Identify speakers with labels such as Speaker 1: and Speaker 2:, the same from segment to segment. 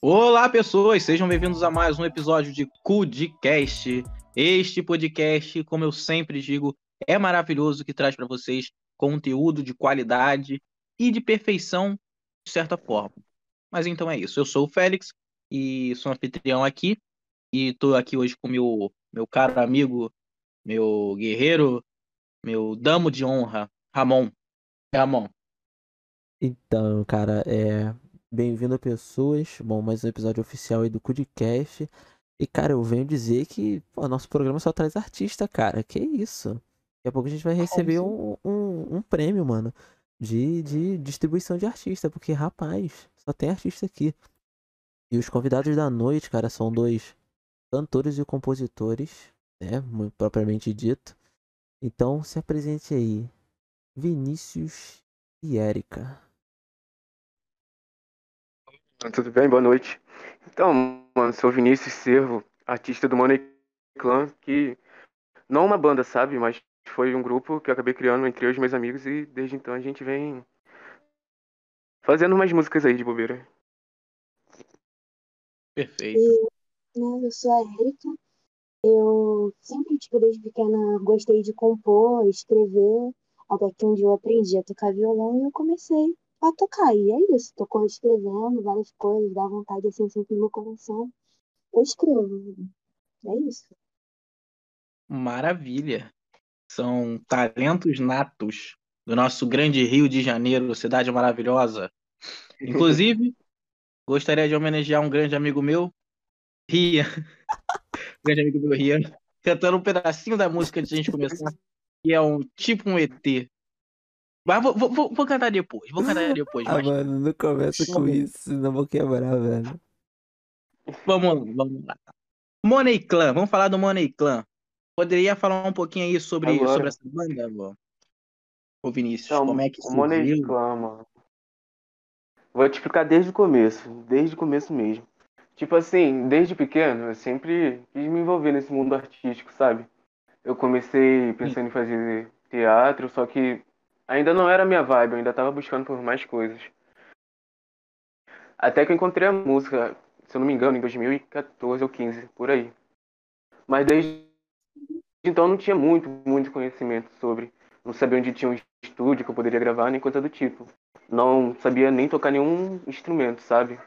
Speaker 1: Olá, pessoas, sejam bem-vindos a mais um episódio de Cudcast. Este podcast, como eu sempre digo, é maravilhoso que traz para vocês conteúdo de qualidade e de perfeição, de certa forma. Mas então é isso. Eu sou o Félix e sou anfitrião aqui e estou aqui hoje com meu meu caro amigo, meu guerreiro, meu damo de honra, Ramon. Ramon.
Speaker 2: Então, cara, é Bem-vindo pessoas. Bom, mais um episódio oficial aí do Cudcast. E, cara, eu venho dizer que o nosso programa só traz artista, cara. Que isso? Daqui a pouco a gente vai receber um, um, um prêmio, mano, de, de distribuição de artista. Porque, rapaz, só tem artista aqui. E os convidados da noite, cara, são dois cantores e compositores, né? Propriamente dito. Então, se apresente aí. Vinícius e Érica.
Speaker 3: Tudo bem? Boa noite. Então, mano, sou Vinícius Servo, artista do Money Clan, que não uma banda, sabe, mas foi um grupo que eu acabei criando entre eu e meus amigos e desde então a gente vem fazendo umas músicas aí de bobeira.
Speaker 1: Perfeito.
Speaker 4: E, né, eu sou a Erika. Eu sempre, tipo, desde pequena gostei de compor, escrever, até que um dia eu aprendi a tocar violão e eu comecei a tocar. E é isso, tocou escrevendo várias coisas, dá vontade assim, sempre no meu coração. Eu escrevo. É isso.
Speaker 1: Maravilha. São talentos natos do nosso grande Rio de Janeiro, cidade maravilhosa. Inclusive, gostaria de homenagear um grande amigo meu, Ria. grande amigo meu, Ria, cantando um pedacinho da música antes de a gente começar, que é um tipo um ET. Mas vou, vou, vou cantar depois, vou cantar depois.
Speaker 2: ah,
Speaker 1: mas...
Speaker 2: mano, não começa com isso, não vou quebrar, velho.
Speaker 1: Vamos lá, vamos lá. Money Clan, vamos falar do Money Clan. Poderia falar um pouquinho aí sobre, sobre essa banda, vô? Ô Vinícius,
Speaker 3: então,
Speaker 1: como é que
Speaker 3: o Money Clan, mano. Vou te explicar desde o começo, desde o começo mesmo. Tipo assim, desde pequeno, eu sempre quis me envolver nesse mundo artístico, sabe? Eu comecei pensando Sim. em fazer teatro, só que ainda não era minha vibe, eu ainda tava buscando por mais coisas. Até que eu encontrei a música, se eu não me engano, em 2014 ou 15, por aí. Mas desde então não tinha muito, muito conhecimento sobre. Não sabia onde tinha um estúdio que eu poderia gravar, nem coisa do tipo. Não sabia nem tocar nenhum instrumento, sabe?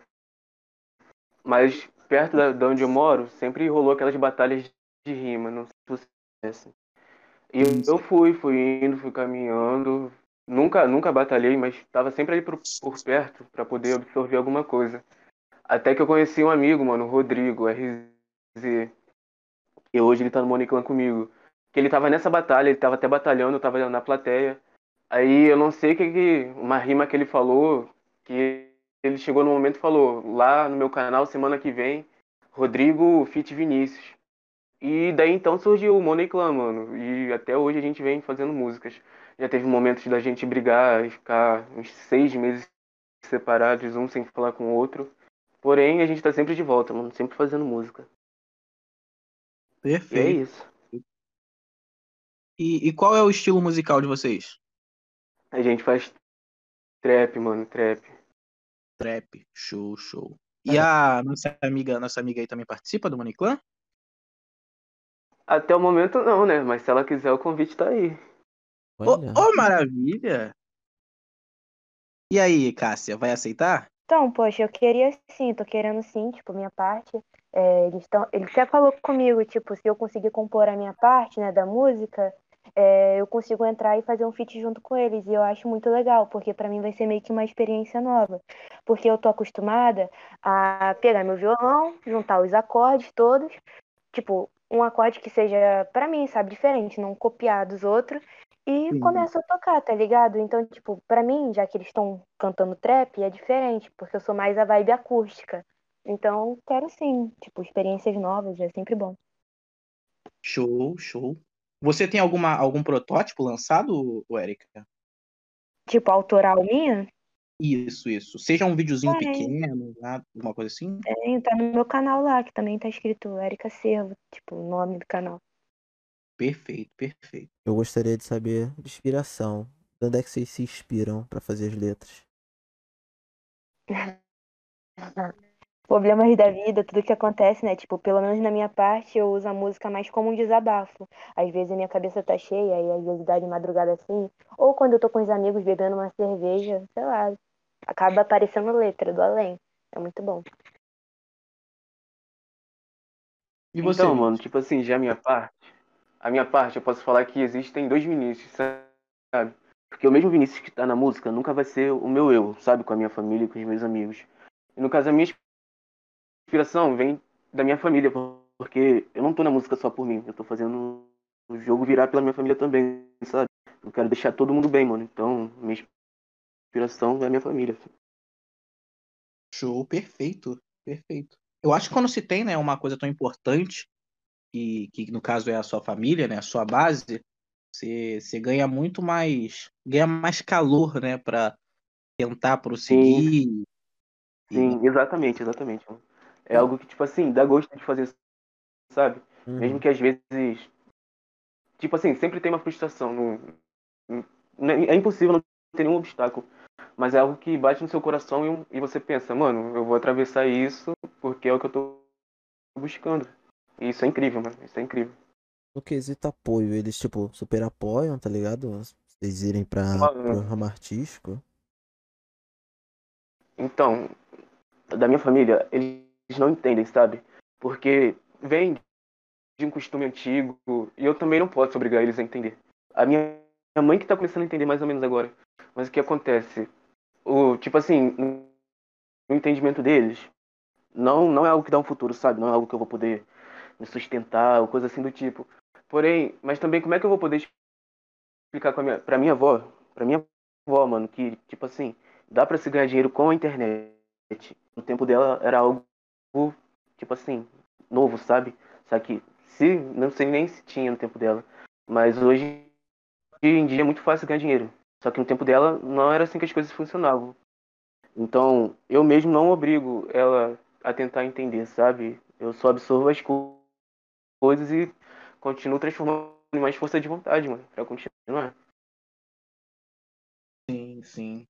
Speaker 3: Mas perto da, de onde eu moro, sempre rolou aquelas batalhas de rima, não sei se você conhece. E eu fui, fui indo, fui caminhando. Nunca, nunca batalhei, mas estava sempre ali por, por perto para poder absorver alguma coisa. Até que eu conheci um amigo, mano, o Rodrigo, RZ. E hoje ele tá no Moniclan comigo. Que ele tava nessa batalha, ele tava até batalhando, eu tava na plateia. Aí eu não sei que, que. Uma rima que ele falou, que ele chegou no momento e falou: lá no meu canal, semana que vem, Rodrigo Fit Vinícius. E daí então surgiu o Money Clan, mano. E até hoje a gente vem fazendo músicas. Já teve momentos da gente brigar e ficar uns seis meses separados, um sem falar com o outro. Porém, a gente tá sempre de volta, mano. Sempre fazendo música.
Speaker 1: Perfeito.
Speaker 3: E é isso.
Speaker 1: E, e qual é o estilo musical de vocês?
Speaker 3: A gente faz trap, mano, trap.
Speaker 1: Trap, show, show. E a nossa amiga, nossa amiga aí também participa do Money Clan?
Speaker 3: Até o momento não, né? Mas se ela quiser, o convite tá aí.
Speaker 1: Ô, oh, oh, maravilha! E aí, Cássia, vai aceitar?
Speaker 4: Então, poxa, eu queria sim, tô querendo sim, tipo, minha parte. É, eles tão, ele até falou comigo, tipo, se eu conseguir compor a minha parte, né, da música, é, eu consigo entrar e fazer um feat junto com eles. E eu acho muito legal, porque para mim vai ser meio que uma experiência nova. Porque eu tô acostumada a pegar meu violão, juntar os acordes todos, tipo, um acorde que seja, para mim, sabe, diferente, não copiar dos outros, e Sim. começo a tocar, tá ligado? Então, tipo, para mim, já que eles estão cantando trap, é diferente, porque eu sou mais a vibe acústica. Então, quero sim, tipo, experiências novas, é sempre bom.
Speaker 1: Show, show. Você tem alguma, algum protótipo lançado, Erika?
Speaker 4: Tipo, autoral minha?
Speaker 1: Isso, isso. Seja um videozinho pequeno, né? alguma coisa assim?
Speaker 4: Tem, tá no meu canal lá, que também tá escrito Erika Servo, tipo, o nome do canal.
Speaker 1: Perfeito, perfeito.
Speaker 2: Eu gostaria de saber de inspiração. De onde é que vocês se inspiram para fazer as letras?
Speaker 4: problemas da vida, tudo que acontece, né? Tipo, pelo menos na minha parte, eu uso a música mais como um desabafo. Às vezes a minha cabeça tá cheia, e às vezes dá de madrugada assim. Ou quando eu tô com os amigos bebendo uma cerveja, sei lá. Acaba aparecendo letra do além. É muito bom.
Speaker 1: E você?
Speaker 3: Então, mano, tipo assim, já a minha parte, a minha parte, eu posso falar que existem dois Vinícius, sabe? Porque o mesmo Vinícius que tá na música nunca vai ser o meu eu, sabe? Com a minha família e com os meus amigos. E no caso, a minha inspiração vem da minha família, porque eu não tô na música só por mim, eu tô fazendo o jogo virar pela minha família também, sabe? Eu quero deixar todo mundo bem, mano. Então, minha inspiração é a minha família.
Speaker 1: Show, perfeito, perfeito. Eu acho que quando se tem, né, uma coisa tão importante, que, que no caso é a sua família, né, a sua base, você, você ganha muito mais, ganha mais calor, né, para tentar prosseguir.
Speaker 3: Sim, sim exatamente, exatamente. É algo que, tipo assim, dá gosto de fazer, sabe?
Speaker 2: Uhum.
Speaker 3: Mesmo que às vezes, tipo assim, sempre tem uma frustração. Não, não- é impossível não ter nenhum obstáculo. Mas é algo que bate no seu coração e, e você pensa, mano, eu vou atravessar isso porque é o que eu tô buscando. E isso é incrível, mano. Isso é incrível.
Speaker 2: No quesito apoio, eles, tipo, super apoiam, tá ligado? Vocês irem pra,
Speaker 3: Mano.
Speaker 2: pro ramo artístico.
Speaker 3: Então, da minha família, eles não entendem, sabe? Porque vem de um costume antigo e eu também não posso obrigar eles a entender. A minha minha mãe que tá começando a entender mais ou menos agora. Mas o que acontece? O, tipo assim, o entendimento deles não, não é algo que dá um futuro, sabe? Não é algo que eu vou poder me sustentar ou coisa assim do tipo. Porém, mas também como é que eu vou poder explicar com a minha, pra minha avó, pra minha avó, mano, que, tipo assim, dá pra se ganhar dinheiro com a internet. No tempo dela era algo, tipo assim, novo, sabe? Só que se, não sei nem se tinha no tempo dela. Mas hoje em dia é muito fácil ganhar dinheiro. Só que no tempo dela não era assim que as coisas funcionavam. Então, eu mesmo não obrigo ela a tentar entender, sabe? Eu só absorvo as co- coisas e continuo transformando em mais força de vontade, mano, pra continuar.
Speaker 1: Sim, sim.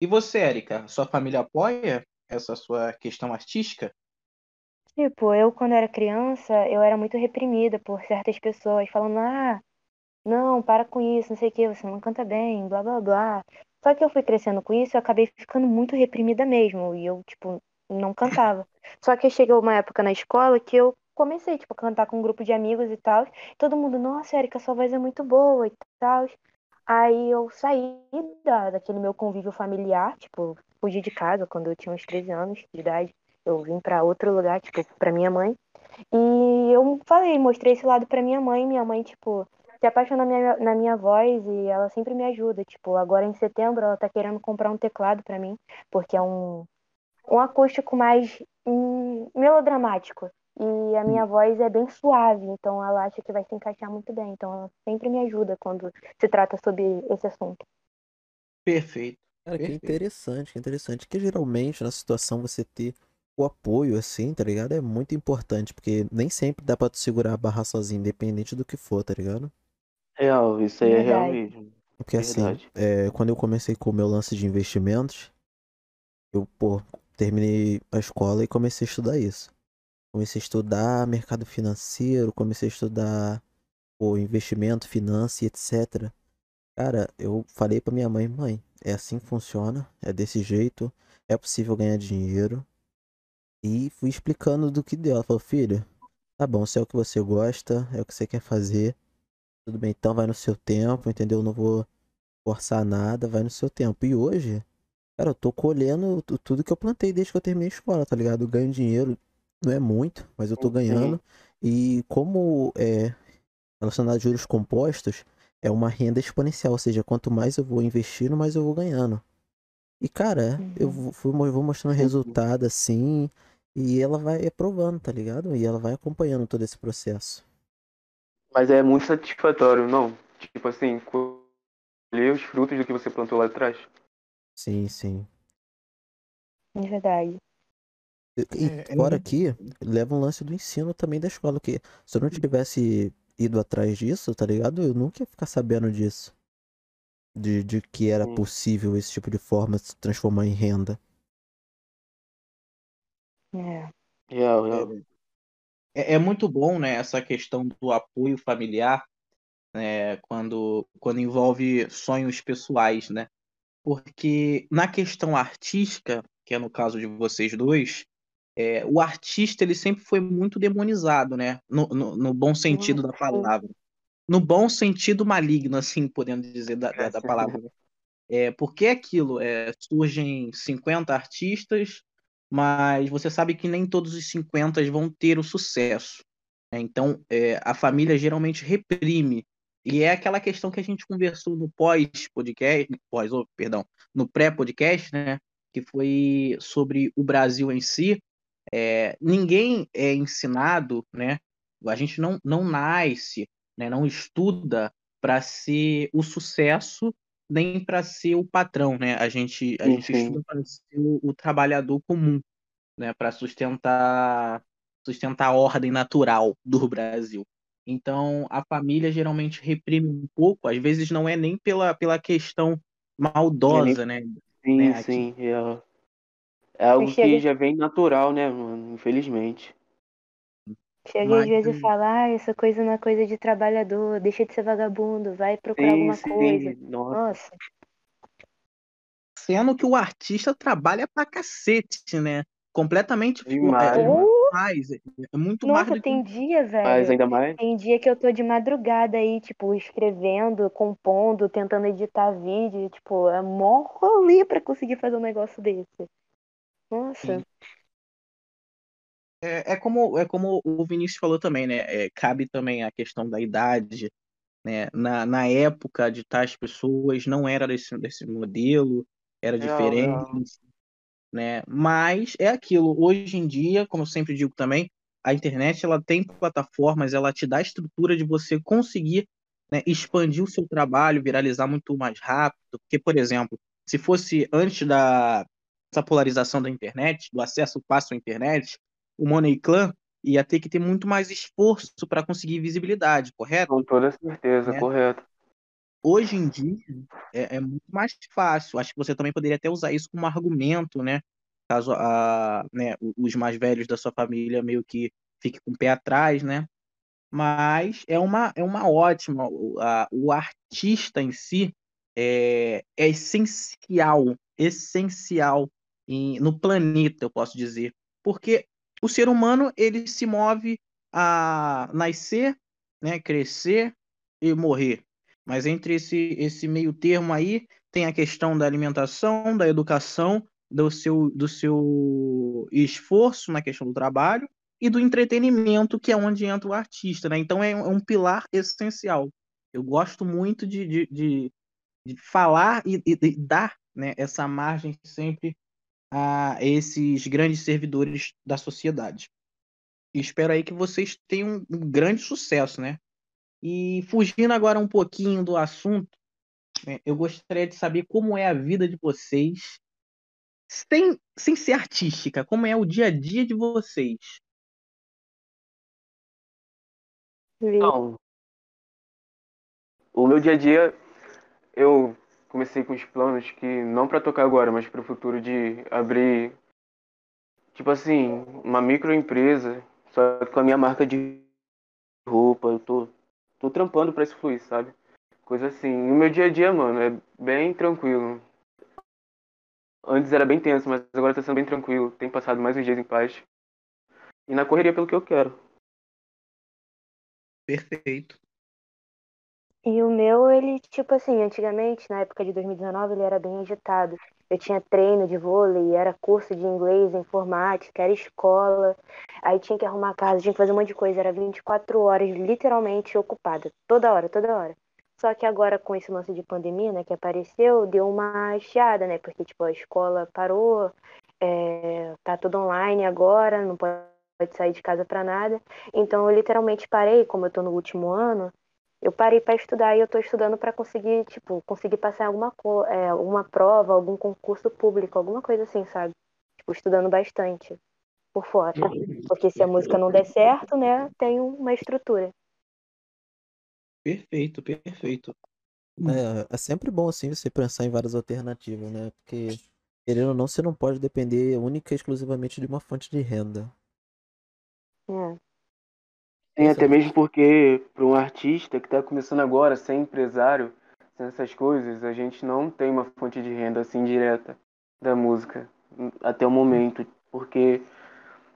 Speaker 1: E você, Érica, sua família apoia essa sua questão artística?
Speaker 4: Tipo, eu quando era criança, eu era muito reprimida por certas pessoas, falando, ah, não, para com isso, não sei o que, você não canta bem, blá blá blá. Só que eu fui crescendo com isso, eu acabei ficando muito reprimida mesmo, e eu, tipo, não cantava. Só que chegou uma época na escola que eu comecei, tipo, a cantar com um grupo de amigos e tal. Todo mundo, nossa, Erika, sua voz é muito boa e tal. Aí eu saí da, daquele meu convívio familiar, tipo, fugi de casa quando eu tinha uns 13 anos de idade. Eu vim pra outro lugar, tipo, pra minha mãe. E eu falei, mostrei esse lado pra minha mãe. Minha mãe, tipo, se apaixona na minha, na minha voz e ela sempre me ajuda. Tipo, agora em setembro ela tá querendo comprar um teclado pra mim, porque é um, um acústico mais hum, melodramático. E a minha voz é bem suave, então ela acha que vai se encaixar muito bem. Então ela sempre me ajuda quando se trata sobre esse assunto.
Speaker 1: Perfeito.
Speaker 2: Cara, que
Speaker 1: Perfeito.
Speaker 2: interessante, que interessante. Que geralmente na situação você ter o apoio, assim, tá ligado? É muito importante, porque nem sempre dá pra tu segurar a barra sozinho, independente do que for, tá ligado?
Speaker 3: Real, isso aí é real
Speaker 4: Verdade.
Speaker 3: mesmo.
Speaker 2: Porque assim,
Speaker 3: Verdade.
Speaker 2: é, quando eu comecei com o meu lance de investimentos, eu, pô, terminei a escola e comecei a estudar isso. Comecei a estudar mercado financeiro, comecei a estudar, pô, investimento, finanças e etc. Cara, eu falei pra minha mãe, mãe, é assim que funciona, é desse jeito, é possível ganhar dinheiro. E fui explicando do que deu. Ela falou, filho, tá bom, se é o que você gosta, é o que você quer fazer, tudo bem, então vai no seu tempo, entendeu? Não vou forçar nada, vai no seu tempo. E hoje, cara, eu tô colhendo tu- tudo que eu plantei desde que eu terminei a escola, tá ligado? Eu ganho dinheiro, não é muito, mas eu tô ganhando. E como é relacionado a juros compostos, é uma renda exponencial, ou seja, quanto mais eu vou investindo, mais eu vou ganhando. E, cara, eu
Speaker 4: Uhum.
Speaker 2: vou, fui mo- vou mostrando resultado assim, e ela vai aprovando, tá ligado? E ela vai acompanhando todo esse processo.
Speaker 3: Mas é muito satisfatório, não? Tipo assim, colher os frutos do que você plantou lá atrás.
Speaker 2: Sim, sim.
Speaker 4: De verdade.
Speaker 2: E e
Speaker 1: É, é
Speaker 2: fora aqui, leva um lance do ensino também da escola, que se eu não tivesse ido atrás disso, tá ligado? Eu nunca ia ficar sabendo disso. De, de que era
Speaker 3: Sim.
Speaker 2: possível esse tipo de forma se transformar em renda.
Speaker 4: É.
Speaker 3: Real.
Speaker 1: É, é muito bom, né, essa questão do apoio familiar, né, quando, quando envolve sonhos pessoais, né? Porque na questão artística, que é no caso de vocês dois, é, o artista ele sempre foi muito demonizado, né? No, no, no bom sentido da palavra. No bom sentido maligno, assim, podendo dizer da, da, da palavra. É, porque é aquilo, é, surgem 50 artistas, mas você sabe que nem todos os 50 vão ter o sucesso. né? Então, é, a família geralmente reprime. E é aquela questão que a gente conversou no pós-podcast, pós, oh, perdão, no pré-podcast, né? Que foi sobre o Brasil em si. É, ninguém é ensinado, né? A gente não, não nasce, né? não estuda para ser o sucesso nem para ser o patrão, né? A gente, a gente estuda para ser o, o trabalhador comum, né? Para sustentar sustentar a ordem natural do Brasil. Então, a família geralmente reprime um pouco, às vezes não é nem pela, pela questão maldosa, né?
Speaker 3: Sim,
Speaker 1: né,
Speaker 3: sim, real. É algo que já vem natural, né, mano? Infelizmente.
Speaker 4: Chega
Speaker 1: Mas-
Speaker 4: às vezes e fala, ah, essa coisa não é coisa de trabalhador, deixa de ser vagabundo, vai procurar
Speaker 3: Sim,
Speaker 4: alguma
Speaker 3: sim.
Speaker 4: coisa.
Speaker 3: Nossa.
Speaker 4: Nossa,
Speaker 1: Sendo que o artista trabalha pra cacete, né? Completamente
Speaker 3: Demais,
Speaker 1: é,
Speaker 3: mano.
Speaker 1: mais, é muito mais
Speaker 4: nossa,
Speaker 1: que
Speaker 4: tem dia, velho.
Speaker 3: Mas ainda mais.
Speaker 4: Tem dia que eu tô de madrugada aí, tipo, escrevendo, compondo, tentando editar vídeo, tipo, é mó rolê pra conseguir fazer um negócio desse. Nossa,
Speaker 1: Sim. É, é como, é como o Vinícius falou também, né? É, cabe também a questão da idade, né? Na, na época de tais pessoas não era desse, desse modelo, era diferente, né? Mas é aquilo. Hoje em dia, como eu sempre digo também, a internet ela tem plataformas, ela te dá a estrutura de você conseguir né, expandir o seu trabalho, viralizar muito mais rápido. Porque, por exemplo, se fosse antes da essa polarização da internet, do acesso fácil à internet, o Money Clan ia ter que ter muito mais esforço para conseguir visibilidade, correto?
Speaker 3: Com toda certeza,
Speaker 1: Né?
Speaker 3: correto.
Speaker 1: Hoje em dia é, é muito mais fácil. Acho que você também poderia até usar isso como argumento, né? Caso a, né, os mais velhos da sua família meio que fiquem com o pé atrás, né? Mas é uma, é uma ótima. O, a- o artista em si é, é essencial, essencial em- no planeta, eu posso dizer. Porque o ser humano ele se move a nascer, né, crescer e morrer. Mas entre esse, esse meio termo aí, tem a questão da alimentação, da educação, do seu, do seu esforço na questão do trabalho e do entretenimento, que é onde entra o artista, né? Então é um, é um pilar essencial. Eu gosto muito de, de, de, de falar e, e- e dar né, essa margem sempre a esses grandes servidores da sociedade. Espero aí que vocês tenham um grande sucesso, né? E fugindo agora um pouquinho do assunto, né, eu gostaria de saber como é a vida de vocês, sem, sem ser artística, como é o dia a dia de vocês.
Speaker 3: Então, o meu dia a dia, eu comecei com os planos que, não pra tocar agora, mas pro futuro de abrir, tipo assim, uma microempresa, só com a minha marca de roupa, eu tô, tô trampando pra isso fluir, sabe? Coisa assim. E o meu dia a dia, mano, é bem tranquilo. Antes era bem tenso, mas agora tá sendo bem tranquilo. Tem passado mais uns dias em paz. E na correria pelo que eu quero.
Speaker 1: Perfeito.
Speaker 4: E o meu, ele, tipo assim, antigamente, na época de 2019, ele era bem agitado. Eu tinha treino de vôlei, era curso de inglês, informática, era escola. Aí tinha que arrumar casa, tinha que fazer um monte de coisa. Era 24 horas, literalmente ocupada. Toda hora, toda hora. Só que agora, com esse lance de pandemia, né, que apareceu, deu uma chiada, né? Porque, tipo, a escola parou, é, tá tudo online agora, não pode sair de casa pra nada. Então, eu literalmente parei, como eu tô no último ano, eu parei para estudar e eu tô estudando para conseguir, tipo, conseguir passar alguma, é, alguma prova, algum concurso público, alguma coisa assim, sabe? Tipo, estudando bastante por fora. Porque se a música não der certo, né, tem uma estrutura.
Speaker 1: Perfeito, perfeito.
Speaker 2: É, é sempre bom assim você pensar em várias alternativas, né? Porque querendo ou não, você não pode depender única e exclusivamente de uma fonte de renda.
Speaker 4: É.
Speaker 3: Sim, até mesmo porque para um artista que está começando agora, sem empresário, sem essas coisas, a gente não tem uma fonte de renda assim direta da música hum, até o momento, porque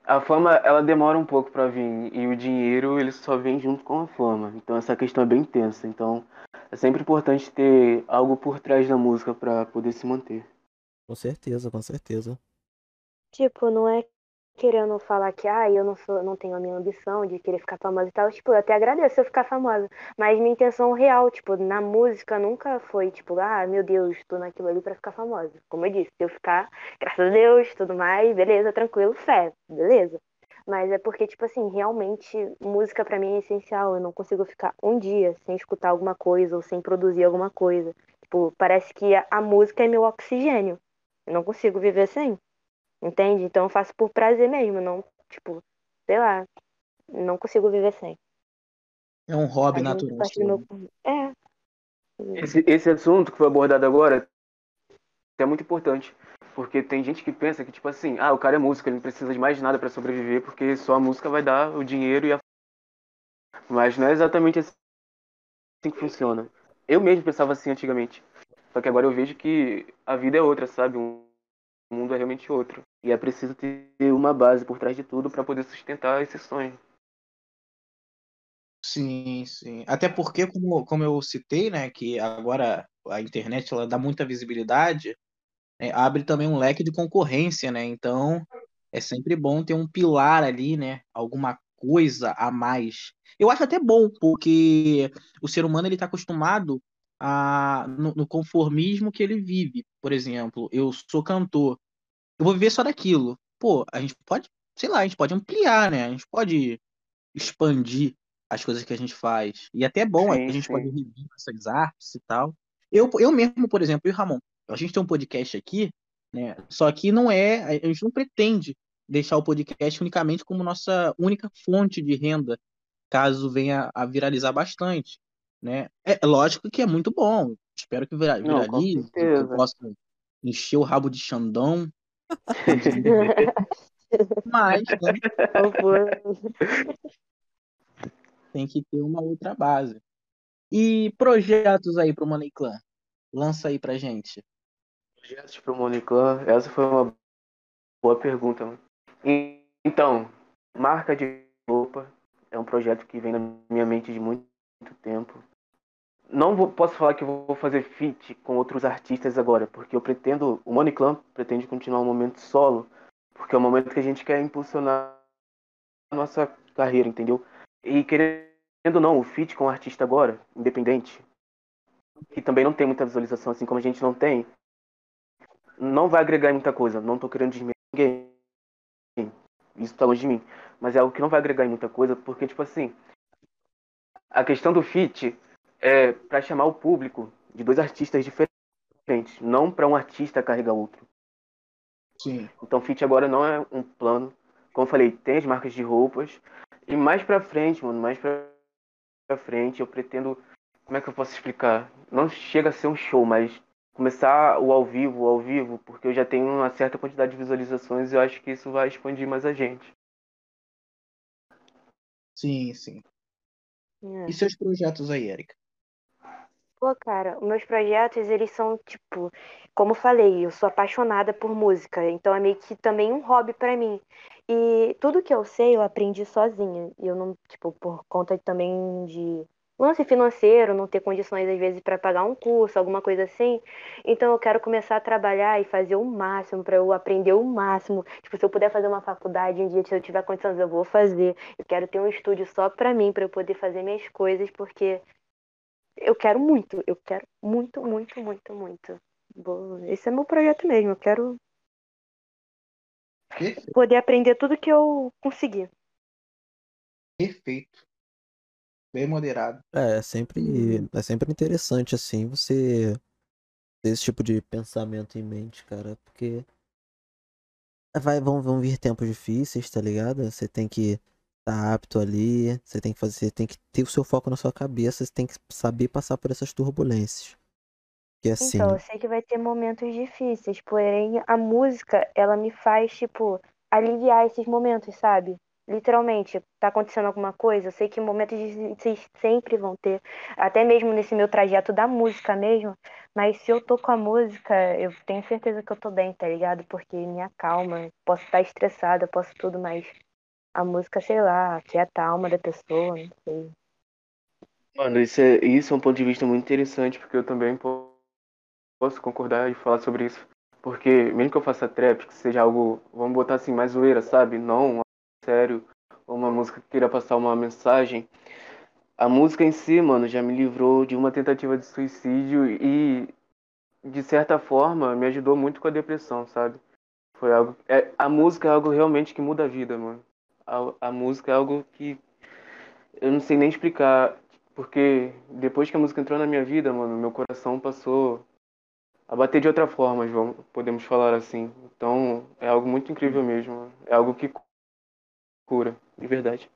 Speaker 3: a fama ela demora um pouco para vir e o dinheiro ele só vem junto com a fama. Então essa questão é bem tensa. Então é sempre importante ter algo por trás da música para poder se manter.
Speaker 2: Com certeza, com certeza.
Speaker 4: Tipo, não é querendo falar que, ah, eu não sou, não tenho a minha ambição de querer ficar famosa e tal. Tipo, eu até agradeço eu ficar famosa. Mas minha intenção real, tipo, na música nunca foi, tipo, ah, meu Deus, tô naquilo ali pra ficar famosa. Como eu disse, se eu ficar, graças a Deus, tudo mais, beleza, tranquilo, fé, beleza. Mas é porque, tipo assim, realmente, música pra mim é essencial. Eu não consigo ficar um dia sem escutar alguma coisa ou sem produzir alguma coisa. Tipo, parece que a, a música é meu oxigênio. Eu não consigo viver sem. Entende? Então eu faço por prazer mesmo, não, tipo, sei lá, não consigo viver sem.
Speaker 1: É um hobby natural.
Speaker 4: meu... É.
Speaker 3: Esse, esse assunto que foi abordado agora é muito importante. Porque tem gente que pensa que, tipo assim, ah, o cara é músico, ele não precisa de mais nada para sobreviver, porque só a música vai dar o dinheiro e a. Mas não é exatamente assim que funciona. Eu mesmo pensava assim antigamente. Só que agora eu vejo que a vida é outra, sabe? Um- O mundo é realmente outro. E é preciso ter uma base por trás de tudo para poder sustentar esse sonho.
Speaker 1: Sim, sim. Até porque, como, como eu citei, né, que agora a internet ela dá muita visibilidade, né, abre também um leque de concorrência, né? Então é sempre bom ter um pilar ali, né? Alguma coisa a mais. Eu acho até bom, porque o ser humano ele está acostumado a, no, no conformismo que ele vive. Por exemplo, eu sou cantor, eu vou viver só daquilo. Pô, a gente pode, sei lá, a gente pode ampliar, né? A gente pode expandir as coisas que a gente faz. E até é bom,
Speaker 3: Sim,
Speaker 1: a gente
Speaker 3: sim.
Speaker 1: pode rever essas artes e tal. Eu, eu mesmo, por exemplo, e o Ramon, a gente tem um podcast aqui, né? Só que não é, a gente não pretende deixar o podcast unicamente como nossa única fonte de renda, caso venha a viralizar bastante, né? É lógico que é muito bom. Espero que vira-
Speaker 3: Não,
Speaker 1: viralize, que possa encher o rabo de Xandão. Mas, né? Tem que ter uma outra base. E projetos aí pro Money Clan? Lança aí pra gente.
Speaker 3: Projetos para o Moniclan, essa foi uma boa pergunta. Então, marca de roupa é um projeto que vem na minha mente de muito tempo. Não vou- posso falar que vou fazer feat com outros artistas agora, porque eu pretendo, o Moniclan pretende continuar um momento solo, porque é o momento que a gente quer impulsionar a nossa carreira, entendeu? E querendo ou não, o feat com o artista agora, independente, que também não tem muita visualização, assim como a gente não tem, não vai agregar muita coisa. Não tô querendo desmerecer ninguém. Isso tá longe de mim. Mas é algo que não vai agregar muita coisa, porque, tipo assim, a questão do feat é para chamar o público de dois artistas diferentes, não para um artista carregar outro.
Speaker 1: Sim.
Speaker 3: Então, feat agora não é um plano. Como eu falei, tem as marcas de roupas. E mais pra frente, mano, mais pra, pra frente, eu pretendo. Como é que eu posso explicar? Não chega a ser um show, mas começar o ao vivo, o ao vivo, porque eu já tenho uma certa quantidade de visualizações e eu acho que isso vai expandir mais a gente.
Speaker 1: Sim, sim.
Speaker 4: É.
Speaker 1: E seus projetos aí, Erika?
Speaker 4: Pô, cara, meus projetos, eles são, tipo, como falei, eu sou apaixonada por música, então é meio que também um hobby pra mim. E tudo que eu sei, eu aprendi sozinha. E eu não, tipo, por conta também de lance financeiro, não ter condições às vezes pra pagar um curso, alguma coisa assim. Então eu quero começar a trabalhar e fazer o máximo pra eu aprender o máximo. Tipo, se eu puder fazer uma faculdade um dia, se eu tiver condições, eu vou fazer. Eu quero ter um estúdio só pra mim, pra eu poder fazer minhas coisas, porque eu quero muito, eu quero muito, muito, muito, muito. Vou- Esse é meu projeto mesmo. Eu quero
Speaker 1: Perfeito.
Speaker 4: poder aprender tudo que eu conseguir.
Speaker 1: Perfeito. Bem moderado.
Speaker 2: É, é sempre, é sempre interessante, assim, você ter esse tipo de pensamento em mente, cara, porque vai, vão, vão vir tempos difíceis, tá ligado? Você tem que estar apto ali, você tem que fazer, você tem que ter o seu foco na sua cabeça, você tem que saber passar por essas turbulências. Que assim,
Speaker 4: Então, eu sei que vai ter momentos difíceis, porém a música, ela me faz, tipo, aliviar esses momentos, sabe? Literalmente, tá acontecendo alguma coisa, eu sei que momentos difíceis sempre vão ter, até mesmo nesse meu trajeto da música mesmo, mas se eu tô com a música, eu tenho certeza que eu tô bem, tá ligado? Porque me acalma, posso estar estressada, posso tudo, mas a música, sei lá, aquieta a alma da pessoa, não sei.
Speaker 3: Mano, isso é, isso é um ponto de vista muito interessante, porque eu também po- posso concordar e falar sobre isso. Porque mesmo que eu faça trap, que seja algo, vamos botar assim, mais zoeira, sabe? Não sério, ou uma música que queira passar uma mensagem. A música em si, mano, já me livrou de uma tentativa de suicídio e, de certa forma, me ajudou muito com a depressão, sabe? Foi algo. É, a música é algo realmente que muda a vida, mano. A, a música é algo que eu não sei nem explicar, porque depois que a música entrou na minha vida, mano, meu coração passou a bater de outra forma, João, podemos falar assim. Então, é algo muito incrível mesmo. É algo que cura, de verdade.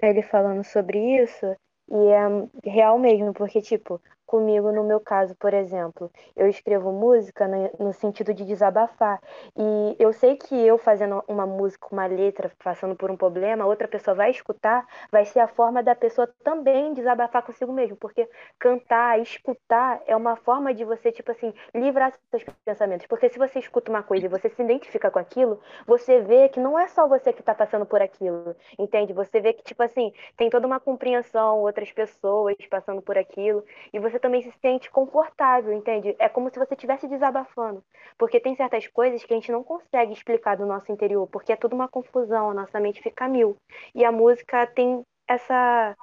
Speaker 4: ele falando sobre isso, e é real mesmo, porque, tipo, comigo, no meu caso, por exemplo, eu escrevo música no, no sentido de desabafar. E eu sei que eu fazendo uma música, uma letra, passando por um problema, outra pessoa vai escutar, vai ser a forma da pessoa também desabafar consigo mesmo, porque cantar, escutar é uma forma de você, tipo assim, livrar seus pensamentos. Porque se você escuta uma coisa e você se identifica com aquilo, você vê que não é só você que tá passando por aquilo, entende? Você vê que, tipo assim, tem toda uma compreensão, outras pessoas passando por aquilo, e você também se sente confortável, entende? É como se você estivesse desabafando. Porque tem certas coisas que a gente não consegue explicar do nosso interior, porque é tudo uma confusão, a nossa mente fica mil. E a música tem essa,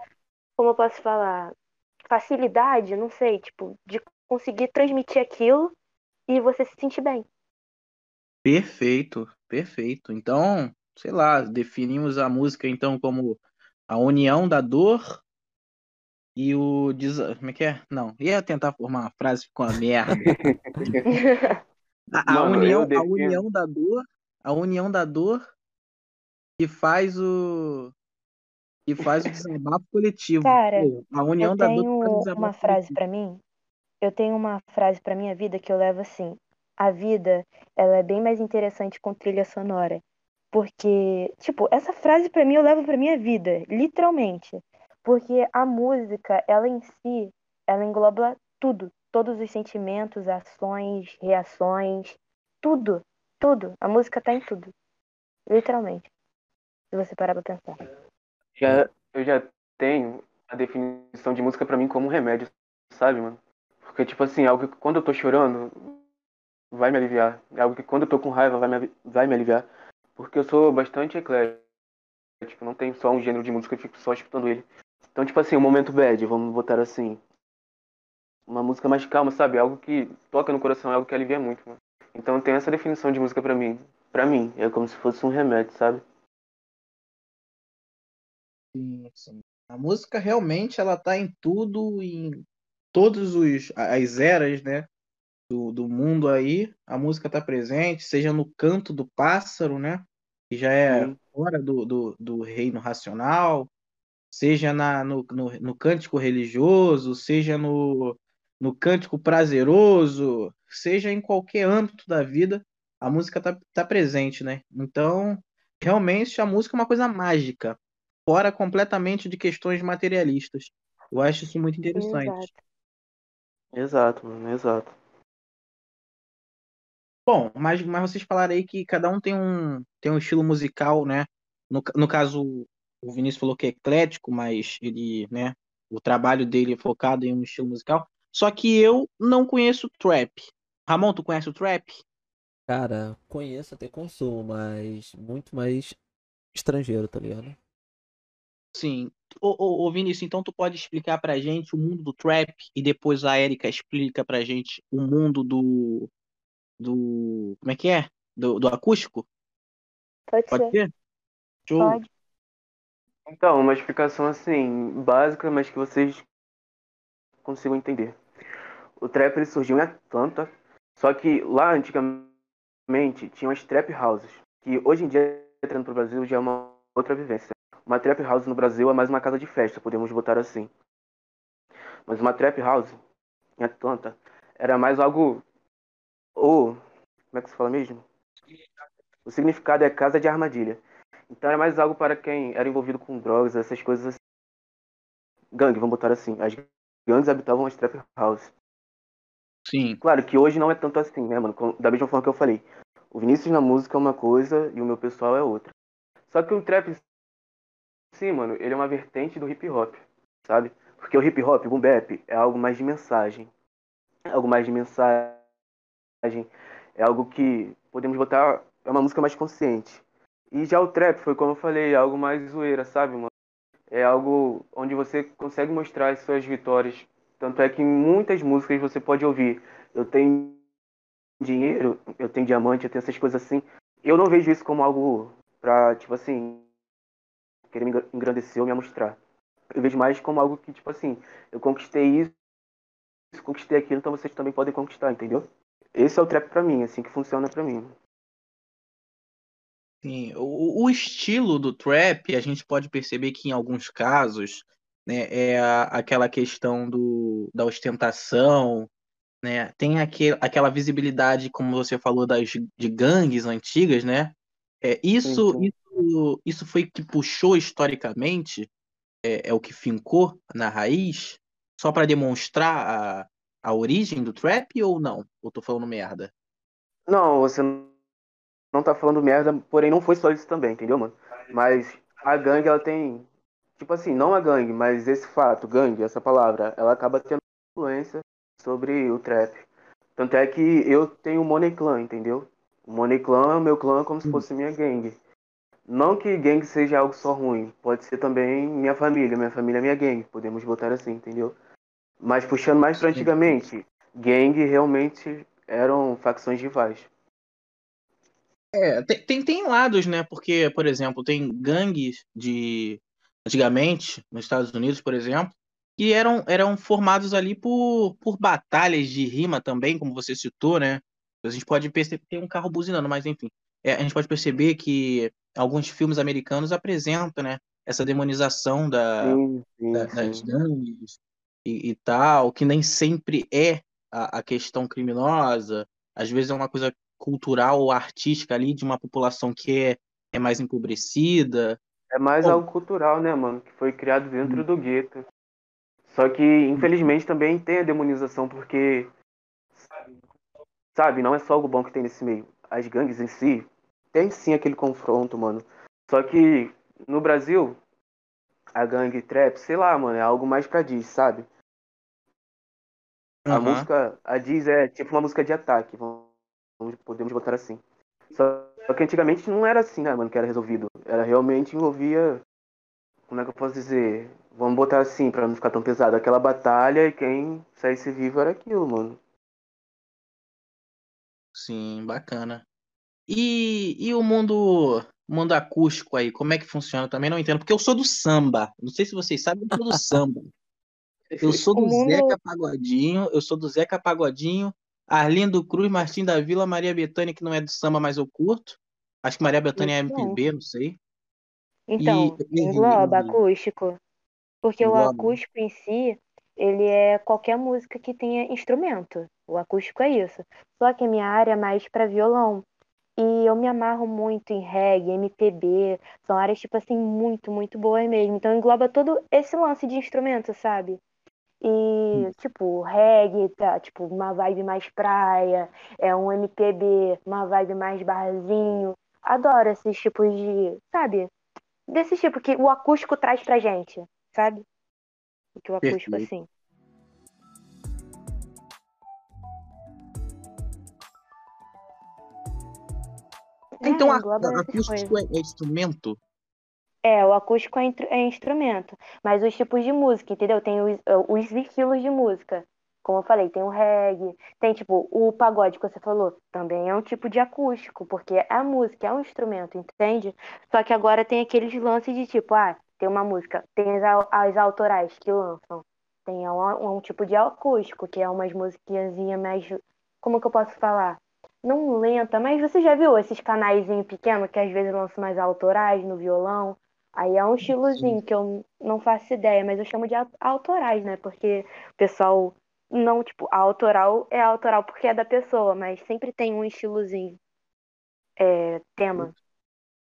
Speaker 4: como eu posso falar, facilidade, não sei, tipo, de conseguir transmitir aquilo e você se sentir bem.
Speaker 1: Perfeito, perfeito. Então, sei lá, definimos a música então como a união da dor e o como é que é? Não, ia tentar formar uma frase com a merda. A, a
Speaker 3: Mano,
Speaker 1: união, a união da dor, a união da dor que faz o que faz o desabafo coletivo.
Speaker 4: Cara,
Speaker 1: Pô, a união
Speaker 4: Eu
Speaker 1: da dor que faz
Speaker 4: tenho uma frase pra mim. Eu tenho uma frase pra minha vida que eu levo assim: a vida, ela é bem mais interessante com trilha sonora. Porque, tipo, essa frase pra mim eu levo pra minha vida, literalmente. Porque a música, ela em si, ela engloba tudo, todos os sentimentos, ações, reações, tudo, tudo. A música tá em tudo, literalmente. Se você parar pra pensar.
Speaker 3: Já, eu já tenho a definição de música pra mim como um remédio, sabe, mano? Porque, tipo assim, algo que quando eu tô chorando, vai me aliviar. É algo que quando eu tô com raiva, vai me, vai me aliviar. Porque eu sou bastante eclético. Não tenho só um gênero de música, eu fico só escutando ele. Então, tipo assim, um momento bad, vamos botar assim. Uma música mais calma, sabe? Algo que toca no coração, é algo que alivia muito, mano. Então tem essa definição de música pra mim. Pra mim, é como se fosse um remédio, sabe?
Speaker 1: Sim, sim. A música realmente ela tá em tudo, em todos os as eras, né, do, do mundo aí. A música tá presente, seja no canto do pássaro, né, que já é
Speaker 3: Sim.
Speaker 1: fora do, do, do reino racional, seja na, no, no, no cântico religioso, seja no, no cântico prazeroso, seja em qualquer âmbito da vida, a música tá, tá presente, né? Então, realmente a música é uma coisa mágica, fora completamente de questões materialistas. Eu acho isso muito interessante.
Speaker 4: Exato.
Speaker 3: Exato, mano, exato.
Speaker 1: Bom, mas, mas vocês falaram aí que cada um tem um, tem um estilo musical, né? No, no caso, o Vinícius falou que é eclético, mas ele, né, o trabalho dele é focado em um estilo musical. Só que eu não conheço trap. Ramon, tu conhece o trap?
Speaker 2: cara, conheço até consumo, mas muito mais estrangeiro, tá ligado?
Speaker 1: Sim. Ô, ô, ô, Vinícius, então tu pode explicar pra gente o mundo do trap e depois a Erika explica pra gente o mundo do, do, como é que é? Do, do acústico?
Speaker 4: Pode
Speaker 1: Pode
Speaker 4: ser,
Speaker 1: ser? Show.
Speaker 4: pode.
Speaker 3: Então, uma explicação assim, básica, mas que vocês consigam entender. O trap ele surgiu em Atlanta, só que lá antigamente tinham as trap houses, que hoje em dia, entrando pro Brasil, já é uma outra vivência. Uma trap house no Brasil é mais uma casa de festa, podemos botar assim. Mas uma trap house em Atlanta era mais algo. Ou. Como é que se fala mesmo? O significado é casa de armadilha. Então era mais algo para quem era envolvido com drogas, essas coisas assim. Gangue, vamos botar assim. As gangues habitavam as trap house.
Speaker 1: Sim.
Speaker 3: Claro que hoje não é tanto assim, né, mano? Da mesma forma que eu falei. O Vinícius na música é uma coisa e o meu pessoal é outra. Só que o trap, sim, mano, ele é uma vertente do hip hop, sabe? Porque o hip hop, o boom bap, é algo mais de mensagem. É algo mais de mensagem. É algo que podemos botar. É uma música mais consciente. E já o trap foi, como eu falei, algo mais zoeira, sabe, mano? É algo onde você consegue mostrar as suas vitórias. Tanto é que em muitas músicas você pode ouvir. Eu tenho dinheiro, eu tenho diamante, eu tenho essas coisas assim. Eu não vejo isso como algo pra, tipo assim, querer me engrandecer ou me mostrar. Eu vejo mais como algo que, tipo assim, eu conquistei isso, conquistei aquilo, então vocês também podem conquistar, entendeu? Esse é o trap pra mim, assim que funciona pra mim.
Speaker 1: Sim, o, o estilo do trap, a gente pode perceber que em alguns casos, né, é a, aquela questão do, da ostentação, né? Tem aquele, aquela visibilidade, como você falou, das de gangues antigas, né? É, isso, isso, isso foi que puxou historicamente, é, é o que fincou na raiz, só para demonstrar a, a origem do trap ou não? Ou tô falando merda?
Speaker 3: Não, você não tá falando merda, porém não foi só isso também, entendeu, mano? Mas a gangue, ela tem. Tipo assim, não a gangue, mas esse fato, gangue, essa palavra, ela acaba tendo influência sobre o trap. Tanto é que eu tenho o Money Clan, entendeu? O Money Clan é o meu clã como se hum. fosse minha gangue. Não que gangue seja algo só ruim, pode ser também minha família, minha família é minha gangue, podemos botar assim, entendeu? Mas puxando mais para antigamente, gangue realmente eram facções rivais.
Speaker 1: É, tem, tem lados, né? Porque, por exemplo, tem gangues de. Antigamente, nos Estados Unidos, por exemplo, que eram, eram formados ali por, por batalhas de rima também, como você citou, né? A gente pode perceber. Tem um carro buzinando, mas enfim. É, a gente pode perceber que alguns filmes americanos apresentam, né? Essa demonização da, sim, sim, da das gangues e, e, tal, que nem sempre é a, a questão criminosa. Às vezes é uma coisa cultural ou artística ali de uma população que é, é mais empobrecida.
Speaker 3: É mais Bom, algo cultural, né, mano? Que foi criado dentro hum. do gueto. Só que, infelizmente, também tem a demonização, porque. Sabe, não é só algo bom que tem nesse meio. As gangues em si tem sim aquele confronto, mano. Só que no Brasil, a gangue trap, sei lá, mano, é algo mais pra diz, sabe? A música, a diz é tipo uma música de ataque, vamos podemos botar assim. Só, que antigamente não era assim, né, mano, que era resolvido. Era realmente envolvia. Como é que eu posso dizer? Vamos botar assim, pra não ficar tão pesado. Aquela batalha e quem saísse vivo era aquilo, mano.
Speaker 1: Sim, bacana. E, e o mundo mundo acústico aí, como é que funciona? Também não entendo, porque eu sou do samba. Não sei se vocês sabem, eu sou do samba. Eu sou do mundo... Zeca Pagodinho, eu sou do Zeca Pagodinho, Arlindo Cruz, Martim da Vila, Maria Bethânia, que não é do samba, mas eu curto. Acho que Maria Bethânia é MPB, não sei.
Speaker 4: Então, e, engloba e, acústico. Porque engloba. o acústico em si, ele é qualquer música que tenha instrumento. O acústico é isso. Só que a minha área é mais para violão. E eu me amarro muito em reggae, MPB. São áreas, tipo assim, muito, muito boas mesmo. Então engloba todo esse lance de instrumento, sabe? E, tipo, reggae, tá, tipo, uma vibe mais praia, é um MPB, uma vibe mais barzinho. Adoro esses tipos de, sabe? Desse tipo que o acústico traz pra gente, sabe? O que o acústico, Perfeito. assim.
Speaker 1: Então, é, a, acústico é instrumento?
Speaker 4: É, o acústico é, é, instrumento, mas os tipos de música, entendeu? Tem os, eh, os estilos de música. Como eu falei, tem o reggae, tem tipo o pagode que você falou, também é um tipo de acústico, porque a música é um instrumento, entende? Só que agora tem aqueles lances de tipo, ah, tem uma música, tem as, as autorais que lançam, tem um, um tipo de acústico, que é umas musiquinhas mais. Como que eu posso falar? Não lenta, mas você já viu esses canais pequenos que às vezes lançam mais autorais no violão? Aí é um estilozinho que eu não faço ideia, mas eu chamo de autorais, né? Porque o pessoal não, tipo, a autoral é a autoral porque é da pessoa, mas sempre tem um estilozinho. É, tema.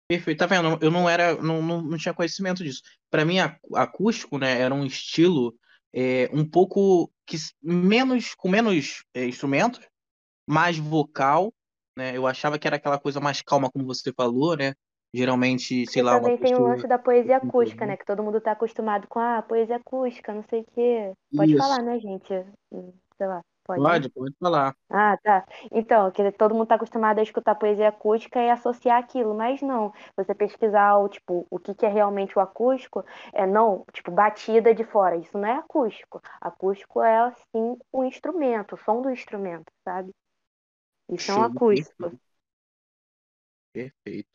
Speaker 1: Perfeito, tá vendo? Eu não era, não, não, não tinha conhecimento disso. Para mim, acústico, né, era um estilo é, um pouco que menos com menos é, instrumentos, mais vocal, né? Eu achava que era aquela coisa mais calma, como você falou, né? Geralmente, sei
Speaker 4: E
Speaker 1: lá, uma
Speaker 4: também tem o lance da poesia acústica, né? Que todo mundo tá acostumado com, ah, poesia acústica, não sei o quê. Pode
Speaker 1: Isso.
Speaker 4: falar, né, gente? Hum, Sei lá, pode, né?
Speaker 1: Pode, pode falar.
Speaker 4: Ah, tá. Então, que todo mundo tá acostumado a escutar poesia acústica e associar aquilo, mas não. Você pesquisar o tipo, o que que é realmente o acústico, é não, tipo, batida de fora. Isso não é acústico. Acústico é assim o instrumento, o som do instrumento, sabe? Isso é um acústico.
Speaker 1: Perfeito.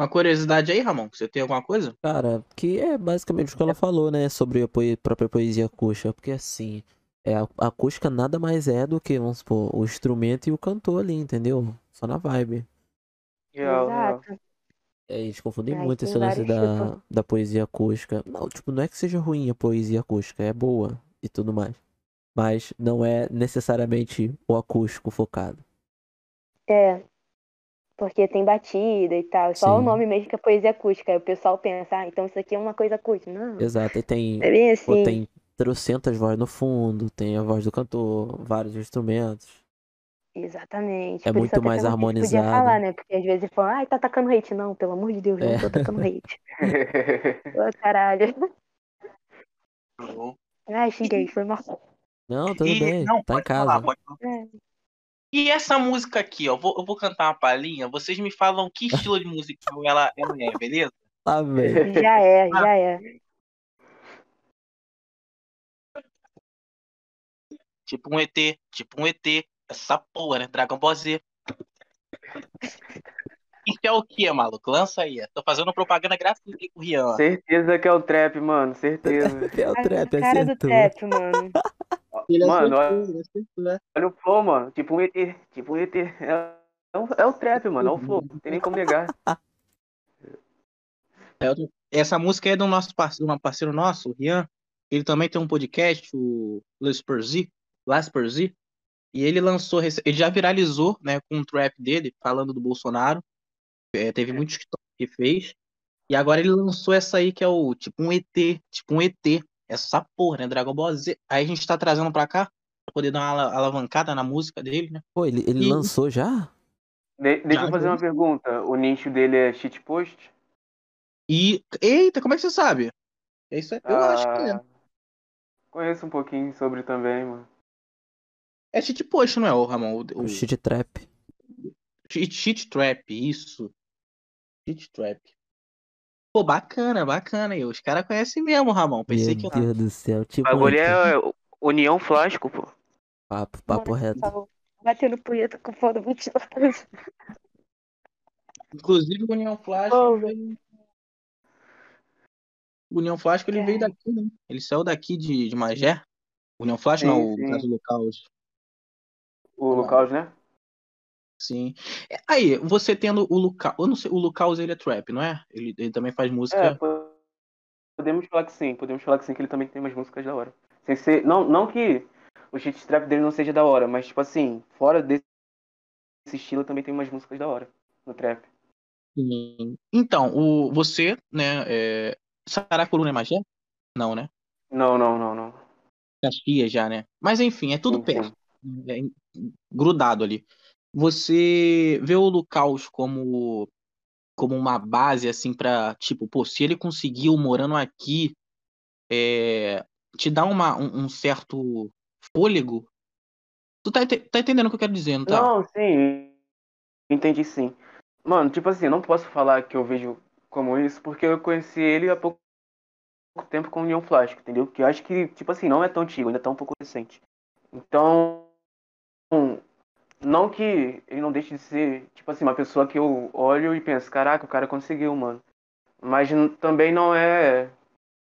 Speaker 1: Uma curiosidade aí, Ramon? Você tem alguma coisa?
Speaker 2: Cara, que é basicamente o que ela falou, né? Sobre a poe- própria poesia acústica. Porque assim, é, a acústica nada mais é do que, vamos supor, o instrumento e o cantor ali, entendeu? Só na vibe.
Speaker 4: Exato.
Speaker 2: É, eles confundem
Speaker 4: Aí
Speaker 2: muito esse lance da, da poesia acústica. Não, tipo, não é que seja ruim a poesia acústica, é boa e tudo mais. Mas não é necessariamente o acústico focado.
Speaker 4: É. Porque tem batida e tal. Só o
Speaker 2: Sim.
Speaker 4: nome mesmo que é poesia acústica. Aí o pessoal pensa, ah, então isso aqui é uma coisa acústica. Não.
Speaker 2: Exato, e tem,
Speaker 4: É bem
Speaker 2: pô,
Speaker 4: assim.
Speaker 2: tem trocentas vozes no fundo, tem a voz do cantor, vários instrumentos.
Speaker 4: Exatamente.
Speaker 2: É
Speaker 4: Por
Speaker 2: muito
Speaker 4: até
Speaker 2: mais
Speaker 4: não podia
Speaker 2: harmonizado.
Speaker 4: falar, né? Porque às vezes falam, ai, tá atacando hate. Não, pelo amor de Deus, não
Speaker 2: É.
Speaker 4: tô atacando hate. Ô, caralho. Ai, xinguei, foi mal.
Speaker 2: Não, tudo
Speaker 1: E-
Speaker 2: bem,
Speaker 1: não,
Speaker 2: tá em
Speaker 1: pode falar,
Speaker 2: casa.
Speaker 1: pode falar.
Speaker 4: É.
Speaker 1: E essa música aqui, ó, vou- eu vou cantar uma palhinha, vocês me falam que estilo de musical ela, ela é, beleza?
Speaker 2: Tá bem.
Speaker 4: Já é, já é.
Speaker 1: Tipo um ET, tipo um ET, essa porra, né? Dragon Ball Z. Isso é o que, maluco? Lança aí. Tô fazendo propaganda gratuita aqui com o Rian.
Speaker 3: Certeza que é o trap, mano. Certeza.
Speaker 2: É o
Speaker 4: A
Speaker 2: trap,
Speaker 4: cara do
Speaker 2: acertou.
Speaker 4: trap, mano.
Speaker 1: Ele
Speaker 3: Mano,
Speaker 1: acertou,
Speaker 3: olha,
Speaker 1: acertou, né?
Speaker 3: olha o flow, mano. Tipo um ET. Tipo um ET. É, é, o, é o trap, mano. É o flow. Não tem nem como negar.
Speaker 1: Essa música é do nosso parceiro, um parceiro nosso, o Rian. Ele também tem um podcast, o Les Perzi, Las Perzi. E ele lançou, ele já viralizou, né, com um trap dele, falando do Bolsonaro. É, teve muitos TikTok que fez. E agora ele lançou essa aí, que é o tipo um ET, tipo um ET. Essa porra, né? Dragon Ball Z. Aí a gente tá trazendo pra cá, pra poder dar uma ala- alavancada na música dele, né?
Speaker 2: Pô, ele, ele
Speaker 1: E-
Speaker 2: lançou já?
Speaker 3: De- deixa
Speaker 1: Já,
Speaker 3: eu fazer uma pergunta. O nicho dele é shitpost?
Speaker 1: E. Eita, como é que você sabe? É isso aí. Eu acho que é.
Speaker 3: Ah, Conheço um pouquinho sobre também, mano.
Speaker 1: É cheat post, não é, o Ramon? O,
Speaker 2: O
Speaker 1: o
Speaker 2: shit trap.
Speaker 1: cheat, cheat trap, isso. Cheat trap. Pô, bacana, bacana. E os caras conhecem mesmo, Ramon. Pensei
Speaker 2: Meu
Speaker 1: que eu.
Speaker 2: Deus do céu.
Speaker 3: O
Speaker 2: Tipo,
Speaker 3: bagulho
Speaker 2: um
Speaker 3: é União Flasco, pô.
Speaker 2: papo, papo
Speaker 4: Mano,
Speaker 2: reto.
Speaker 4: tava Batendo punheta com foda ventilador.
Speaker 1: Inclusive o União Flash.
Speaker 4: Folga.
Speaker 1: veio- O União Flash ele veio
Speaker 4: Cara.
Speaker 1: daqui, né? Ele saiu daqui de, de Magé. O União Flash
Speaker 3: Sim,
Speaker 1: não, o
Speaker 3: sim.
Speaker 1: caso local.
Speaker 3: O Lucas, né?
Speaker 1: Sim. É, Aí, você tendo o Lucas. Eu não sei, o Lucas ele é trap, não é? Ele, ele também faz
Speaker 3: É,
Speaker 1: música.
Speaker 3: po- podemos falar que sim. Podemos falar que sim, que ele também tem umas músicas da hora. Sem ser, não, não que o shit trap dele não seja da hora, mas tipo assim, fora desse estilo também tem umas músicas da hora no trap.
Speaker 1: Sim. Então, o, você, né? É... Saracuruna é Magé? Não, né?
Speaker 3: Não, não, não, não.
Speaker 1: Caxias já, né? Mas enfim, é tudo
Speaker 3: Sim,
Speaker 1: perto.
Speaker 3: sim.
Speaker 1: É em- grudado ali. Você vê o Lucaus como como uma base assim pra, tipo, pô, se ele conseguiu morando aqui é, te dá uma, um, um certo fôlego. Tu tá, tá entendendo o que eu quero dizer, não tá?
Speaker 3: Não, sim. Entendi sim. Mano, tipo assim, eu não posso falar que eu vejo como isso, porque eu conheci ele há pouco tempo com o União Flasco, entendeu? Que eu acho que, tipo assim, não é tão antigo, ainda tá um pouco recente. Então, não que ele não deixe de ser, tipo assim, uma pessoa que eu olho e penso, caraca, o cara conseguiu, mano. Mas também não é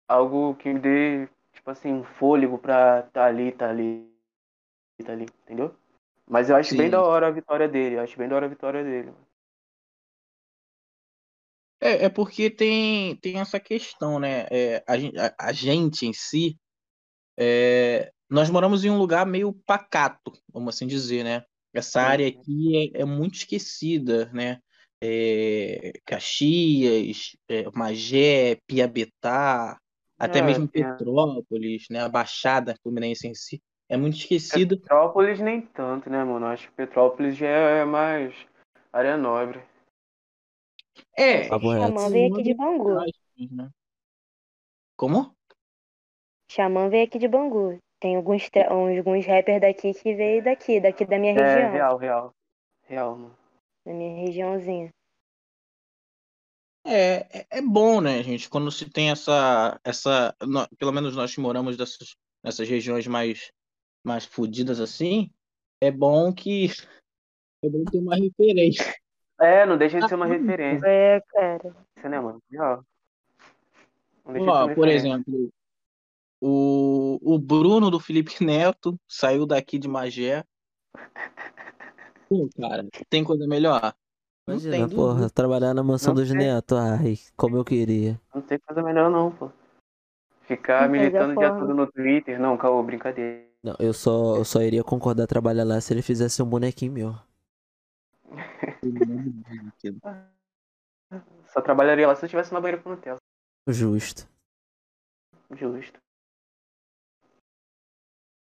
Speaker 3: algo que me dê, tipo assim, um fôlego pra tá ali, tá ali, tá ali, entendeu? Mas eu acho
Speaker 1: Sim.
Speaker 3: bem da hora a vitória dele, eu acho bem da hora a vitória dele.
Speaker 1: É, é porque tem, tem essa questão, né? É, a- a gente em si é, nós moramos em um lugar meio pacato, vamos assim dizer, né? Essa área
Speaker 3: sim.
Speaker 1: aqui é, é muito esquecida, né? É, Caxias, é, Magé, Piabetá, até
Speaker 3: É,
Speaker 1: mesmo Petrópolis, né? A Baixada Fluminense em si é muito esquecida.
Speaker 3: Petrópolis nem tanto, né, mano? Acho que Petrópolis já é mais área nobre.
Speaker 1: É.
Speaker 4: Xamã veio aqui de Bangu.
Speaker 1: Como?
Speaker 4: Xamã veio aqui de Bangu. Tem alguns, tra- alguns rappers daqui que veio daqui, daqui da minha
Speaker 3: É,
Speaker 4: região.
Speaker 3: real, real. Real, mano.
Speaker 4: Da minha regiãozinha.
Speaker 1: É, é, é bom, né, gente? Quando se tem essa, essa, nó- pelo menos nós que moramos dessas, nessas regiões mais, mais fodidas assim, é bom que é bom ter uma referência.
Speaker 3: É, não deixa de ser uma referência,
Speaker 4: É, cara.
Speaker 3: né, mano? Real. Não deixa de ser
Speaker 1: Ó,
Speaker 3: uma
Speaker 1: por
Speaker 3: referência.
Speaker 1: exemplo, o, o Bruno do Felipe Neto saiu daqui de Magé. Pô, cara, tem coisa melhor? Não
Speaker 2: Imagina,
Speaker 1: tem
Speaker 2: porra,
Speaker 1: dúvida.
Speaker 2: trabalhar na mansão
Speaker 3: Não
Speaker 2: dos
Speaker 3: tem.
Speaker 2: netos. Ai, como eu queria.
Speaker 3: Não tem coisa melhor não, pô. Ficar
Speaker 4: é
Speaker 3: militando o dia
Speaker 4: forma.
Speaker 3: todo no Twitter. Não, caô, brincadeira.
Speaker 2: Não, eu só, eu só iria concordar trabalhar lá se ele fizesse um bonequinho meu.
Speaker 3: Só trabalharia lá se eu tivesse uma banheira com Nutella.
Speaker 2: Justo.
Speaker 3: Justo.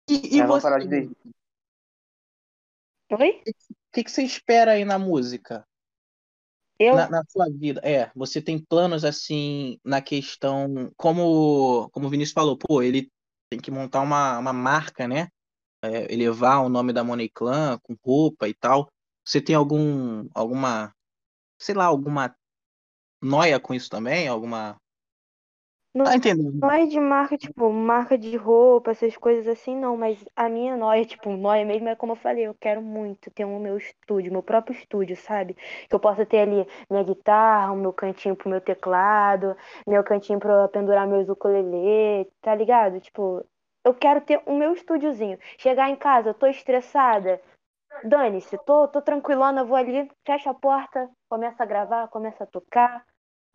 Speaker 1: E, e
Speaker 3: vamos
Speaker 1: você,
Speaker 3: parar de.
Speaker 4: Oi?
Speaker 1: o que, que você espera aí na música?
Speaker 4: Eu?
Speaker 1: Na, na sua vida, é, você tem planos assim na questão, como, como o Vinícius falou, pô, ele tem que montar uma, uma marca, né? É, elevar o nome da Money Clan com roupa e tal. Você tem algum, alguma, sei lá, alguma noia com isso também? Alguma.
Speaker 4: Não,
Speaker 1: Tá entendendo?
Speaker 4: não é de marca, tipo, marca de roupa, essas coisas assim, não. Mas a minha noia, tipo, noia mesmo é como eu falei, eu quero muito ter um meu estúdio, meu próprio estúdio, sabe? Que eu possa ter ali minha guitarra, o meu cantinho pro meu teclado, meu cantinho pra pendurar meus ukulele, tá ligado? Tipo, eu quero ter o meu estúdiozinho. Chegar em casa, eu tô estressada. Dane-se, tô, tô tranquilona, vou ali, fecho a porta, começo a gravar, começo a tocar.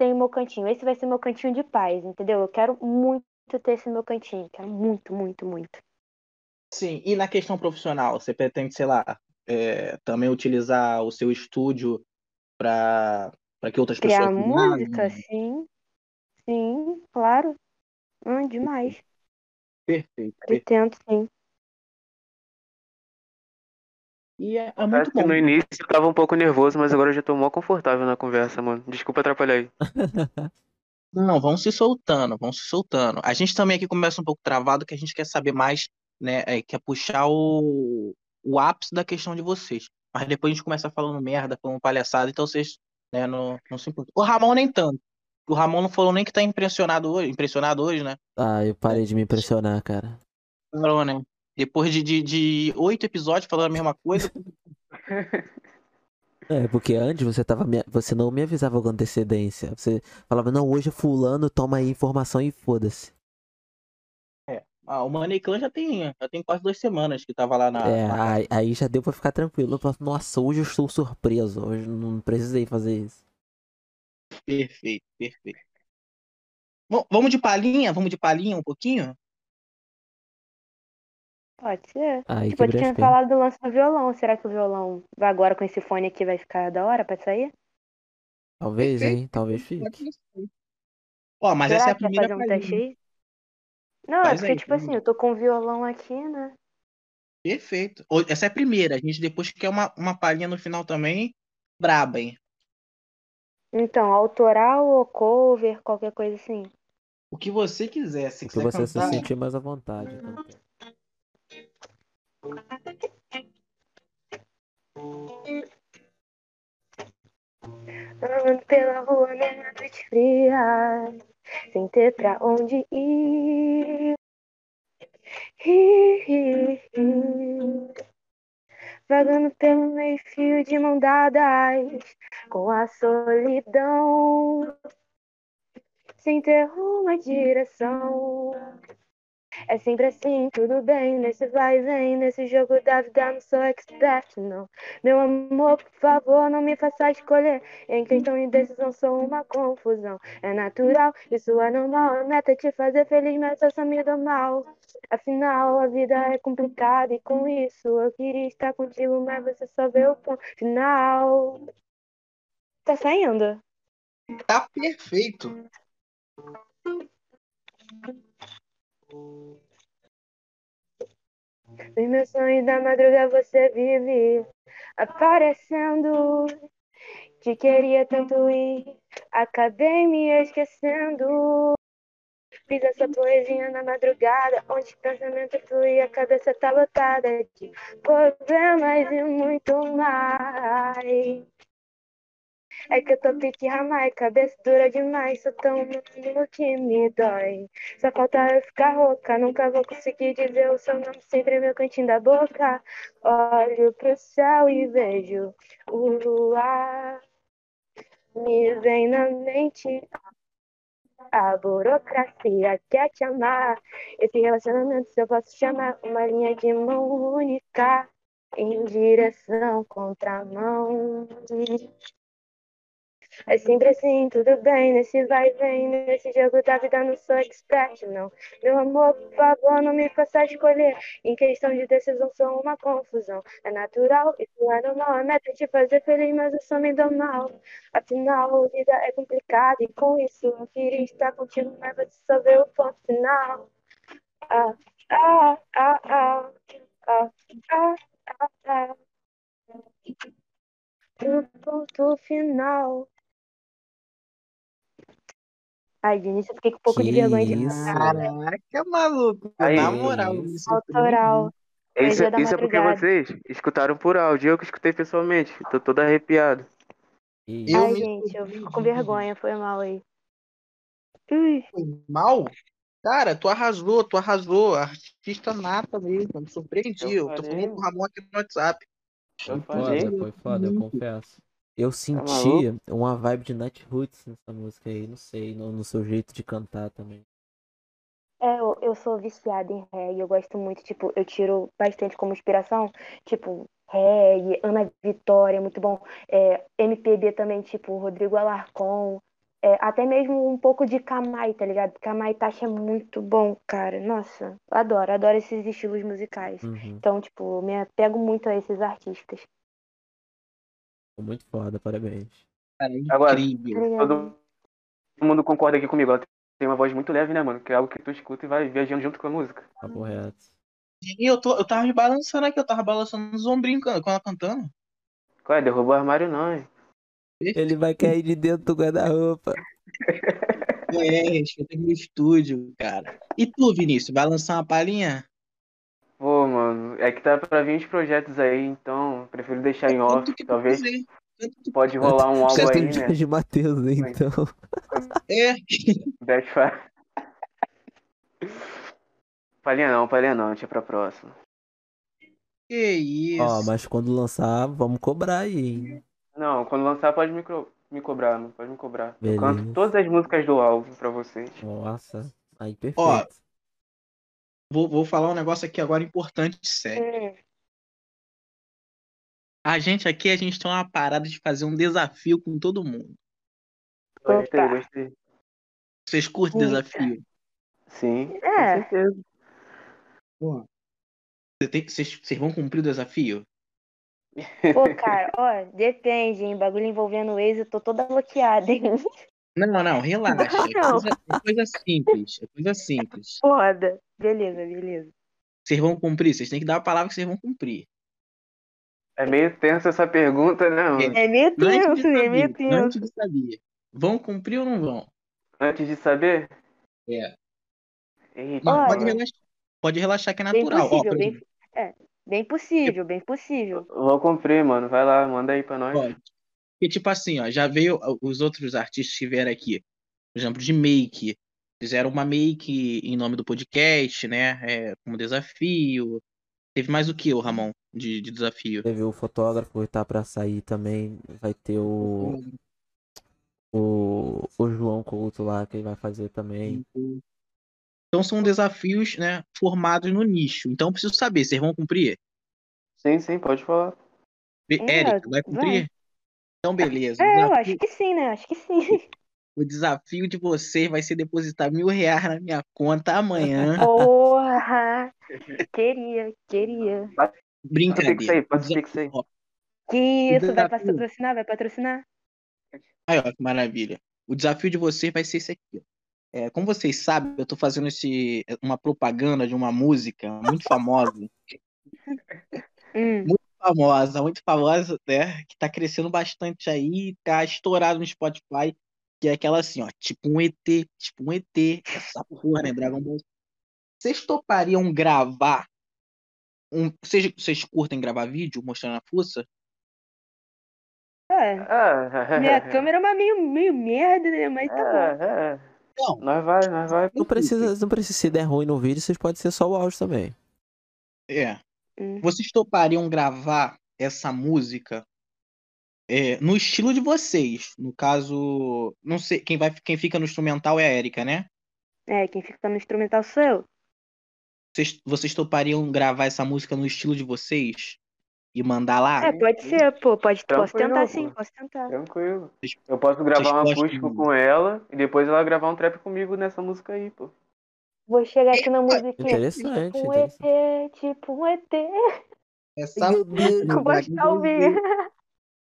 Speaker 4: Tenho meu cantinho. Esse vai ser meu cantinho de paz, entendeu? Eu quero muito ter esse meu cantinho. Quero muito, muito, muito.
Speaker 1: Sim, e na questão profissional, você pretende, sei lá, é, também utilizar o seu estúdio para que outras
Speaker 4: Criar
Speaker 1: pessoas
Speaker 4: música,
Speaker 1: gravem?
Speaker 4: sim. Sim, claro. Hum, demais.
Speaker 1: Perfeito.
Speaker 4: Pretendo, sim.
Speaker 1: E é, é muito
Speaker 3: que
Speaker 1: bom.
Speaker 3: no início eu tava um pouco nervoso, mas agora eu já tô mó confortável na conversa, mano. Desculpa atrapalhar aí.
Speaker 1: Não, vão se soltando, vão se soltando. A gente também aqui começa um pouco travado, que a gente quer saber mais, né? é, quer puxar o, o ápice da questão de vocês. Mas depois a gente começa falando merda, falando palhaçada, então vocês, né, não, não se importam. O Ramon nem tanto. O Ramon não falou nem que tá impressionado hoje, impressionado hoje, né?
Speaker 2: Ah, eu parei de me impressionar, cara.
Speaker 1: Parou, né? Depois de, de, de oito episódios falando a mesma coisa,
Speaker 2: É, porque antes você tava você não me avisava com antecedência. Você falava, não, hoje é fulano, toma aí informação e foda-se.
Speaker 1: ah, o Money Clan já tem, já tem quase duas semanas que tava lá na.
Speaker 2: É,
Speaker 1: na-
Speaker 2: aí, aí já deu pra ficar tranquilo. Eu falo, Nossa, hoje eu estou surpreso. Hoje não precisei fazer isso.
Speaker 1: Perfeito, perfeito. Bom, vamos de palhinha? Vamos de palhinha um pouquinho?
Speaker 4: Pode ser.
Speaker 2: Aí
Speaker 4: Tipo, eu tinha falado do lance do violão. Será que o violão agora com esse fone aqui vai ficar da hora pra sair?
Speaker 2: Talvez, hein? Talvez
Speaker 1: Pode
Speaker 2: fique.
Speaker 1: ser. Ó, mas
Speaker 4: Será
Speaker 1: essa é a primeira
Speaker 4: fazer um teste aí? Não, é
Speaker 1: Faz
Speaker 4: porque,
Speaker 1: aí,
Speaker 4: tipo assim, eu tô com o violão aqui, né?
Speaker 1: Perfeito. Essa é a primeira. A gente depois quer uma, uma palhinha no final também. Braba, hein?
Speaker 4: Então, autoral ou cover, qualquer coisa assim.
Speaker 1: O que você quiser. Se
Speaker 2: O que
Speaker 1: quiser
Speaker 2: você se
Speaker 1: cantar.
Speaker 2: sentir mais à vontade. então.
Speaker 4: Andando pela rua na noite fria, sem ter pra onde ir. Vagando pelo meio fio de mão dadas com a solidão, sem ter uma direção. É sempre assim, tudo bem, nesse vai e vem, nesse jogo da vida não sou expert, não. Meu amor, por favor, não me faça escolher. Em questão de decisão, sou uma confusão. É natural, isso é normal. A meta é te fazer feliz, mas eu só me dou mal. Afinal, a vida é complicada e com isso eu queria estar contigo, mas você só vê o ponto final. Tá saindo.
Speaker 1: Tá perfeito.
Speaker 4: Nos meus sonhos da madrugada você vive aparecendo. Te queria tanto ir, acabei me esquecendo. Fiz essa poesia na madrugada, onde o pensamento flui a cabeça tá lotada de problemas e muito mais. É que eu tô pique ramai, cabeça dura demais, sou tão no que me dói. Só falta eu ficar rouca, nunca vou conseguir dizer o seu nome sempre no meu cantinho da boca. Olho pro céu e vejo o luar. Me vem na mente a burocracia quer te amar. Esse relacionamento, se eu posso chamar, uma linha de mão única em direção contramão. É sempre assim, tudo bem, nesse vai e vem, nesse jogo da vida não sou expert, não. Meu amor, por favor, não me faça escolher. Em questão de decisão, sou uma confusão. É natural, isso é normal, é meta de fazer feliz, mas eu só me dou mal. Afinal, a vida é complicada e com isso eu queria estar contigo, mas você só vê o ponto final. Ah, ah, ah, ah, ah, ah, ah, ah. O ponto final. Ai, de início eu fiquei com um pouco de
Speaker 2: Que
Speaker 4: vergonha de
Speaker 2: isso?
Speaker 1: Caraca, maluco.
Speaker 3: Aí.
Speaker 1: Na moral, isso.
Speaker 4: autoral.
Speaker 3: Isso,
Speaker 4: Poesia da
Speaker 3: isso é porque vocês escutaram por áudio, eu que escutei pessoalmente. Tô todo arrepiado.
Speaker 1: Eu
Speaker 4: Ai,
Speaker 1: me
Speaker 4: gente, eu fico com vergonha, foi mal aí. Ui,
Speaker 1: Foi mal? Cara, tu arrasou, tu arrasou. Artista nata mesmo. Eu me surpreendi.
Speaker 3: Eu
Speaker 1: Eu, tô falando com o Ramon aqui no WhatsApp.
Speaker 3: Eu
Speaker 2: Foi foda, foi foda, eu confesso. Eu
Speaker 3: Tá
Speaker 2: senti uma vibe de Nat Roots nessa música aí, não sei, no, no seu jeito de cantar também.
Speaker 4: É, eu, eu sou viciada em reggae, eu gosto muito, tipo, eu tiro bastante como inspiração, tipo, reggae, Ana Vitória, muito bom, é, MPB também, tipo, Rodrigo Alarcon, é, até mesmo um pouco de Kamai, tá ligado? Kamai Tachi é muito bom, cara, nossa, adoro, adoro esses estilos musicais.
Speaker 2: Uhum.
Speaker 4: Então, tipo, eu me apego muito a esses artistas.
Speaker 2: Muito foda, parabéns.
Speaker 1: Cara,
Speaker 3: Agora,
Speaker 1: incrível.
Speaker 4: Obrigada.
Speaker 3: Todo mundo concorda aqui comigo. Ela tem uma voz muito leve, né, mano? Que é algo que tu escuta e vai viajando junto com a música.
Speaker 2: Papo reto.
Speaker 1: E eu, tô, eu tava me balançando aqui, eu tava balançando os ombrinhos com com ela cantando.
Speaker 3: Qual é? Derrubou o armário, não, hein?
Speaker 2: Ele vai cair de dentro do guarda-roupa.
Speaker 1: É, respeita no estúdio, cara. E tu, Vinícius, vai lançar uma palhinha?
Speaker 3: Mano, é que tá pra vir uns projetos aí, então prefiro deixar em
Speaker 1: Tanto
Speaker 3: off. Talvez pode rolar um álbum aí,
Speaker 2: de
Speaker 3: né?
Speaker 2: Jorge Matheus, né, então.
Speaker 1: É,
Speaker 3: Fa- Palhinha não, palhinha não, deixa pra próxima.
Speaker 1: que isso.
Speaker 2: Ó, mas quando lançar, vamos cobrar aí, hein?
Speaker 3: Não, quando lançar pode me, co- me cobrar, não pode me cobrar. Eu canto
Speaker 2: Beleza.
Speaker 3: todas as músicas do álbum pra vocês.
Speaker 2: Nossa, aí perfeito.
Speaker 1: Ó, Vou, vou falar um negócio aqui agora importante, sério.
Speaker 4: Hum,
Speaker 1: A gente aqui, a gente tem uma parada de fazer um desafio com todo mundo.
Speaker 3: Gostei, gostei.
Speaker 1: Vocês curtem
Speaker 4: Eita.
Speaker 1: desafio?
Speaker 3: Sim, com
Speaker 4: É.
Speaker 3: certeza.
Speaker 1: Pô, tem que- Vocês vocês vão cumprir o desafio?
Speaker 4: Pô, cara, ó, depende, hein? Bagulho envolvendo o ex, eu tô toda bloqueada, hein?
Speaker 1: Não, não, relaxa. É
Speaker 4: Não.
Speaker 1: coisa, é coisa simples. É coisa simples.
Speaker 4: Foda. Beleza, beleza.
Speaker 1: Vocês vão cumprir? Vocês têm que dar a palavra que vocês vão cumprir.
Speaker 3: É meio tensa essa pergunta, né, mano?
Speaker 4: É meio
Speaker 1: Antes de
Speaker 4: tenso, é meio tenso.
Speaker 1: Antes de saber. Vão cumprir ou não vão?
Speaker 3: Antes de saber.
Speaker 1: É.
Speaker 3: Eita,
Speaker 1: Mas
Speaker 4: Olha.
Speaker 1: pode relaxar. Pode relaxar que é
Speaker 4: Bem
Speaker 1: natural. Ó,
Speaker 4: possível,
Speaker 1: por
Speaker 4: bem, é, bem possível, bem possível.
Speaker 3: Vou cumprir, mano. Vai lá, manda aí pra nós.
Speaker 1: ó, porque, tipo assim, ó, já veio os outros artistas que vieram aqui. Por exemplo, de make. Fizeram uma make em nome do podcast, né? É, como desafio. Teve mais o que, o Ramon, de, de desafio?
Speaker 2: Teve o fotógrafo que tá pra sair também. Vai ter o, o, o João Couto lá que ele vai fazer também.
Speaker 1: Então são desafios, né, formados no nicho. Então eu preciso saber, vocês vão cumprir?
Speaker 3: Sim, sim, pode falar.
Speaker 1: Érica, vai cumprir? Então beleza.
Speaker 4: É, eu acho que sim, né? Acho que sim.
Speaker 1: O desafio de vocês vai ser depositar mil reais na minha conta amanhã.
Speaker 4: Porra! Queria, queria.
Speaker 3: Passa aí,
Speaker 1: Brincadeira.
Speaker 3: passa Pix aí.
Speaker 1: ó,
Speaker 4: Que isso, vai patrocinar? Vai patrocinar?
Speaker 1: Aí, ó, que maravilha. O desafio de vocês vai ser esse aqui. ó. É, como vocês sabem, eu tô fazendo esse, uma propaganda de uma música muito famosa,
Speaker 4: Hum.
Speaker 1: famosa, muito famosa, né? Que tá crescendo bastante aí, tá estourado no Spotify, que é aquela assim, ó, tipo um ET, tipo um ET, essa porra, né? Dragon Ball. Vocês topariam gravar um. Vocês, vocês curtem gravar vídeo mostrando a fuça?
Speaker 4: É,
Speaker 3: Ah,
Speaker 4: minha câmera é uma meio, meio merda, né? Mas tá bom.
Speaker 3: É, é.
Speaker 1: Não.
Speaker 3: Nós vai, nós vai.
Speaker 2: Não precisa, não precisa se der ruim no vídeo, vocês podem ser só o áudio também.
Speaker 1: É.
Speaker 4: Hum.
Speaker 1: Vocês topariam gravar essa música é, no estilo de vocês? No caso, não sei, quem vai, quem fica no instrumental é a Erika, né?
Speaker 4: É, quem fica no instrumental sou eu.
Speaker 1: Vocês, vocês topariam gravar essa música no estilo de vocês e mandar lá?
Speaker 4: É, pode ser, pô. Pode, posso tentar
Speaker 3: pô.
Speaker 4: sim, posso tentar.
Speaker 3: Tranquilo. Eu posso gravar um acústico
Speaker 1: de-
Speaker 3: com ela e depois ela gravar um trap comigo nessa música aí, pô.
Speaker 4: Vou chegar aqui na musiquinha.
Speaker 2: Interessante,
Speaker 4: Tipo um. ET, tipo um ET.
Speaker 1: Essa música.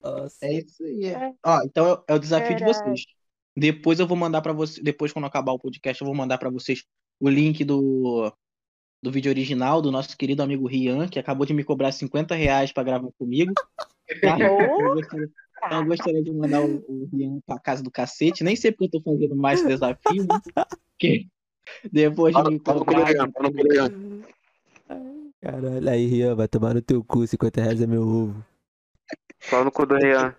Speaker 2: Nossa.
Speaker 1: É isso aí.
Speaker 4: É.
Speaker 1: Ó, então é, é o desafio de vocês. Depois eu vou mandar pra vocês, depois quando acabar o podcast, eu vou mandar pra vocês o link do do vídeo original do nosso querido amigo Rian, que acabou de me cobrar 50 reais pra gravar comigo. Eu gostaria, então eu gostaria de mandar o, o Rian pra casa do cacete. Nem sei porque eu tô fazendo mais esse desafio, né? Porque depois de me cobrar.
Speaker 2: Caralho, aí, Rian, vai tomar no teu cu, 50 reais é meu ovo.
Speaker 3: Só no cu do Rian.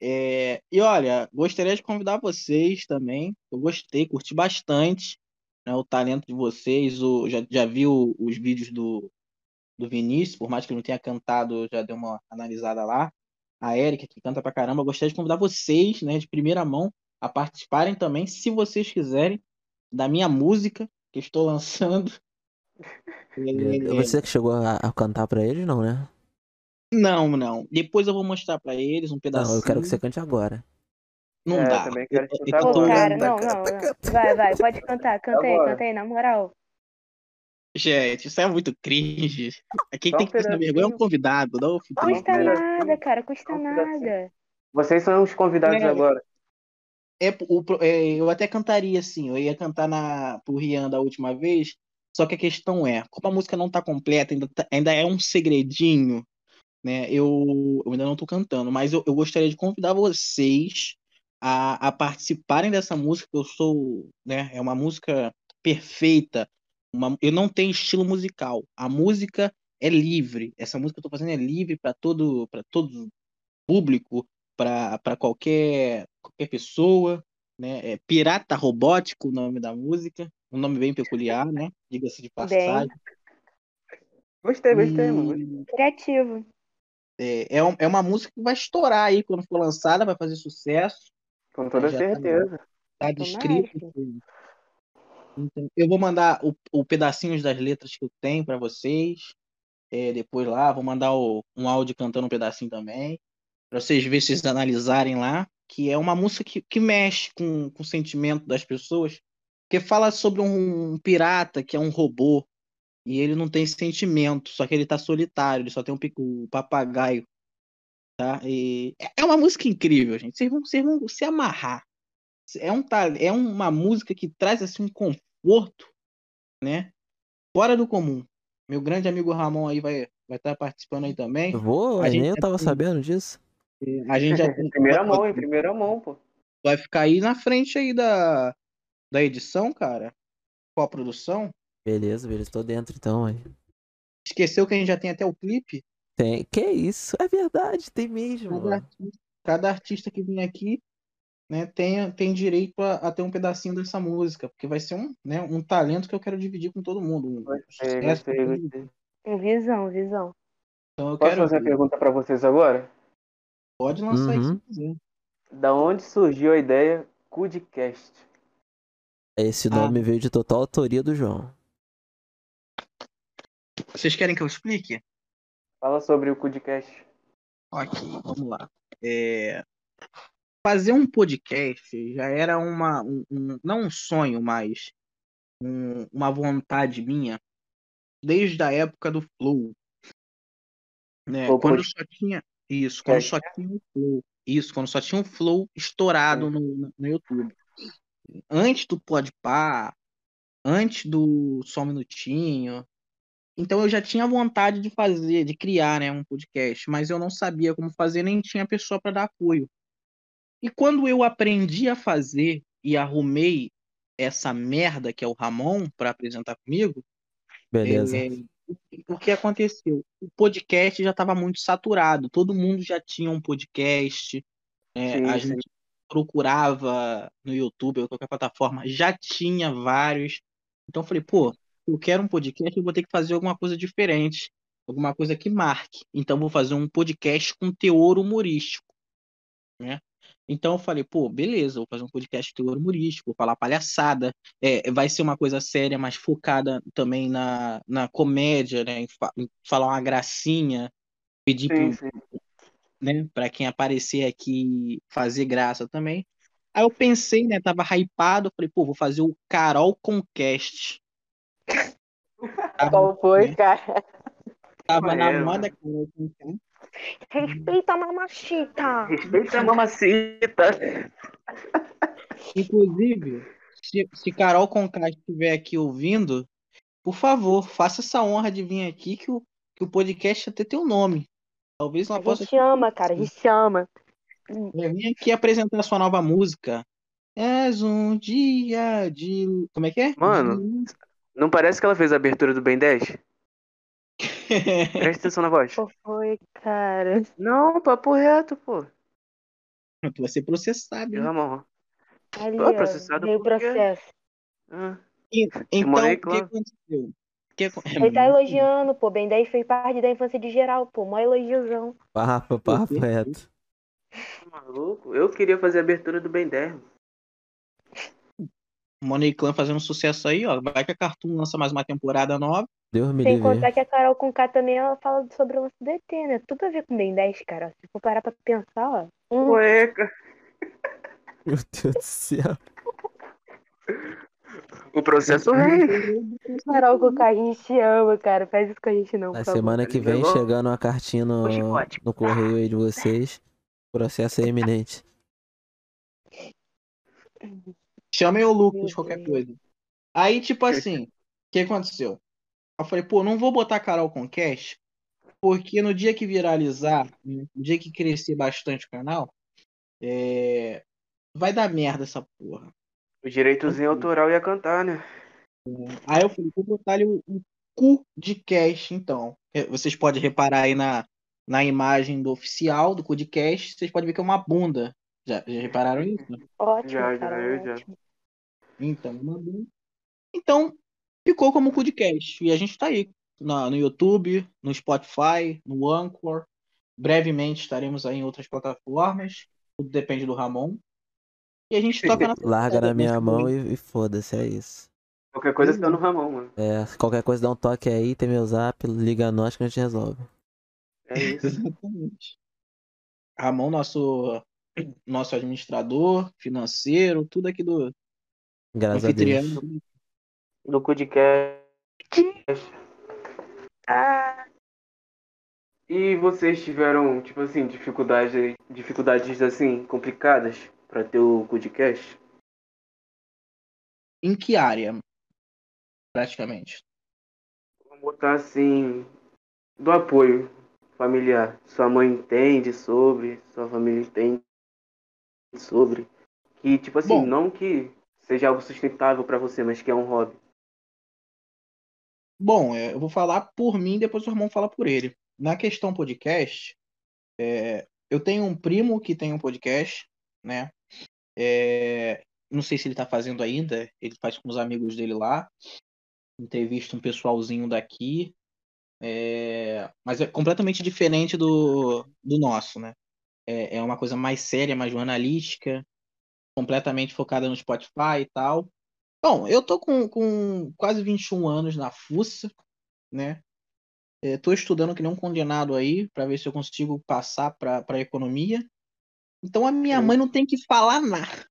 Speaker 1: É, e olha, gostaria de convidar vocês também. Eu gostei, curti bastante né, o talento de vocês. O, já, já vi o- os vídeos do, do Vinícius, por mais que ele não tenha cantado, já dei uma analisada lá. A Érica, que canta pra caramba. Eu gostaria de convidar vocês, né, de primeira mão, a participarem também, se vocês quiserem, da minha música que estou lançando. É,
Speaker 2: Você que chegou a, a cantar pra eles, não, né?
Speaker 1: Não, não. Depois eu vou mostrar pra eles um pedacinho.
Speaker 2: Não, eu quero que você cante agora.
Speaker 1: Não
Speaker 3: É,
Speaker 1: dá.
Speaker 3: também quero
Speaker 1: Eu- eu
Speaker 3: escutar
Speaker 1: tô-
Speaker 4: cara, não, não, não. Vai, vai, pode cantar. Canta aí, canta aí, na moral.
Speaker 1: Gente, isso é muito cringe. Quem tem que passar vergonha é um convidado, não.
Speaker 4: Custa nada, cara, custa nada.
Speaker 3: Vocês são os convidados
Speaker 1: É.
Speaker 3: agora.
Speaker 1: É, o, pro- é, eu até cantaria assim, eu ia cantar na, pro Rian da última vez, só que a questão é, como a música não tá completa, ainda, tá- ainda é um segredinho, né? Eu, eu ainda não tô cantando, mas eu, eu gostaria de convidar vocês a, a participarem dessa música, que eu sou, né? É uma música perfeita. Uma, eu não tenho estilo musical. A música é livre. Essa música que eu tô fazendo é livre para todo, para todo público, para qualquer qualquer pessoa, né? É Pirata Robótico o nome da música, um nome bem peculiar, né? Diga-se de passagem.
Speaker 3: Gostei, gostei,
Speaker 1: E.
Speaker 4: Criativo.
Speaker 1: É, é, um- é uma música que vai estourar aí quando for lançada, vai fazer sucesso.
Speaker 3: Com toda
Speaker 1: Já tá-
Speaker 3: certeza.
Speaker 1: Tá
Speaker 4: Tomara,
Speaker 1: descrito. Então, eu vou mandar o, o pedacinhos das letras que eu tenho para vocês. é, depois lá, vou mandar o- um áudio cantando um pedacinho também. Para vocês verem, vocês analisarem lá. Que é uma música que, que mexe com, com o sentimento das pessoas. Porque fala sobre um, pirata que é um robô. E ele não tem sentimento, só que ele tá solitário, ele só tem um pico- o papagaio. Tá? E é- é uma música incrível, gente. Vocês vão, vocês vão se amarrar é, um, tal- é uma música que traz assim um conforto, né? Fora do comum. Meu grande amigo Ramon aí vai vai estar participando aí também.
Speaker 2: Eu vou,
Speaker 1: A gente
Speaker 2: nem eu tava
Speaker 1: tem-
Speaker 2: sabendo disso.
Speaker 1: A gente já tem-
Speaker 3: Em primeira mão, em primeira mão, pô.
Speaker 1: vai ficar aí na frente aí da, da edição, cara. Com a produção.
Speaker 2: Beleza, beleza, tô dentro então, aí.
Speaker 1: Esqueceu que a gente já tem até o clipe.
Speaker 2: Tem. Que isso? É verdade, tem mesmo.
Speaker 1: Cada artista, cada artista que vem aqui, né, tem, tem direito a, a ter um pedacinho dessa música, porque vai ser um, né, um talento que eu quero dividir com todo mundo. Um, sucesso.
Speaker 4: Um Visão, visão.
Speaker 1: Então eu
Speaker 3: Posso
Speaker 1: quero
Speaker 3: fazer uma pergunta pra vocês agora?
Speaker 1: Pode lançar
Speaker 2: Uhum.
Speaker 1: isso. quiser.
Speaker 3: Da onde surgiu a ideia Cudcast?
Speaker 2: Esse
Speaker 1: Ah.
Speaker 2: nome veio de total autoria do João.
Speaker 1: Vocês querem que eu explique?
Speaker 3: Fala sobre o Cudcast.
Speaker 1: Ok, vamos lá. É, Fazer um podcast já era uma, um, um- não um sonho, mas um- uma vontade minha desde a época do Flow. Né?
Speaker 3: Flow
Speaker 1: Quando
Speaker 3: Podcast.
Speaker 1: só tinha isso, quando só tinha o Flow. Isso, quando só tinha o Flow estourado no, no- no YouTube. Antes do Podpah, antes do Só um Minutinho. Então eu já tinha vontade de fazer, de criar, né, um podcast, mas eu não sabia como fazer, nem tinha pessoa para dar apoio. E quando eu aprendi a fazer e arrumei essa merda que é o Ramon para apresentar comigo,
Speaker 2: Beleza.
Speaker 1: é, o que aconteceu? O podcast já estava muito saturado, todo mundo já tinha um podcast, né,
Speaker 3: Sim,
Speaker 1: a
Speaker 3: sim.
Speaker 1: gente procurava no YouTube ou qualquer plataforma, já tinha vários. Então eu falei, pô, eu quero um podcast, eu vou ter que fazer alguma coisa diferente, alguma coisa que marque. Então vou fazer um podcast com teor humorístico, né? Então eu falei, pô, beleza, vou fazer um podcast com teor humorístico, vou falar palhaçada, é, vai ser uma coisa séria, mas focada também na, na comédia, né? Em, fa- em falar uma gracinha, pedir
Speaker 3: Sim,
Speaker 1: pro,
Speaker 3: sim.
Speaker 1: né, para quem aparecer aqui fazer graça também. Aí eu pensei, né, tava hypado, falei, pô, vou fazer o Carol Concast.
Speaker 4: Qual foi, cara?
Speaker 1: tava na moda Carol Concast.
Speaker 4: Respeita a mamachita.
Speaker 3: Respeita a mamacita.
Speaker 1: Inclusive, se, se Carol Concast estiver aqui ouvindo, por favor, faça essa honra de vir aqui que o, que o podcast até tem um nome. Talvez ela
Speaker 4: A
Speaker 1: possa
Speaker 4: gente ama, cara, a gente ama.
Speaker 1: É, Vem aqui apresentar a sua nova música. És um dia de. Como é que é?
Speaker 3: Mano. Não parece que ela fez a abertura do Ben 10? Presta atenção na voz.
Speaker 4: Qual foi, cara?
Speaker 3: Não, papo reto, pô.
Speaker 1: tu vai ser processado. Hein?
Speaker 3: Ramon.
Speaker 4: Ali,
Speaker 3: Pô,
Speaker 4: ó,
Speaker 3: processado quê?
Speaker 4: processo.
Speaker 3: Ah,
Speaker 1: E- Então, o que aconteceu? O que
Speaker 4: Ele tá elogiando, pô. Ben 10 fez parte da infância de geral, pô. Mó elogiozão.
Speaker 2: Papo, papo reto.
Speaker 3: maluco. Eu queria fazer a abertura do Ben 10.
Speaker 1: Money Clan fazendo sucesso aí, ó. Vai que a Cartoon lança mais uma temporada nova.
Speaker 2: Deus me
Speaker 4: Sem
Speaker 2: livre.
Speaker 4: contar que a Carol com K também, ela fala sobre o lance do ET, né? Tudo a ver com Ben 10, cara. Se for parar pra pensar, ó. Hum,
Speaker 3: Cueca.
Speaker 2: Meu Deus do céu.
Speaker 3: O processo rei.
Speaker 4: Carol com K, a gente ama, cara. Faz isso com a gente não,
Speaker 2: Na semana que vem,
Speaker 3: levou-
Speaker 2: chegando uma cartinha no, no correio aí de vocês. Processo é iminente.
Speaker 1: Chamem o Lucas,
Speaker 4: Meu
Speaker 1: qualquer
Speaker 4: Deus.
Speaker 1: coisa. Aí, tipo assim, o que aconteceu? Eu falei, pô, não vou botar Carol com cash, porque no dia que viralizar, no dia que crescer bastante o canal, é, vai dar merda essa porra.
Speaker 3: O direitozinho autoral ia cantar, né?
Speaker 1: Aí eu falei, vou botar ali o, o cu de cash, então. É, Vocês podem reparar aí na, na imagem do oficial do cu de cash, vocês podem ver que é uma bunda. Já, já repararam isso?
Speaker 4: Ótimo,
Speaker 3: Já, já,
Speaker 4: cara.
Speaker 3: eu já.
Speaker 1: Então. Então, ficou como cash. E a gente tá aí na- no YouTube, no Spotify, no Anchor. Brevemente estaremos aí em outras plataformas. Tudo depende do Ramon. E a gente toca na
Speaker 2: Larga na minha mão e, e foda-se, é isso.
Speaker 3: Qualquer coisa tá no Ramon, mano.
Speaker 2: É, qualquer coisa dá um toque aí, tem meu zap, liga a nós que a gente resolve.
Speaker 3: É isso.
Speaker 1: Exatamente. Ramon, nosso, nosso administrador financeiro, tudo aqui do
Speaker 2: Graças a
Speaker 1: anfitrião.
Speaker 2: Deus.
Speaker 3: No Cudcast.
Speaker 4: Ah,
Speaker 3: E vocês tiveram, tipo assim, dificuldades, dificuldades assim, complicadas pra ter o Cudcast?
Speaker 1: Em que área? Praticamente.
Speaker 3: Vamos botar assim, do apoio familiar. Sua mãe entende sobre, sua família entende sobre. Que, tipo assim,
Speaker 1: Bom.
Speaker 3: não que seja algo sustentável pra você, mas que é um hobby.
Speaker 1: Bom, é, eu vou falar por mim, depois o Ramon fala por ele. Na questão podcast, é, eu tenho um primo que tem um podcast, né? É, não sei se ele tá fazendo ainda, ele faz com os amigos dele lá. Entrevista um pessoalzinho daqui. é, mas é completamente diferente do, do nosso, né? É, é uma coisa mais séria, mais jornalística, completamente focada no Spotify e tal. Bom, eu tô com, com quase 21 anos na fuça, né? É, tô estudando que nem um condenado aí para ver se eu consigo passar para para economia. Então a minha
Speaker 3: Sim.
Speaker 1: mãe não tem que falar nada.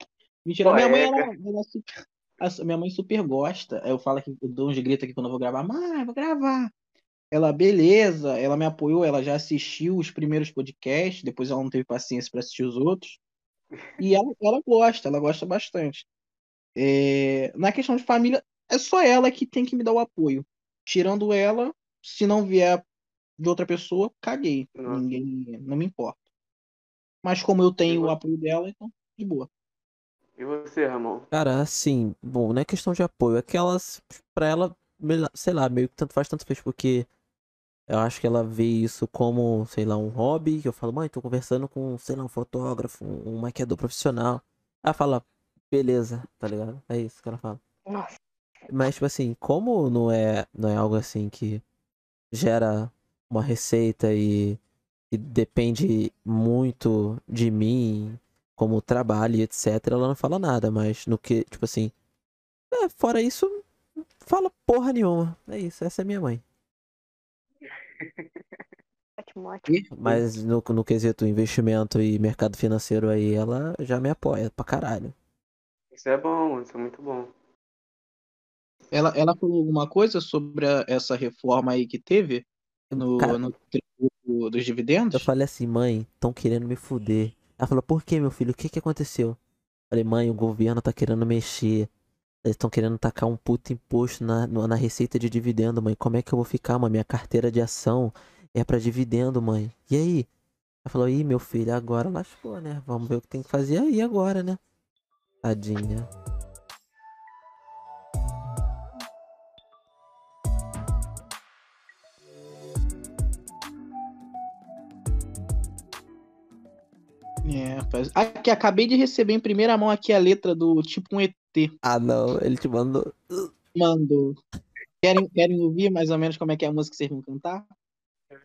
Speaker 1: Mentira,
Speaker 3: Pô,
Speaker 1: minha mãe
Speaker 3: é,
Speaker 1: ela,
Speaker 3: cara.
Speaker 1: ela super, a minha mãe super gosta. Eu falo que eu dou uns gritos aqui quando eu vou gravar. Mãe, vou gravar. Ela, beleza, ela me apoiou, ela já assistiu os primeiros podcasts, depois ela não teve paciência para assistir os outros. E ela, ela gosta, ela gosta bastante. É, na questão de família, é só ela que tem que me dar o apoio. Tirando ela, se não vier de outra pessoa, caguei.
Speaker 3: Nossa.
Speaker 1: Ninguém, não me importa. Mas como eu tenho o apoio dela, então, de boa.
Speaker 3: E você, Ramon?
Speaker 2: Cara, assim, bom, não é questão de apoio, é que elas, pra ela, sei lá, meio que tanto faz, tanto fez, porque eu acho que ela vê isso como, sei lá, um hobby, que eu falo, mãe, tô conversando com, sei lá, um fotógrafo, um maquiador profissional. Ela fala, beleza, tá ligado? É isso que ela fala.
Speaker 4: Nossa,
Speaker 2: Mas, tipo assim, como não é, não é algo assim que gera uma receita e, e depende muito de mim, como trabalho e etc, ela não fala nada, mas no que, tipo assim, é, fora isso, fala porra nenhuma. É isso, essa é minha mãe.
Speaker 4: Ótimo, ótimo.
Speaker 2: Mas no, no quesito investimento e mercado financeiro aí, ela já me apoia pra caralho.
Speaker 3: Isso é bom, isso é muito bom.
Speaker 1: Ela, ela falou alguma coisa sobre a- essa reforma aí que teve no,
Speaker 2: Cara,
Speaker 1: no tributo dos
Speaker 2: Eu
Speaker 1: dividendos?
Speaker 2: falei assim, mãe, estão querendo me fuder. Ela falou, por que, meu filho? O que que aconteceu? Falei, mãe, o governo tá querendo mexer. Eles estão querendo tacar um puto imposto na, na receita de dividendo, mãe. Como é que eu vou ficar, mãe? Minha carteira de ação é pra dividendo, mãe. E aí? Ela falou, ih, meu filho, agora lascou, né? Vamos ver o que tem que fazer aí agora, né? Tadinha.
Speaker 1: É, rapaz. Aqui, acabei de receber em primeira mão aqui a letra do tipo um ET.
Speaker 2: Ah, não, ele te mandou.
Speaker 1: Mandou. Querem, querem ouvir mais ou menos como é que é a música que vocês vão cantar?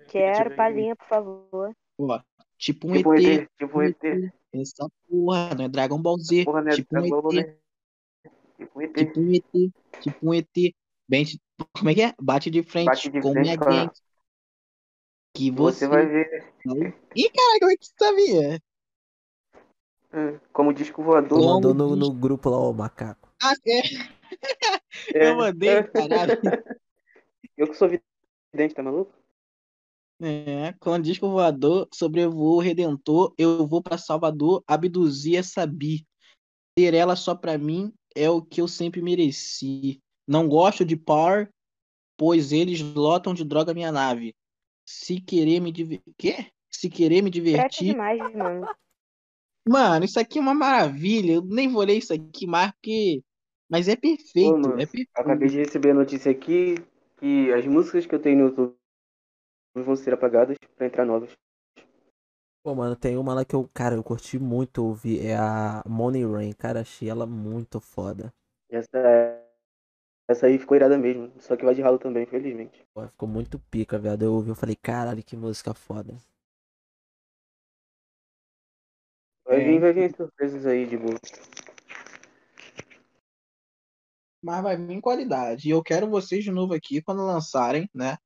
Speaker 4: Quero palhinha, por favor.
Speaker 1: Ó, tipo um
Speaker 3: Tipo um
Speaker 1: ET.
Speaker 3: ET, tipo um ET.
Speaker 1: Essa porra, não é Dragon Ball Z.
Speaker 3: Porra, né?
Speaker 1: tipo um
Speaker 3: Dragon Ball,
Speaker 1: ET.
Speaker 3: né? Tipo um ET.
Speaker 1: Tipo um ET. Tipo um ET. Bem, como é que é? Bate de frente
Speaker 3: Bate de
Speaker 1: com
Speaker 3: frente a-
Speaker 1: gente. Que você.
Speaker 3: Você vai ver.
Speaker 1: Ih, cara, como é que você sabia?
Speaker 3: Como disco voador.
Speaker 1: Como
Speaker 2: Mandou no, no grupo lá, o macaco.
Speaker 1: Ah, é.
Speaker 3: É,
Speaker 1: Eu mandei, caralho.
Speaker 3: Eu que sou vidente, tá maluco?
Speaker 1: É, com disco voador, sobrevoou o Redentor, eu vou pra Salvador abduzir essa bi. Ter ela só pra mim é o que eu sempre mereci. Não gosto de par, pois eles lotam de droga minha nave. Se querer me divertir. Quê? Se querer me divertir.
Speaker 4: demais, mano.
Speaker 1: Mano, isso aqui é uma maravilha. Eu nem vou ler isso aqui mais porque. Mas é perfeito.
Speaker 3: Ô, mano,
Speaker 1: é perfeito.
Speaker 3: Acabei de receber a notícia aqui que as músicas que eu tenho no YouTube vão ser apagadas pra entrar novas.
Speaker 2: Pô, mano, tem uma lá que eu, cara, eu curti muito ouvir. É a Money Rain. Cara, achei ela muito foda.
Speaker 3: Essa, essa aí ficou irada mesmo. Só que vai de ralo também, infelizmente.
Speaker 2: Pô, ficou muito pica, viado. Eu ouvi, eu falei, caralho, que música foda.
Speaker 3: Vai
Speaker 1: É.
Speaker 3: vir, vai vir surpresas aí de boa.
Speaker 1: Mas vai vir em qualidade. E eu quero vocês de novo aqui quando lançarem, né?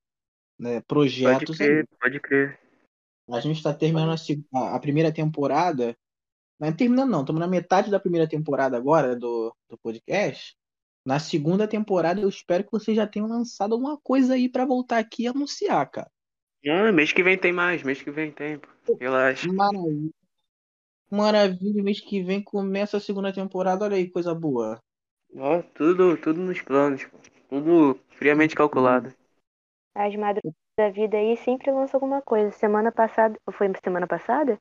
Speaker 1: né
Speaker 3: Pode
Speaker 1: projetos aí.
Speaker 3: crer, pode crer.
Speaker 1: A gente está terminando a, a- primeira temporada. Não terminando, não. Estamos na metade da primeira temporada agora do, do podcast. Na segunda temporada, eu espero que vocês já tenham lançado alguma coisa aí para voltar aqui e anunciar, cara.
Speaker 3: Ah, mês que vem tem mais, mês que vem tem. Relaxa.
Speaker 1: Maravilha. Maravilha, mês que vem começa a segunda temporada. Olha aí, coisa boa.
Speaker 3: Ó, tudo, tudo nos planos. Tudo friamente calculado.
Speaker 4: As madrugadas da vida aí sempre lança alguma coisa. Semana passada, ou foi semana passada?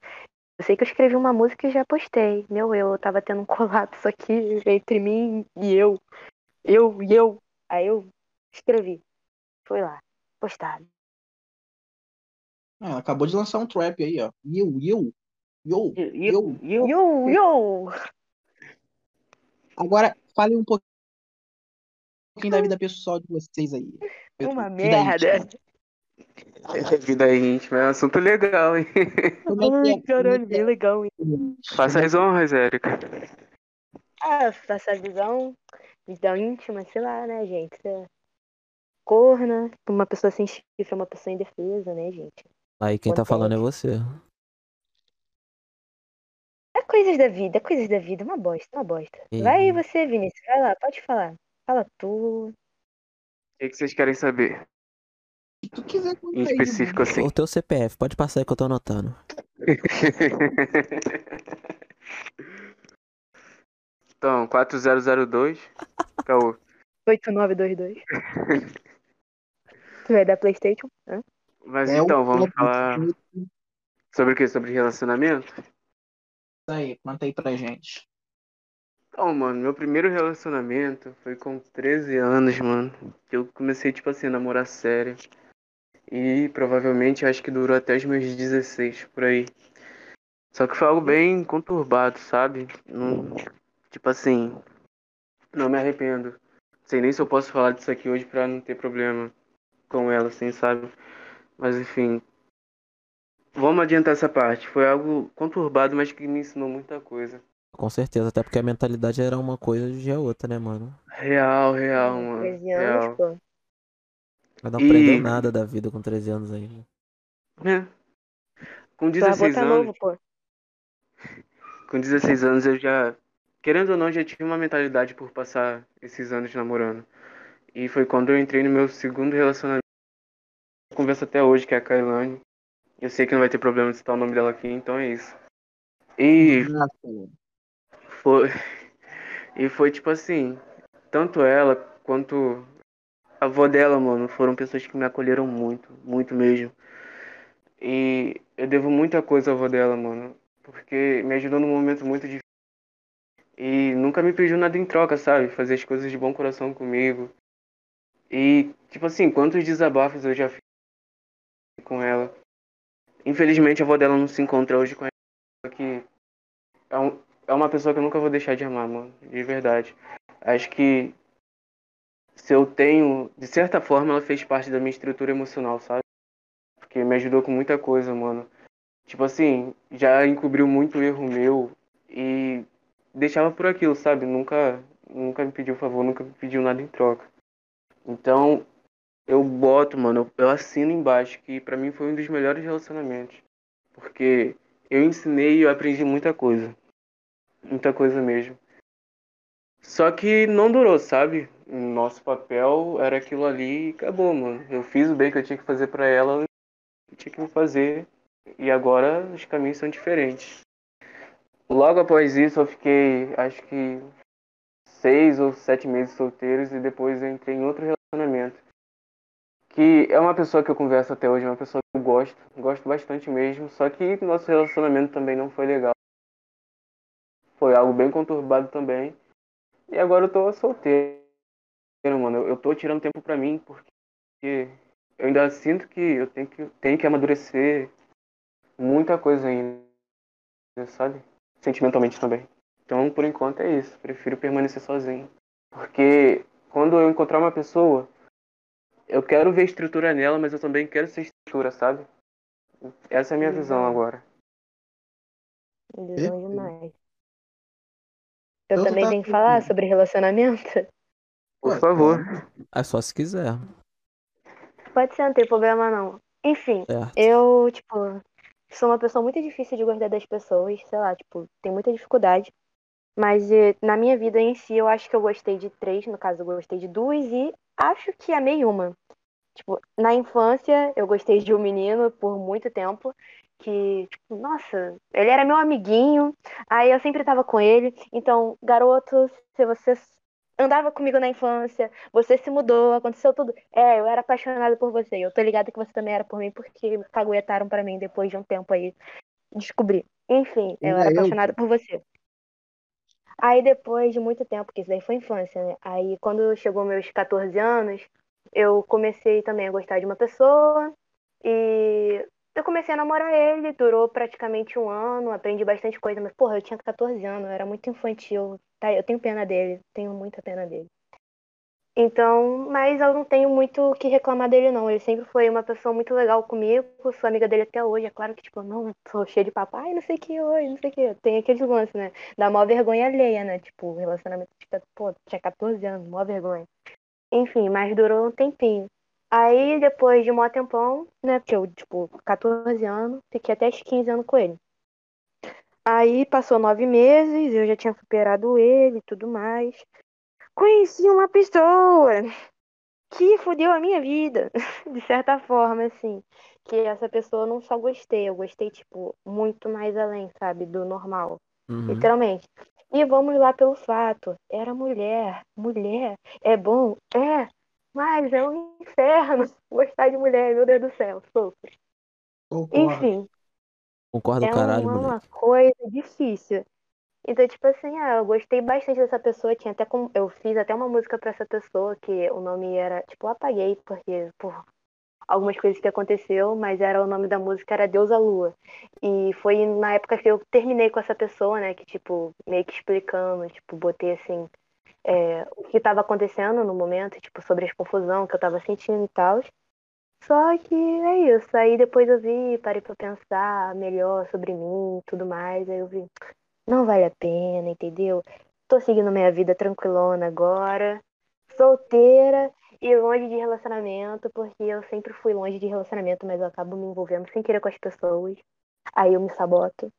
Speaker 4: Eu sei que eu escrevi uma música e já postei. Meu, eu tava tendo um colapso aqui entre mim e eu. Eu e eu. Aí eu escrevi. Foi lá. Postado.
Speaker 1: Ah, acabou de lançar um trap aí, ó. Eu, eu, eu,
Speaker 3: e
Speaker 1: eu,
Speaker 4: Yo, yo!
Speaker 1: Agora, fale um pouquinho da vida pessoal de vocês aí.
Speaker 4: Uma
Speaker 1: Vida
Speaker 4: merda.
Speaker 1: íntima.
Speaker 3: É, vida íntima é um assunto legal, hein?
Speaker 1: É?
Speaker 4: Ai, caralho,
Speaker 1: é que
Speaker 4: bem legal, hein?
Speaker 3: Faça as honras, Érica.
Speaker 4: Ah, essa visão. vida íntima, sei lá, né, gente? Corna, uma pessoa sem chifre é uma pessoa indefesa, né, gente?
Speaker 2: Aí quem tá falando é você.
Speaker 4: É coisas da vida, é coisas da vida, uma bosta, uma bosta. Vai aí
Speaker 2: Uhum.
Speaker 4: você, Vinícius, vai lá, pode falar. Fala tu.
Speaker 3: O que, que vocês querem saber?
Speaker 1: Se tu quiser contar
Speaker 3: Em
Speaker 1: aí,
Speaker 3: específico, assim.
Speaker 2: O teu CPF, pode passar aí que eu tô anotando.
Speaker 3: então, 4002. Caô.
Speaker 4: 8922. tu vai dar Playstation? Hã?
Speaker 3: Mas
Speaker 1: É o
Speaker 3: então, vamos falar sobre o quê? Sobre relacionamento?
Speaker 1: Aí, conta aí pra gente.
Speaker 3: Então, mano, meu primeiro relacionamento foi com 13 anos, mano. Que eu comecei, tipo assim, a namorar sério. E provavelmente acho que durou até os meus 16, por aí. Só que foi algo bem conturbado, sabe? Não, tipo assim, não me arrependo. Sei nem se eu posso falar disso aqui hoje pra não ter problema com ela, assim, sabe? Mas enfim. Vamos adiantar essa parte. Foi algo conturbado, mas que me ensinou muita coisa.
Speaker 2: Com certeza, até porque a mentalidade era uma coisa e a outra, né, mano?
Speaker 3: Real, real,
Speaker 4: Com
Speaker 3: mano.
Speaker 4: 13 anos,
Speaker 3: Real.
Speaker 4: pô.
Speaker 2: Mas não
Speaker 3: E-
Speaker 2: aprendeu nada da vida com 13 anos aí.
Speaker 3: É. Com
Speaker 4: Tu avô
Speaker 3: 16
Speaker 4: tá
Speaker 3: anos,
Speaker 4: novo, pô.
Speaker 3: com 16 anos eu já, querendo ou não, já tinha uma mentalidade por passar esses anos namorando. E foi quando eu entrei no meu segundo relacionamento. Eu converso até hoje, que é a Kailane. Eu sei que não vai ter problema de citar o nome dela aqui, então é isso. E foi. E foi tipo assim, tanto ela quanto a avó dela, mano, foram pessoas que me acolheram muito, muito mesmo. E eu devo muita coisa à avó dela, mano, porque me ajudou num momento muito difícil. E nunca me pediu nada em troca, sabe? Fazer as coisas de bom coração comigo. E, tipo assim, quantos desabafos eu já fiz com ela. Infelizmente a avó dela não se encontra hoje com ela, que é, um, é uma pessoa que eu nunca vou deixar de amar, mano, de verdade. Acho que se eu tenho, de certa forma, ela fez parte da minha estrutura emocional, sabe? Porque me ajudou com muita coisa, mano. Tipo assim, já encobriu muito erro meu e deixava por aquilo, sabe? Nunca, nunca me pediu favor, nunca me pediu nada em troca. Então, eu boto, mano, eu assino embaixo que pra mim foi um dos melhores relacionamentos. Porque eu ensinei e eu aprendi muita coisa. Muita coisa mesmo. Só que não durou, sabe? Nosso papel era aquilo ali e acabou, mano. Eu fiz o bem que eu tinha que fazer pra ela, eu tinha que fazer. E agora os caminhos são diferentes. Logo após isso eu fiquei, acho que seis ou sete meses solteiros e depois entrei em outro relacionamento. Que é uma pessoa que eu converso até hoje, uma pessoa que eu gosto, gosto bastante mesmo, só que nosso relacionamento também não foi legal. Foi algo bem conturbado também. E agora eu tô solteiro, mano. Eu, eu tô tirando tempo pra mim porque eu ainda sinto que eu tenho que, tenho que amadurecer muita coisa ainda, sabe? Sentimentalmente também. Então, por enquanto é isso. Prefiro permanecer sozinho. Porque quando eu encontrar uma pessoa, eu quero ver estrutura nela, mas eu também quero ser estrutura, sabe? Essa é a minha visão
Speaker 4: Uhum.
Speaker 3: agora.
Speaker 4: Visão demais. Eu
Speaker 1: Então tu
Speaker 4: também
Speaker 1: tá
Speaker 4: tenho que falar sobre relacionamento.
Speaker 3: Por favor.
Speaker 2: É só se quiser.
Speaker 4: Pode ser, não tem problema não. Enfim,
Speaker 2: Certo.
Speaker 4: eu, tipo, sou uma pessoa muito difícil de gostar das pessoas, sei lá, tipo, tem muita dificuldade. Mas eh, na minha vida em si, eu acho que eu gostei de três, no caso, eu gostei de duas e acho que amei uma. Tipo, na infância, eu gostei de um menino por muito tempo, que, tipo, nossa, ele era meu amiguinho, aí eu sempre tava com ele. Então, garoto, se você andava comigo na infância, você se mudou, aconteceu tudo. É, eu era apaixonada por você. Eu tô ligada que você também era por mim, porque caguetaram pra mim depois de um tempo aí. Descobri. Enfim, eu
Speaker 1: Era
Speaker 4: apaixonada por você. Aí depois de muito tempo, porque isso daí foi infância, né? Aí quando chegou meus 14 anos, eu comecei também a gostar de uma pessoa e eu comecei a namorar ele, durou praticamente um ano, aprendi bastante coisa, mas porra, eu tinha 14 anos, eu era muito infantil, tá? Eu tenho pena dele, tenho muita pena dele. Então, mas eu não tenho muito o que reclamar dele, não. Ele sempre foi uma pessoa muito legal comigo, sou amiga dele até hoje. É claro que, tipo, não sou cheia de papai, não sei o que hoje, não sei o que. Tem aquele lance, né? Dá mó vergonha alheia, né? Tipo, relacionamento, tipo, pô, tinha 14 anos, mó vergonha. Enfim, mas durou um tempinho. Aí, depois de um tempão, né? Porque eu, tipo, 14 anos, fiquei até os 15 anos com ele. Aí passou nove meses, eu já tinha superado ele e tudo mais conheci uma pessoa que fudeu a minha vida, de certa forma, assim. Que essa pessoa não só gostei, eu gostei, tipo, muito mais além, sabe, do normal. Uhum. Literalmente. E vamos lá pelo fato. Era mulher. Mulher é bom? É. Mas é um inferno gostar de mulher, meu Deus do céu. Sofre. Enfim.
Speaker 2: Concordo,
Speaker 4: é
Speaker 2: caralho,
Speaker 4: uma,
Speaker 2: mulher.
Speaker 4: uma coisa difícil. Então, tipo assim, ah, eu gostei bastante dessa pessoa. Tinha até com... Eu fiz até uma música pra essa pessoa, que o nome era. Tipo, eu apaguei, porque por algumas coisas que aconteceu, mas era o nome da música era Deus a Lua. E foi na época que eu terminei com essa pessoa, né? Que, tipo, meio que explicando, tipo, botei assim. É, o que estava acontecendo no momento, tipo, sobre a confusão que eu estava sentindo e tal. Só que é isso. Aí depois eu vi, parei pra pensar melhor sobre mim tudo mais. Aí eu vi, não vale a pena, entendeu? Tô seguindo minha vida tranquilona agora, solteira e longe de relacionamento, porque eu sempre fui longe de relacionamento, mas eu acabo me envolvendo sem querer com as pessoas. Aí eu me saboto.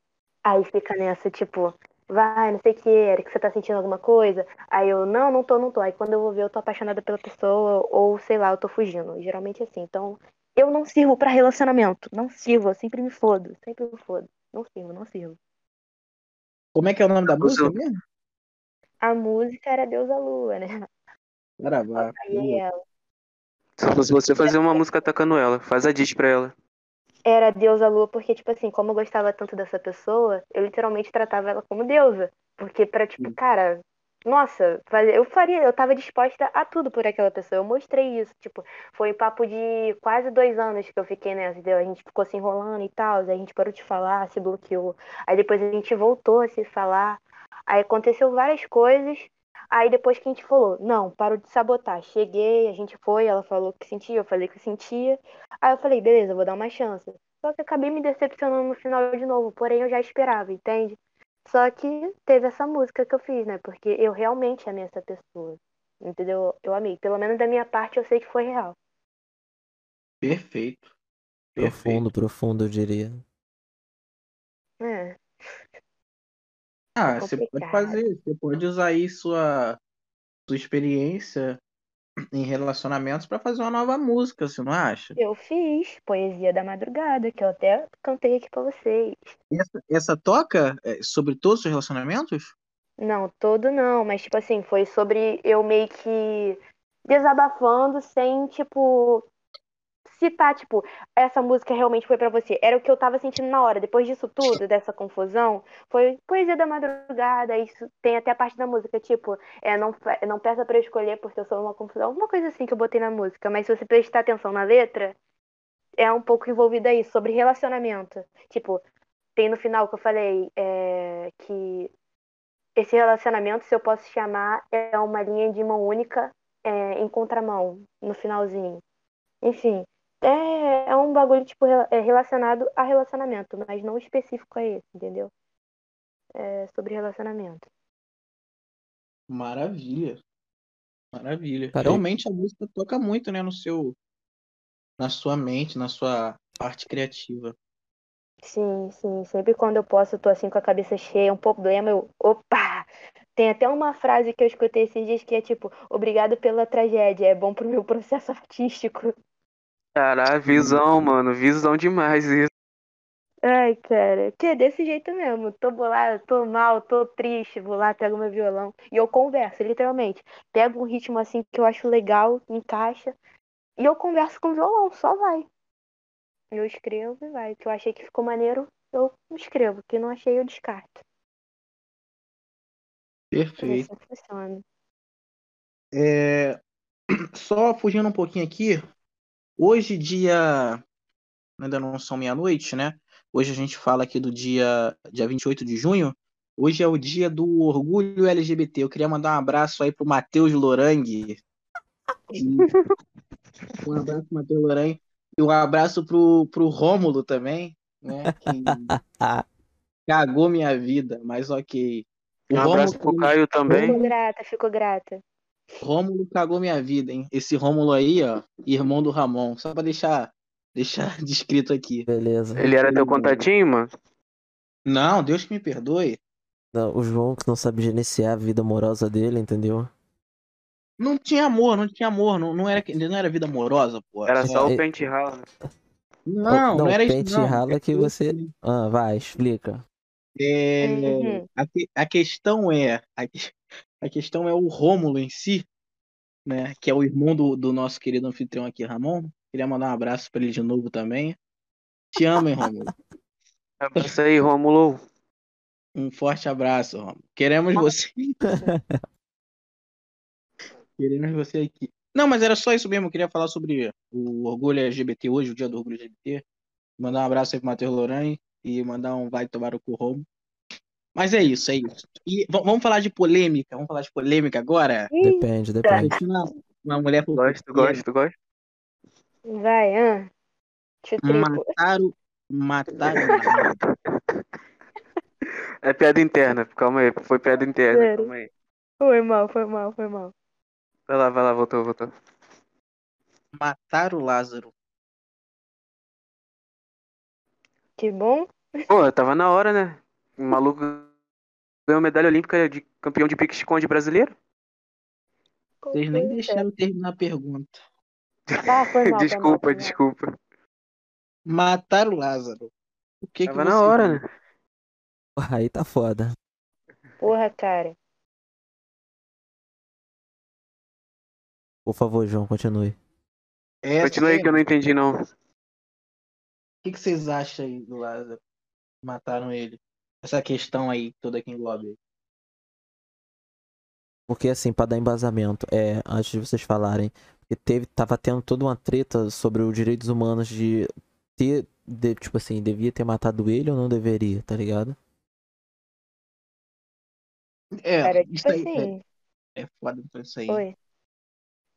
Speaker 4: Aí fica nessa, tipo, vai, não sei o que, era que você tá sentindo alguma coisa. Aí eu, não, não tô, não tô. Aí quando eu vou ver, eu tô apaixonada pela pessoa, ou sei lá, eu tô fugindo. Geralmente é assim. Então, eu não sirvo para relacionamento. Não sirvo, eu sempre me fodo. Sempre me fodo. Não sirvo, não sirvo.
Speaker 1: Como é que é o nome da música mesmo?
Speaker 4: A música era Deus a Lua, né?
Speaker 1: Gravar.
Speaker 3: Se fosse você fazer uma música atacando ela, faz a diz pra ela.
Speaker 4: Era deusa lua porque, tipo assim, como eu gostava tanto dessa pessoa, eu literalmente tratava ela como deusa. Porque pra, tipo, cara, nossa, eu faria, eu tava disposta a tudo por aquela pessoa. Eu mostrei isso, tipo, foi um papo de quase dois anos que eu fiquei nessa, entendeu? A gente ficou se enrolando e tal, aí a gente parou de falar, se bloqueou. Aí depois a gente voltou a se falar. Aí aconteceu várias coisas. Aí depois que a gente falou, não, parou de sabotar. Cheguei, a gente foi, ela falou que sentia, eu falei que sentia. Aí eu falei, beleza, vou dar uma chance. Só que acabei me decepcionando no final de novo, porém eu já esperava, entende? Só que teve essa música que eu fiz, né? Porque eu realmente amei essa pessoa. Entendeu? Eu amei. Pelo menos da minha parte eu sei que foi real.
Speaker 1: Perfeito.
Speaker 2: Profundo, Perfeito. profundo, eu diria.
Speaker 4: É.
Speaker 1: Ah, você pode fazer, você pode usar aí sua, sua experiência em relacionamentos para fazer uma nova música, você não acha?
Speaker 4: Eu fiz Poesia da Madrugada, que eu até cantei aqui para vocês.
Speaker 1: Essa, essa toca é, sobre todos os relacionamentos?
Speaker 4: Não, todo não, mas tipo assim, foi sobre eu meio que desabafando sem, tipo, citar, tipo, essa música realmente foi para você. Era o que eu tava sentindo na hora. Depois disso tudo, dessa confusão, foi poesia da madrugada. Isso tem até a parte da música, tipo, é, não, não peça para eu escolher porque eu sou uma confusão. Alguma coisa assim que eu botei na música. Mas se você prestar atenção na letra, é um pouco envolvida aí, sobre relacionamento. Tipo, tem no final que eu falei é, que esse relacionamento, se eu posso chamar, é uma linha de mão única é, em contramão, no finalzinho. Enfim, é, é um bagulho, tipo, é relacionado a relacionamento, mas não específico a esse, entendeu? É sobre relacionamento.
Speaker 1: Maravilha. Maravilha. Realmente a música toca muito, né, no seu na sua mente, na sua parte criativa.
Speaker 4: Sim, sim. Sempre quando eu posso, eu tô assim com a cabeça cheia, um problema, eu. Opa! Tem até uma frase que eu escutei esses dias que é tipo, obrigado pela tragédia, é bom pro meu processo artístico.
Speaker 3: Caralho, visão, mano. Visão demais isso.
Speaker 4: Ai, cara, que é desse jeito mesmo. Tô bolado, tô mal, tô triste, vou lá, pego meu violão e eu converso, literalmente. Pego um ritmo assim que eu acho legal, encaixa, e eu converso com o violão, só vai. Eu escrevo e vai. Que eu achei que ficou maneiro, eu escrevo. Que não achei, eu descarto.
Speaker 1: Perfeito.
Speaker 4: Assim funciona.
Speaker 1: É... Só fugindo um pouquinho aqui, Hoje, dia. Ainda não são meia-noite, né? Hoje a gente fala aqui do dia, dia 28 de junho. Hoje é o dia do orgulho LGBT. Eu queria mandar um abraço aí pro Matheus Lorangue. Um abraço pro Matheus Loranho. E um abraço pro, pro Rômulo também, né? Que cagou minha vida, mas ok. O
Speaker 3: Um abraço pro
Speaker 1: Rômulo,
Speaker 3: Caio também.
Speaker 4: Fico grata, fico grata.
Speaker 1: Rômulo cagou minha vida, hein? Esse Rômulo aí, ó, irmão do Ramon. Só pra deixar, deixar descrito aqui.
Speaker 2: Beleza.
Speaker 3: Ele era teu contatinho, mano?
Speaker 1: Não, Deus que me perdoe.
Speaker 2: Não, o João que não sabe gerenciar a vida amorosa dele, entendeu?
Speaker 1: Não tinha amor, não tinha amor. Não, não, era, não era vida amorosa, pô.
Speaker 3: Era só
Speaker 2: É.
Speaker 3: o pente rala.
Speaker 1: Não, não,
Speaker 2: Não,
Speaker 1: era
Speaker 2: pente
Speaker 1: isso. Não.
Speaker 2: rala que você- Ah, vai, explica.
Speaker 1: É, a, a questão é a, a questão é o Rômulo em si, né? Que é o irmão do, do nosso querido anfitrião aqui, Ramon. Queria mandar um abraço pra ele de novo também. Te amo, hein, Rômulo.
Speaker 3: Abraço aí, Rômulo.
Speaker 1: Um forte abraço, Rômulo. Queremos você. Queremos você aqui. Não, mas era só isso mesmo. Eu queria falar sobre o orgulho LGBT hoje, o dia do orgulho LGBT. Mandar um abraço aí pro Matheus Loran e mandar um vai tomar o cu Romo. Mas é isso, é isso. E vamos falar de polêmica. Vamos falar de polêmica agora.
Speaker 2: Depende, depende.
Speaker 1: Uma, uma mulher
Speaker 3: Gosto,
Speaker 1: fofoqueira.
Speaker 3: gosto, gosto.
Speaker 4: Vai, ah.
Speaker 1: Mataram. Mataram.
Speaker 3: É piada interna, calma aí. Foi piada interna,
Speaker 4: Sério?
Speaker 3: calma aí.
Speaker 4: Foi mal, foi mal, foi mal.
Speaker 3: Vai lá, vai lá, voltou, voltou.
Speaker 1: Mataram o Lázaro.
Speaker 4: Que bom.
Speaker 3: Pô, tava na hora, né? O maluco ganhou medalha olímpica de campeão de pique-esconde brasileiro.
Speaker 1: Vocês nem deixaram eu terminar a pergunta.
Speaker 4: Ah, foi mal,
Speaker 3: desculpa,
Speaker 4: mal.
Speaker 3: desculpa.
Speaker 1: Mataram o Lázaro. O que
Speaker 3: Tava
Speaker 1: que
Speaker 3: na hora,
Speaker 1: viu?
Speaker 3: né?
Speaker 2: Aí tá foda.
Speaker 4: Porra, cara.
Speaker 2: Por favor, João, continue.
Speaker 1: Essa
Speaker 3: Continua aí que eu não entendi, não.
Speaker 1: O que, que vocês acham aí do Lázaro? Mataram ele. Essa questão aí, toda que engloba ele.
Speaker 2: Porque assim, pra dar embasamento, é, antes de vocês falarem, porque teve, tava tendo toda uma treta sobre os direitos humanos de ter, de- tipo assim, devia ter matado ele ou não deveria, tá ligado?
Speaker 1: É, isso
Speaker 4: tipo
Speaker 1: aí
Speaker 4: assim.
Speaker 1: é, é foda isso aí.
Speaker 4: Oi.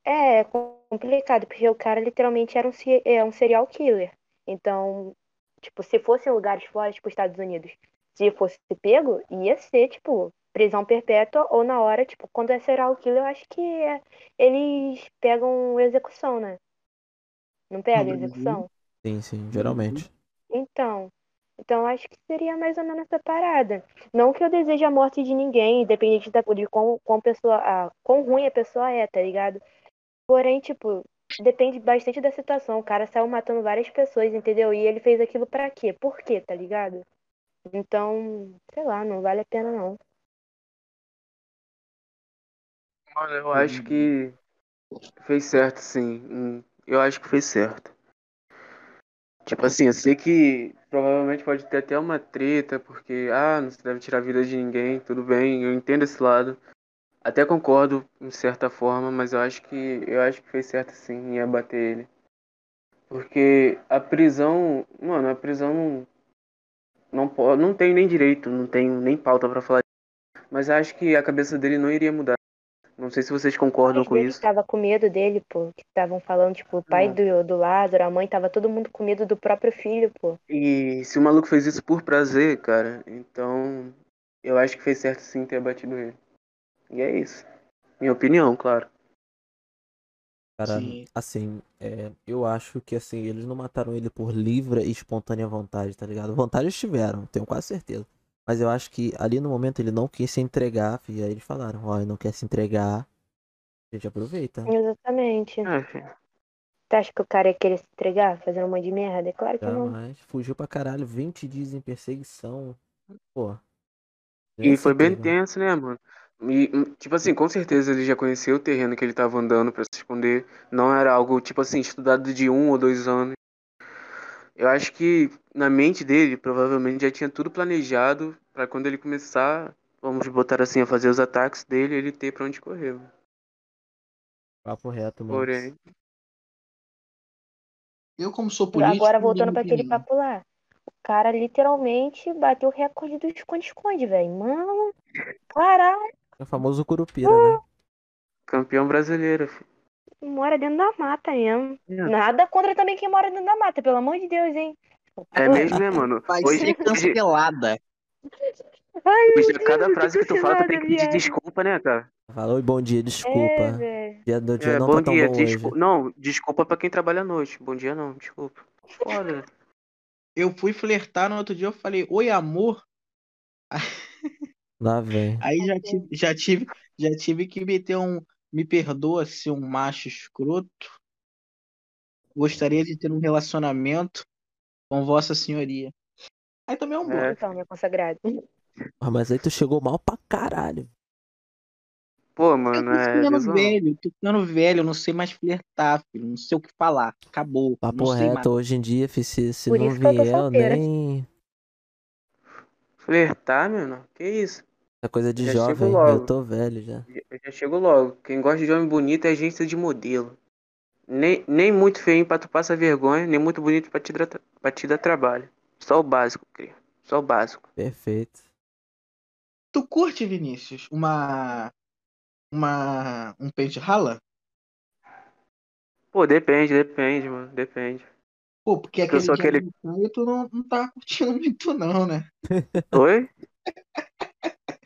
Speaker 4: É, é complicado, porque o cara literalmente era um, se- é, um serial killer. Então, tipo, se fosse em lugares fora, tipo, Estados Unidos, se fosse pego, ia ser, tipo, prisão perpétua, ou na hora, tipo, quando é serial killer, eu acho que é- eles pegam execução, né? Não pega
Speaker 1: Brasil?
Speaker 4: execução?
Speaker 2: Sim, sim, geralmente.
Speaker 4: Então, então eu acho que seria mais ou menos essa parada. Não que eu deseje a morte de ninguém, independente da, de quão, quão, pessoa, ah, quão ruim a pessoa é, tá ligado? Porém, tipo, depende bastante da situação. O cara saiu matando várias pessoas, entendeu? E ele fez aquilo pra quê? Por quê, tá ligado? Então, sei lá, não vale a pena não.
Speaker 3: Mano, eu acho que fez certo, sim. Hum, Eu acho que fez certo. Tipo assim, eu sei que provavelmente pode ter até uma treta, porque, ah, não se deve tirar a vida de ninguém, tudo bem, eu entendo esse lado. Até concordo, em certa forma, mas eu acho que eu acho que fez certo sim em abater ele. Porque a prisão, mano, a prisão não, não tem nem direito, não tenho nem pauta pra falar. Mas acho que a cabeça dele não iria mudar. Não sei se vocês concordam
Speaker 4: Mas
Speaker 3: com
Speaker 4: ele
Speaker 3: isso.
Speaker 4: tava com medo dele, pô. Que estavam falando, tipo, o pai
Speaker 3: Ah.
Speaker 4: do, do Lázaro, a mãe, tava todo mundo com medo do próprio filho, pô.
Speaker 3: E se o maluco fez isso por prazer, cara, então eu acho que fez certo sim ter abatido ele. E é isso. Minha opinião, claro.
Speaker 2: Cara,
Speaker 1: Sim.
Speaker 2: assim, é, eu acho que assim, eles não mataram ele por livre e espontânea vontade, tá ligado? Vontade eles tiveram, tenho quase certeza. Mas eu acho que ali no momento ele não quis se entregar, e aí eles falaram, ó, ele não quer se entregar, a gente aproveita.
Speaker 4: Exatamente.
Speaker 3: É, filho.
Speaker 4: Você acha que o cara ia querer se entregar, fazendo um monte de merda? É claro que não.
Speaker 2: Jamais. Fugiu pra caralho, 20 dias em perseguição. Pô.
Speaker 3: E foi bem tenso, né, mano? E, hum, tipo assim, com certeza ele já conhecia o terreno que ele tava andando pra se esconder. Não era algo, tipo assim, estudado de um ou dois anos. Eu acho que na mente dele, provavelmente já tinha tudo planejado pra quando ele começar, vamos botar assim, a fazer os ataques dele, ele ter pra onde correr. mano.
Speaker 2: Papo reto, mano.
Speaker 3: Porém,
Speaker 1: Eu, como sou político.
Speaker 4: Agora voltando pra aquele papo lá. O cara literalmente bateu o recorde do esconde-esconde, velho. Mano, caralho.
Speaker 2: É o famoso Curupira, né?
Speaker 3: campeão brasileiro, filho.
Speaker 4: mora dentro da mata mesmo.
Speaker 3: É.
Speaker 4: Nada contra também quem mora dentro da mata, pelo amor de Deus, hein?
Speaker 3: É mesmo, né, mano?
Speaker 1: Vai
Speaker 3: Hoje,
Speaker 1: ser cancelada.
Speaker 4: Ai,
Speaker 3: hoje,
Speaker 4: Deus,
Speaker 3: cada frase que tu fala, tu tem que pedir desculpa, né, cara?
Speaker 2: Falou, bom dia,
Speaker 4: É,
Speaker 2: desculpa.
Speaker 4: velho.
Speaker 2: dia do dia
Speaker 3: É,
Speaker 2: não
Speaker 3: bom
Speaker 2: tá tão
Speaker 3: dia,
Speaker 2: bom
Speaker 3: desculpa.
Speaker 2: hoje.
Speaker 3: Não, desculpa pra quem trabalha à noite. Bom dia não, desculpa. Foda.
Speaker 1: Eu fui flertar no outro dia, eu falei, oi amor.
Speaker 2: Lá vem.
Speaker 1: Aí já tive, já tive, já tive que meter um. Me perdoa se um macho escroto. Gostaria de ter um relacionamento com Vossa Senhoria. Aí também é um bom.
Speaker 3: É.
Speaker 4: Então, minha consagrada.
Speaker 2: Ah, mas aí tu chegou mal pra caralho.
Speaker 3: Pô,
Speaker 1: Eu
Speaker 3: mano,
Speaker 1: tô
Speaker 3: é.
Speaker 1: ficando
Speaker 3: visão.
Speaker 1: velho, tô ficando velho, eu não sei mais flertar, filho. Não sei o que falar. Acabou.
Speaker 2: Papo
Speaker 1: não sei mais.
Speaker 2: reto, hoje em dia, se, se
Speaker 4: Por
Speaker 2: não
Speaker 4: eu
Speaker 2: vier, eu nem.
Speaker 3: Flertar, mano? Que isso?
Speaker 2: É coisa de
Speaker 3: Já
Speaker 2: jovem,
Speaker 3: logo.
Speaker 2: eu tô velho já.
Speaker 3: Eu já chego logo. Quem gosta de homem bonito é agência de modelo. Nem, nem muito feio pra tu passar vergonha, nem muito bonito pra te, pra te dar trabalho. Só o básico, cria. Só o básico.
Speaker 2: Perfeito.
Speaker 1: Tu curte, Vinícius, uma. Uma. Um peixe rala?
Speaker 3: Pô, depende, depende, mano. Depende.
Speaker 1: Pô, porque
Speaker 3: Eu
Speaker 1: aquele
Speaker 3: sou
Speaker 1: dia
Speaker 3: aquele-
Speaker 1: do Caio tu não, não tava curtindo muito, não, né?
Speaker 3: Oi?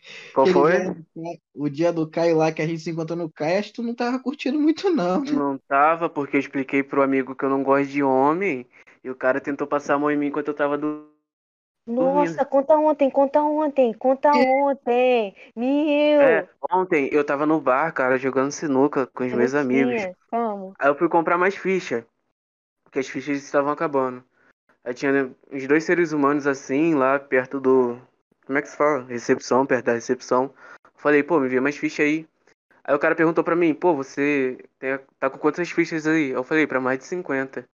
Speaker 3: Qual
Speaker 1: Aquele
Speaker 3: foi?
Speaker 1: dia Caio- o dia do Caio lá que a gente se encontrou no Caio, acho que tu não tava curtindo muito, não.
Speaker 3: Não tava, porque eu expliquei pro amigo que eu não gosto de homem. E o cara tentou passar a mão em mim enquanto eu tava do.
Speaker 4: Nossa, conta ontem, conta ontem, conta ontem. Meu,
Speaker 3: É, ontem eu tava no bar, cara, jogando sinuca com os meus amigos.
Speaker 4: Vamos.
Speaker 3: Aí eu fui comprar mais ficha. Porque as fichas estavam acabando. Aí tinha né, uns dois seres humanos assim, lá perto do. Como é que se fala? Recepção, perto da recepção. Falei, pô, me vê mais ficha aí. Aí o cara perguntou pra mim, pô, você tem- tá com quantas fichas aí? Eu falei, pra mais de 50.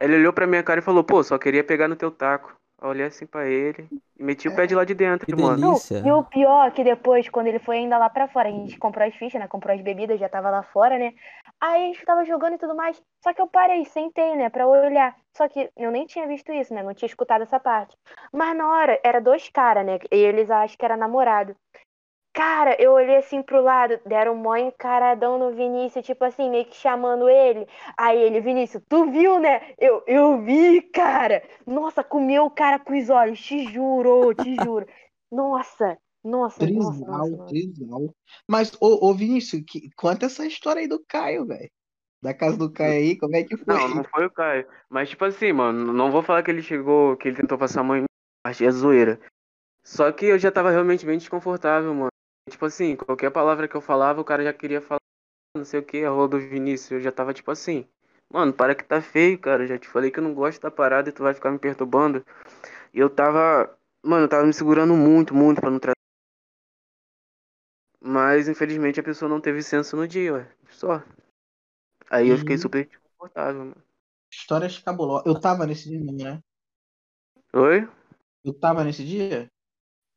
Speaker 3: Ele olhou pra minha cara e falou, pô, só queria pegar no teu taco. Eu olhei assim pra ele e meti o pé de lá de dentro,
Speaker 2: Que
Speaker 3: mano.
Speaker 2: Delícia.
Speaker 4: e o pior é que depois, quando ele foi ainda lá pra fora, a gente comprou as fichas, né? Comprou as bebidas, já tava lá fora, né? Aí a gente tava jogando e tudo mais. Só que eu parei, sentei, né? Pra olhar. Só que eu nem tinha visto isso, né? Não tinha escutado essa parte. Mas na hora, era dois caras, né? E eles acham que era namorado. Cara, eu olhei assim pro lado, deram mó encaradão no Vinícius, tipo assim, meio que chamando ele. Aí ele, Vinícius, tu viu, né? Eu, eu vi, cara. Nossa, comeu o cara com os olhos, te juro, te juro. Nossa, nossa, nossa,
Speaker 1: Trisal,
Speaker 4: nossa, nossa.
Speaker 1: trisal. Mas, ô, ô Vinícius, que, conta essa história aí do Caio, velho. Da casa do Caio aí, como é que foi?
Speaker 3: Não, não foi o Caio. Mas, tipo assim, mano, não vou falar que ele chegou, que ele tentou passar a mão em mim, achei é zoeira. Só que eu já tava realmente bem desconfortável, mano. Tipo assim, qualquer palavra que eu falava, o cara já queria falar, não sei o que, a rola do Vinícius. Eu já tava tipo assim, mano, para que tá feio, cara. Eu já te falei que eu não gosto da parada e tu vai ficar me perturbando. E eu tava, mano, eu tava me segurando muito, muito pra não tratar. Mas, infelizmente, a pessoa não teve senso no dia, ué. Só. Aí eu fiquei
Speaker 1: Hum.
Speaker 3: super desconfortável, mano.
Speaker 1: Histórias cabulosas. Eu tava nesse dia, não, né?
Speaker 3: Oi?
Speaker 1: Eu tava nesse dia?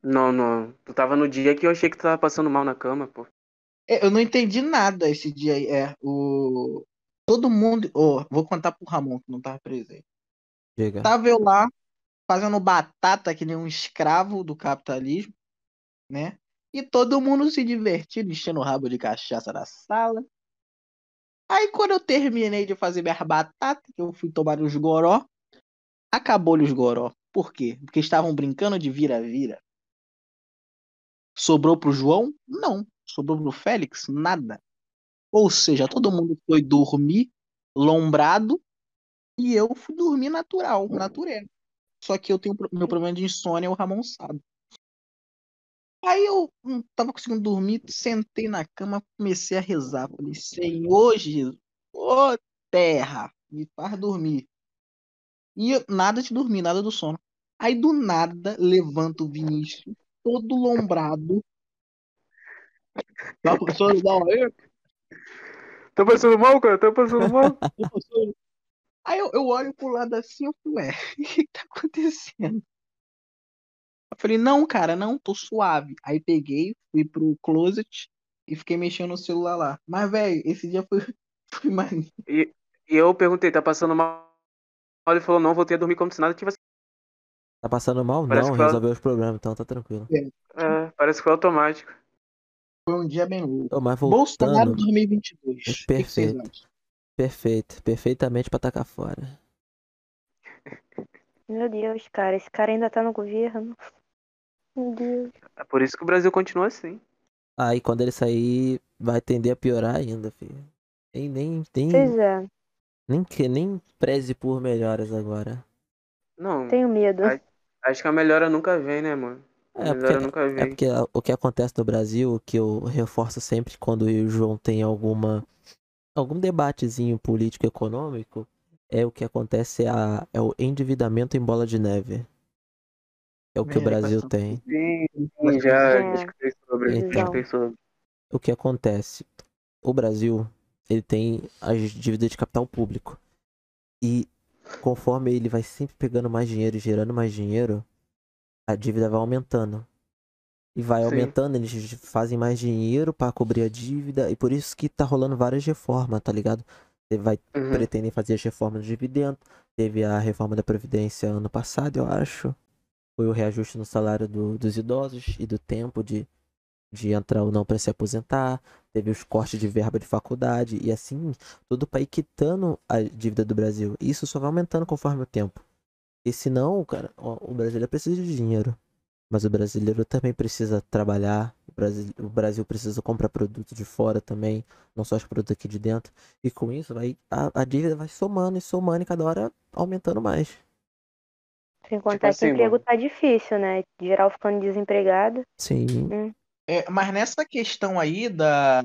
Speaker 3: Não, não. Tu tava no dia que eu achei que tu tava passando mal na cama, pô.
Speaker 1: É, eu não entendi nada esse dia aí. É, o... Todo mundo. Ô, vou contar pro Ramon, que não tava presente.
Speaker 2: Diga.
Speaker 1: Tava eu lá, fazendo batata que nem um escravo do capitalismo, né? E todo mundo se divertindo, enchendo o rabo de cachaça na sala. Aí quando eu terminei de fazer minhas batatas, que eu fui tomar uns goró, acabou-lhe os goró. Por quê? Porque estavam brincando de vira-vira. Sobrou pro João? Não. Sobrou pro Félix? Nada. Ou seja, todo mundo foi dormir lombrado e eu fui dormir natural, natureza. Só que eu tenho meu problema de insônia, o Ramon sabe. Aí eu não tava conseguindo dormir, sentei na cama, comecei a rezar. Falei, Senhor Jesus, ô terra, me faz dormir. E eu- nada de dormir, nada do sono. Aí do nada levanta o Vinícius, todo lombrado. Tá passando mal aí?
Speaker 3: Tá passando mal, cara? Tá passando mal?
Speaker 1: Tá Aí eu, eu olho pro lado assim, eu falei, ué, o que que tá acontecendo? Eu falei, não, cara, não, tô suave. Aí peguei, fui pro closet e fiquei mexendo no celular lá. Mas, velho, esse dia foi, foi maneiro.
Speaker 3: E, e eu perguntei, tá passando mal? Ele falou, não, voltei a dormir como se nada tivesse.
Speaker 2: Tá passando mal?
Speaker 3: Parece
Speaker 2: Não, resolveu os problemas, então tá tranquilo.
Speaker 3: É, parece que foi automático.
Speaker 1: Foi um dia bem louco.
Speaker 2: Mas
Speaker 1: Bolsonaro
Speaker 2: voltando,
Speaker 1: 2022. O que que vocês
Speaker 2: Perfeito.
Speaker 1: acham?
Speaker 2: Perfeito, perfeitamente pra tacar fora.
Speaker 4: Meu Deus, cara, esse cara ainda tá no governo. Meu Deus.
Speaker 3: É por isso que o Brasil continua assim.
Speaker 2: Aí quando ele sair, vai tender a piorar ainda, filho. Nem, nem, nem,
Speaker 4: Pois é,
Speaker 2: nem, que, nem preze por melhoras agora.
Speaker 3: Não,
Speaker 4: tenho medo.
Speaker 3: Ai. Acho que a melhora nunca vem, né, mano? A
Speaker 2: É
Speaker 3: melhora
Speaker 2: porque,
Speaker 3: nunca
Speaker 2: é porque o que acontece no Brasil, o que eu reforço sempre quando eu e o João tem alguma algum debatezinho político econômico, é o que acontece é, a, é o endividamento em bola de neve. É o que o
Speaker 1: É,
Speaker 2: Brasil
Speaker 1: bastante.
Speaker 2: tem.
Speaker 3: Sim, sim, já
Speaker 4: É.
Speaker 3: escutei sobre.
Speaker 2: Então.
Speaker 3: Sobre.
Speaker 2: O que acontece? O Brasil, ele tem as dívidas de capital público. E conforme ele vai sempre pegando mais dinheiro e gerando mais dinheiro, a dívida vai aumentando. E vai
Speaker 3: Sim.
Speaker 2: aumentando, eles fazem mais dinheiro pra cobrir a dívida. E por isso que tá rolando várias reformas, tá ligado? Você vai
Speaker 3: Uhum.
Speaker 2: pretendem fazer as reformas do dividendo. Teve a reforma da Previdência ano passado, eu acho. Foi o reajuste no salário do- dos idosos e do tempo de, de entrar ou não para se aposentar. Teve os cortes de verba de faculdade. E assim, tudo para ir quitando a dívida do Brasil. E isso só vai aumentando conforme o tempo. E senão, cara, ó, o brasileiro precisa de dinheiro. Mas o brasileiro também precisa trabalhar. O Brasil, o Brasil precisa comprar produtos de fora também. Não só os produtos aqui de dentro. E com isso, vai, a, a dívida vai somando e somando e cada hora aumentando mais.
Speaker 4: Sem contar
Speaker 3: assim,
Speaker 4: que o emprego
Speaker 3: mano.
Speaker 4: tá difícil, né? Geral ficando desempregado.
Speaker 2: Sim.
Speaker 1: É, mas nessa questão aí da,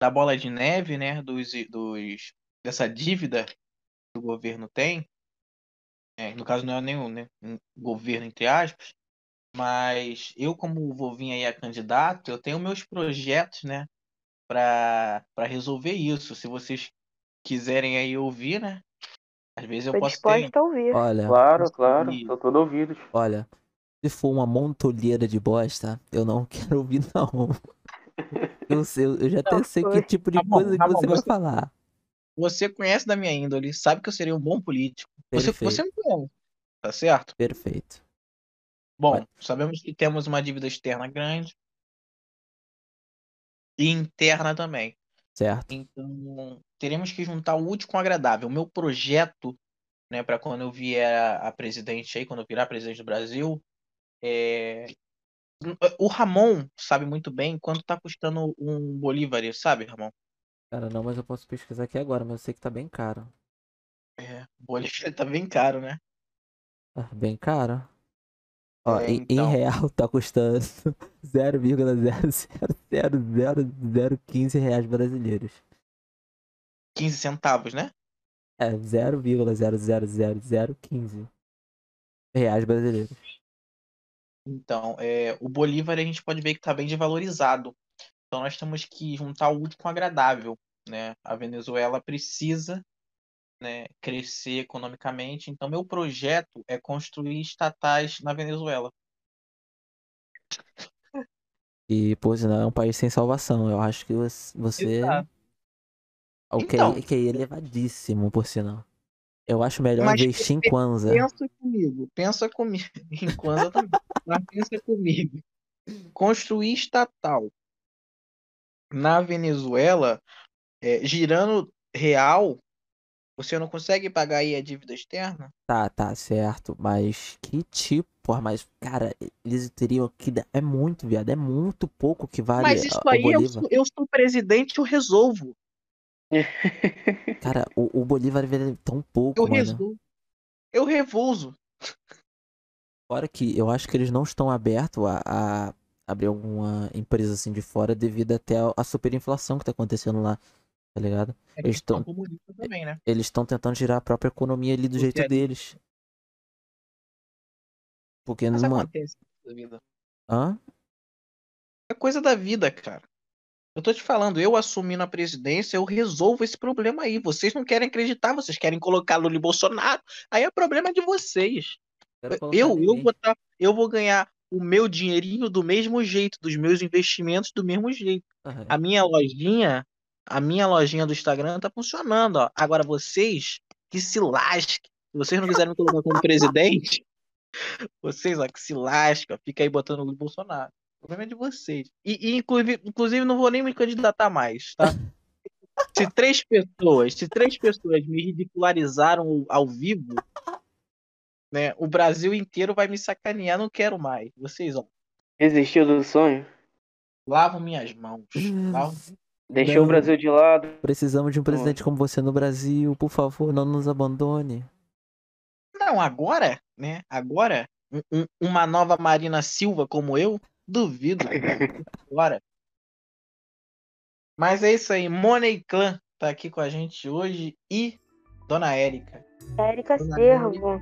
Speaker 1: da bola de neve, né, dos, dos, dessa dívida que o governo tem, é, no caso não é nenhum né, um governo entre aspas, mas eu como vou vir aí a candidato, eu tenho meus projetos, né, para para resolver isso. Se vocês quiserem aí ouvir, né, às vezes eu
Speaker 4: Tô
Speaker 1: posso ter.
Speaker 2: Olha,
Speaker 3: Claro, claro.
Speaker 1: E-
Speaker 3: Tô todo ouvido.
Speaker 2: olha. Se for uma montolheira de bosta, eu não quero ouvir, não. Eu, sei, eu já até sei que tipo de
Speaker 1: Tá bom,
Speaker 2: coisa que
Speaker 1: tá bom,
Speaker 2: você vai
Speaker 1: você-
Speaker 2: falar.
Speaker 1: Você conhece da minha índole, sabe que eu seria um bom político. Você, você me conhece, tá certo?
Speaker 2: Perfeito.
Speaker 1: Bom,
Speaker 2: Vai.
Speaker 1: sabemos que temos uma dívida externa grande e interna também.
Speaker 2: Certo.
Speaker 1: Então, teremos que juntar o útil com o agradável. O meu projeto, né, para quando eu vier a presidente aí, quando eu virar presidente do Brasil, é... o Ramon sabe muito bem quanto tá custando um Bolívar, sabe, Ramon?
Speaker 2: Cara, não, mas eu posso pesquisar aqui agora, mas eu sei que tá bem caro.
Speaker 1: É, o Bolívar tá bem caro, né?
Speaker 2: Tá bem caro. Ó,
Speaker 1: É,
Speaker 2: em, em
Speaker 1: então.
Speaker 2: real tá custando 0,0000015 reais brasileiros.
Speaker 1: 15 centavos, né?
Speaker 2: É 0,0000015 reais brasileiros.
Speaker 1: Então, é, o Bolívar a gente pode ver que está bem desvalorizado. Então nós temos que juntar o útil com o agradável, né? A Venezuela precisa, né, crescer economicamente. Então meu projeto é construir estatais na Venezuela.
Speaker 2: E, por sinal, é um país sem salvação. Eu acho que você.
Speaker 1: Exato.
Speaker 2: O que,
Speaker 1: Então.
Speaker 2: é, que é elevadíssimo, por sinal. Eu acho melhor
Speaker 1: Mas
Speaker 2: investir em Kwanzaa.
Speaker 1: Pensa comigo, pensa comigo. Em Kwanzaa também. Mas pensa comigo. Construir estatal na Venezuela, é, girando real, você não consegue pagar aí a dívida externa?
Speaker 2: Tá, tá, certo. Mas que tipo? Porra, mas, cara, eles teriam que. É muito, viado. É muito pouco que vale
Speaker 1: Mas isso aí eu eu sou presidente, eu resolvo.
Speaker 2: Cara, o, o Bolívar vale tão pouco,
Speaker 1: Eu
Speaker 2: mano.
Speaker 1: Eu revolso.
Speaker 2: Fora que eu acho que eles não estão abertos a, a abrir alguma empresa assim de fora devido até a, a superinflação que tá acontecendo lá, tá ligado?
Speaker 1: É
Speaker 2: Eles
Speaker 1: questão
Speaker 2: tão-
Speaker 1: comunista também, né?
Speaker 2: Eles estão tentando girar a própria economia ali do jeito
Speaker 1: Socialismo.
Speaker 2: deles. Porque
Speaker 1: Mas
Speaker 2: numa.
Speaker 1: acontece na vida.
Speaker 2: Hã?
Speaker 1: É coisa da vida, cara. Eu tô te falando, eu assumindo a presidência, eu resolvo esse problema aí. Vocês não querem acreditar, vocês querem colocar Lula e Bolsonaro. Aí é problema de vocês. Eu, eu vou tá, eu vou ganhar o meu dinheirinho do mesmo jeito, dos meus investimentos do mesmo jeito.
Speaker 2: Ah,
Speaker 1: A minha lojinha, a minha lojinha do Instagram tá funcionando, ó. Agora vocês que se lasquem. Se vocês não quiserem me colocar como presidente, vocês, ó, que se lasquem, ó, fica aí botando o Lula Bolsonaro. O problema é de vocês. E, e, inclusive, inclusive, não vou nem me candidatar mais, tá? Se três pessoas, se três pessoas me ridicularizaram ao vivo, né? O Brasil inteiro vai me sacanear, não quero mais. Vocês, ó,
Speaker 3: Desistiu do sonho?
Speaker 1: lavam minhas mãos. Lavam...
Speaker 3: Deixou
Speaker 2: Não.
Speaker 3: o Brasil de lado?
Speaker 2: Precisamos de um presidente como você no Brasil. Por favor, não nos abandone.
Speaker 1: Não, agora, né? Agora, um- um- uma nova Marina Silva como eu, duvido. Agora. Mas é isso aí. Money Clan tá aqui com a gente hoje e Dona Érica.
Speaker 4: Érica Servo.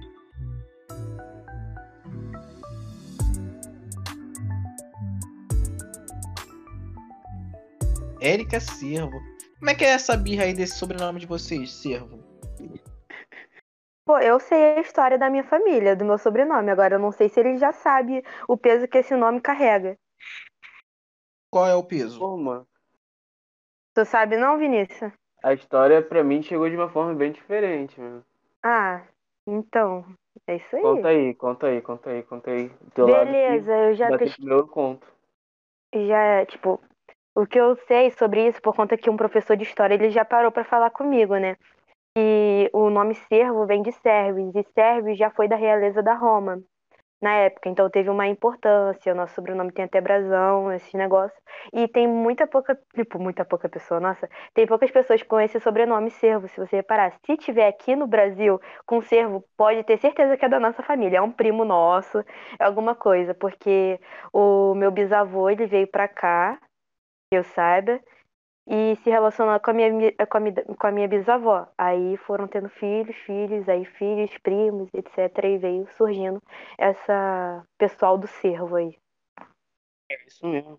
Speaker 1: Érica Servo. Como é que é essa birra aí desse sobrenome de vocês, Servo?
Speaker 4: Pô, eu sei a história da minha família, do meu sobrenome. Agora eu não sei se ele já sabe o peso que esse nome carrega.
Speaker 1: Qual é o peso?
Speaker 3: Pô, mano.
Speaker 4: Tu sabe não, Vinícius?
Speaker 3: A história pra mim chegou de uma forma bem diferente, mano.
Speaker 4: Ah, então. É isso aí.
Speaker 3: Conta aí, conta aí, conta aí, conta aí. Do
Speaker 4: Beleza, eu já pesquisei.
Speaker 3: eu conto.
Speaker 4: já, tipo, o que eu sei sobre isso, por conta que um professor de história, ele já parou pra falar comigo, né? E o nome servo vem de Servis, e Servis já foi da realeza da Roma na época, então teve uma importância, o nosso sobrenome tem até brasão, esse negócio. E tem muita pouca, tipo, muita pouca pessoa, nossa, tem poucas pessoas com esse sobrenome servo, se você reparar. Se tiver aqui no Brasil com servo, pode ter certeza que é da nossa família, é um primo nosso, é alguma coisa, porque o meu bisavô, ele veio pra cá, que eu saiba, e se relacionou com a minha, mi- com a, mi- com a minha bisavó. Aí foram tendo filhos, filhos, aí filhos, primos, etc. E veio surgindo essa pessoal do cervo aí.
Speaker 3: É isso mesmo.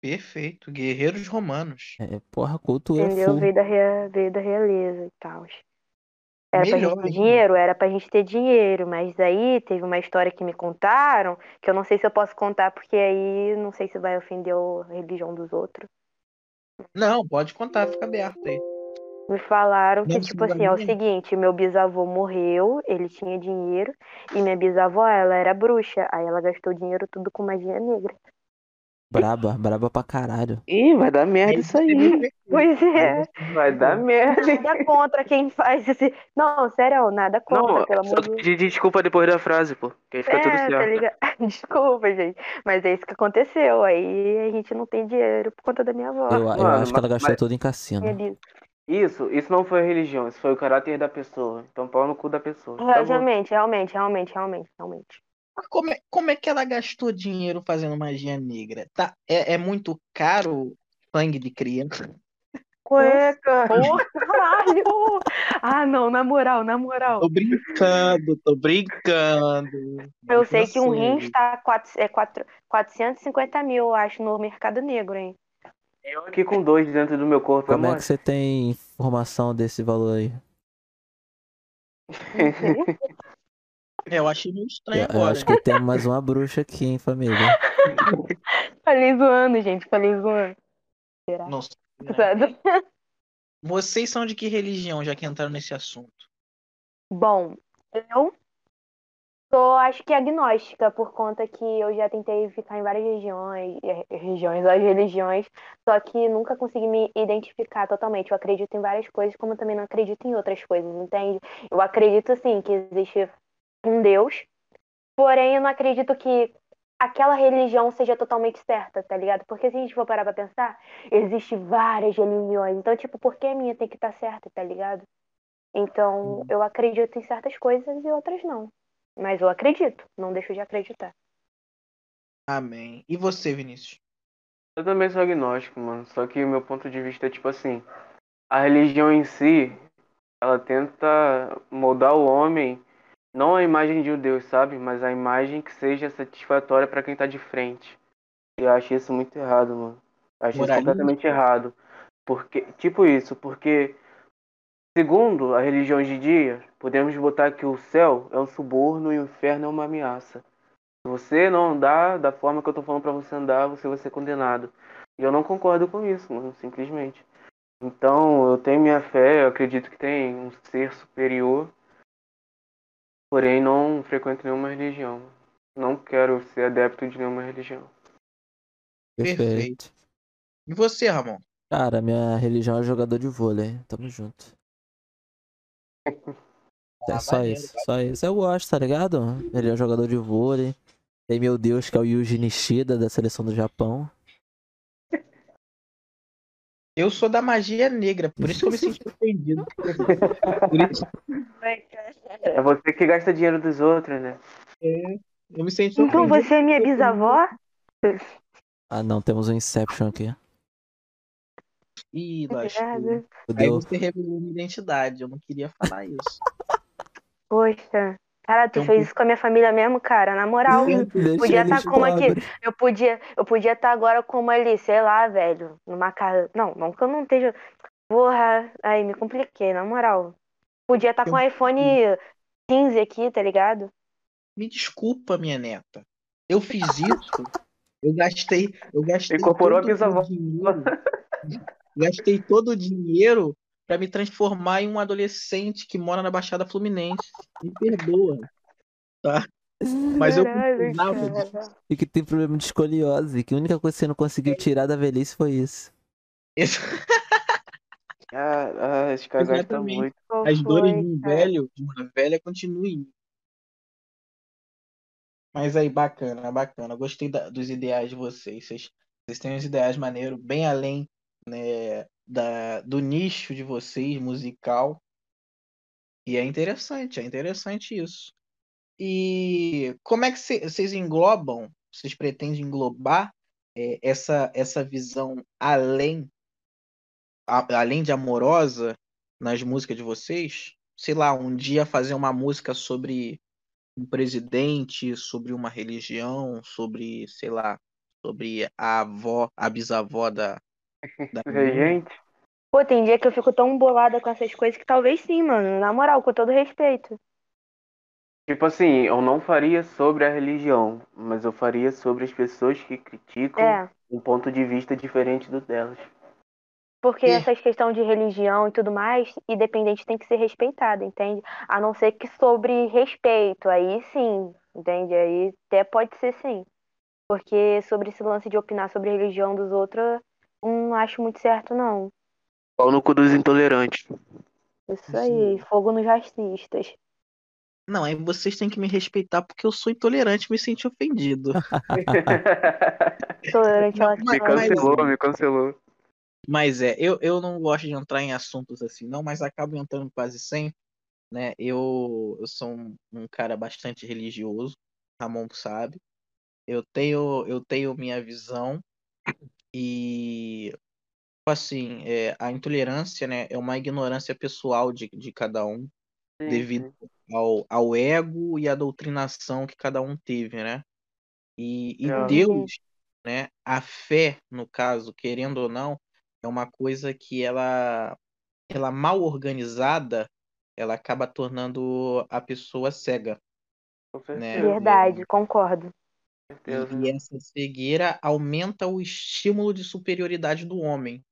Speaker 1: Perfeito. Guerreiros romanos.
Speaker 2: É, porra, cultura
Speaker 4: Entendeu? Veio da, rea- veio da realeza e tal. Era pra
Speaker 1: Melhor
Speaker 4: gente ter dinheiro, era pra gente ter dinheiro, mas aí teve uma história que me contaram, que eu não sei se eu posso contar, porque aí não sei se vai ofender a religião dos outros.
Speaker 1: Não, pode contar, fica aberto aí.
Speaker 4: Me falaram que,
Speaker 1: Não,
Speaker 4: tipo assim, é o seguinte, meu bisavô morreu, ele tinha dinheiro, e minha bisavó, ela era bruxa, aí ela gastou dinheiro tudo com magia negra.
Speaker 2: Braba, braba pra caralho.
Speaker 3: Ih, vai dar merda isso aí.
Speaker 1: me-
Speaker 4: Pois é,
Speaker 3: Vai dar merda.
Speaker 4: nada contra quem faz esse... Não, sério, nada contra,
Speaker 3: Não,
Speaker 4: pelo
Speaker 3: só
Speaker 4: amor de
Speaker 3: pedir desculpa depois da frase, pô. Que aí fica tudo
Speaker 4: É, tá
Speaker 3: certo.
Speaker 4: ligado? Desculpa, gente, mas é isso que aconteceu, aí a gente não tem dinheiro por conta da minha avó,
Speaker 2: Eu, eu
Speaker 3: mano,
Speaker 2: acho que ela gastou
Speaker 3: mas-
Speaker 2: tudo em cassino.
Speaker 3: Isso, isso não foi a religião, isso foi o caráter da pessoa. Então pau no cu da pessoa. Tá.
Speaker 4: Realmente, realmente, realmente, realmente, realmente.
Speaker 1: Mas Como é, como é que ela gastou dinheiro fazendo magia negra? Tá, é, é muito caro sangue de criança?
Speaker 3: Cueca!
Speaker 4: Porra, caralho! Ah, não, na moral, na moral.
Speaker 1: Tô brincando, tô brincando.
Speaker 4: Eu sei que um rim está quatro, é quatro, 450 mil, eu acho, no mercado negro, hein?
Speaker 3: Eu aqui com dois dentro do meu corpo,
Speaker 2: Como é que você tem informação desse valor aí?
Speaker 1: É, Eu achei meio
Speaker 2: Eu,
Speaker 1: estranho
Speaker 2: eu
Speaker 1: agora.
Speaker 2: acho que tem mais uma bruxa aqui, hein, família.
Speaker 4: Falei zoando, gente, falei zoando. Será?
Speaker 1: Não sei, né? Vocês são de que religião, já que entraram nesse assunto?
Speaker 4: Bom, eu sou, acho que agnóstica, por conta que eu já tentei ficar em várias regiões, eh, regiões, as religiões, só que nunca consegui me identificar totalmente. Eu acredito em várias coisas, como eu também não acredito em outras coisas, entende? Eu acredito, sim, que existe um Deus, porém eu não acredito que aquela religião seja totalmente certa, tá ligado? Porque se a gente for parar pra pensar, existe várias religiões, então, tipo, por que a minha tem que estar certa, tá ligado? Então, eu acredito em certas coisas e outras não. Mas eu acredito, não deixo de acreditar.
Speaker 1: Amém. E você, Vinícius?
Speaker 3: Eu também sou agnóstico, mano. Só que o meu ponto de vista é tipo assim: a religião em si, ela tenta moldar o homem, não a imagem de um Deus, sabe? Mas a imagem que seja satisfatória pra quem tá de frente. E eu acho isso muito errado, mano. Eu acho isso completamente errado. Porque, tipo isso, porque segundo a religião de dia, podemos botar que o céu é um suborno e o inferno é uma ameaça. Se você não andar da forma que eu tô falando pra você andar, você vai ser condenado. E eu não concordo com isso, mano, simplesmente. Então, eu tenho minha fé, eu acredito que tem um ser superior, porém não frequento nenhuma religião. Não quero ser adepto de nenhuma religião.
Speaker 1: Perfeito. E você, Ramon?
Speaker 2: Cara, minha religião é jogador de vôlei. Tamo junto. É
Speaker 1: Ah,
Speaker 2: só
Speaker 1: maneiro,
Speaker 2: isso, só isso. Eu gosto, tá ligado? Ele é um jogador de vôlei. Tem meu Deus, que é o Yuji Nishida, da seleção do Japão.
Speaker 1: Eu sou da magia negra, por isso que eu me senti ofendido. Por isso
Speaker 3: É você que gasta dinheiro dos outros, né?
Speaker 1: eu me senti
Speaker 4: Então
Speaker 1: ofendido.
Speaker 4: você é minha bisavó?
Speaker 2: Ah, não, temos um Inception aqui.
Speaker 1: Ih.
Speaker 4: Obrigada.
Speaker 1: Aí você revelou minha identidade, eu não queria falar isso.
Speaker 4: Poxa. Cara, tu
Speaker 1: um
Speaker 4: fez isso com a minha família mesmo, cara, na moral.
Speaker 2: Deixa
Speaker 4: Podia estar como aqui. Eu podia, eu podia estar agora como ali, sei lá, velho, numa casa. Não, não que eu não esteja. Porra, aí me compliquei, na moral. Podia estar com o iPhone 15 aqui, tá ligado?
Speaker 1: Me desculpa, minha neta. Eu fiz isso. Eu gastei, eu gastei
Speaker 3: Incorporou a bisavó.
Speaker 1: Gastei todo o dinheiro para me transformar em um adolescente que mora na Baixada Fluminense. Me perdoa. Mas eu precisava.
Speaker 2: E que tem problema de escoliose, que a única coisa que você não conseguiu tirar da velhice foi isso.
Speaker 1: Esse-
Speaker 3: Ah, ah, gasta
Speaker 1: Exatamente.
Speaker 3: muito.
Speaker 1: As dores de um velho, de uma velha, continuam em mim. Mas aí, bacana, bacana. Gostei da- dos ideais de vocês. Vocês, vocês têm uns ideais maneiros, bem além, né, da, do nicho de vocês, musical. E é interessante, é interessante isso. E como é que cê- vocês englobam, vocês pretendem englobar é, essa, essa visão além, a- além de amorosa nas músicas de vocês? Sei lá, um dia fazer uma música sobre um presidente, sobre uma religião, sobre, sei lá, sobre a avó, a bisavó da,
Speaker 3: Gente,
Speaker 4: Pô, tem dia que eu fico tão bolada com essas coisas que talvez sim, mano. Na moral, com todo respeito.
Speaker 3: tipo assim, eu não faria sobre a religião, mas eu faria sobre as pessoas que criticam
Speaker 4: É.
Speaker 3: um ponto de vista diferente do delas.
Speaker 4: Porque
Speaker 1: É.
Speaker 4: essas questões de religião e tudo mais, independente tem que ser respeitada, entende? A não ser que sobre respeito, aí sim, entende? Aí até pode ser sim. Porque sobre esse lance de opinar sobre a religião dos outros, não acho muito certo, não.
Speaker 3: Pau no cu dos intolerantes.
Speaker 4: Isso aí, fogo nos racistas.
Speaker 1: Não, aí vocês têm que me respeitar porque eu sou intolerante e me senti ofendido.
Speaker 4: Tolerante ela
Speaker 1: Mas-
Speaker 3: me
Speaker 1: mas-
Speaker 3: cancelou, me cancelou.
Speaker 1: Mas é, eu, eu não gosto de entrar em assuntos assim, não, mas acabo entrando quase sempre, né? Eu, eu sou um, um cara bastante religioso, Ramon sabe. Eu tenho, eu tenho minha visão e, assim, é, a intolerância, né, é uma ignorância pessoal de, de cada um, devido ao, ao ego e à doutrinação que cada um teve, né? E, e
Speaker 3: É.
Speaker 1: Deus, né? A fé, no caso, querendo ou não, é uma coisa que ela, ela mal organizada, ela acaba tornando a pessoa cega, né?
Speaker 4: Verdade, concordo.
Speaker 3: Certeza.
Speaker 1: E, essa cegueira aumenta o estímulo de superioridade do homem.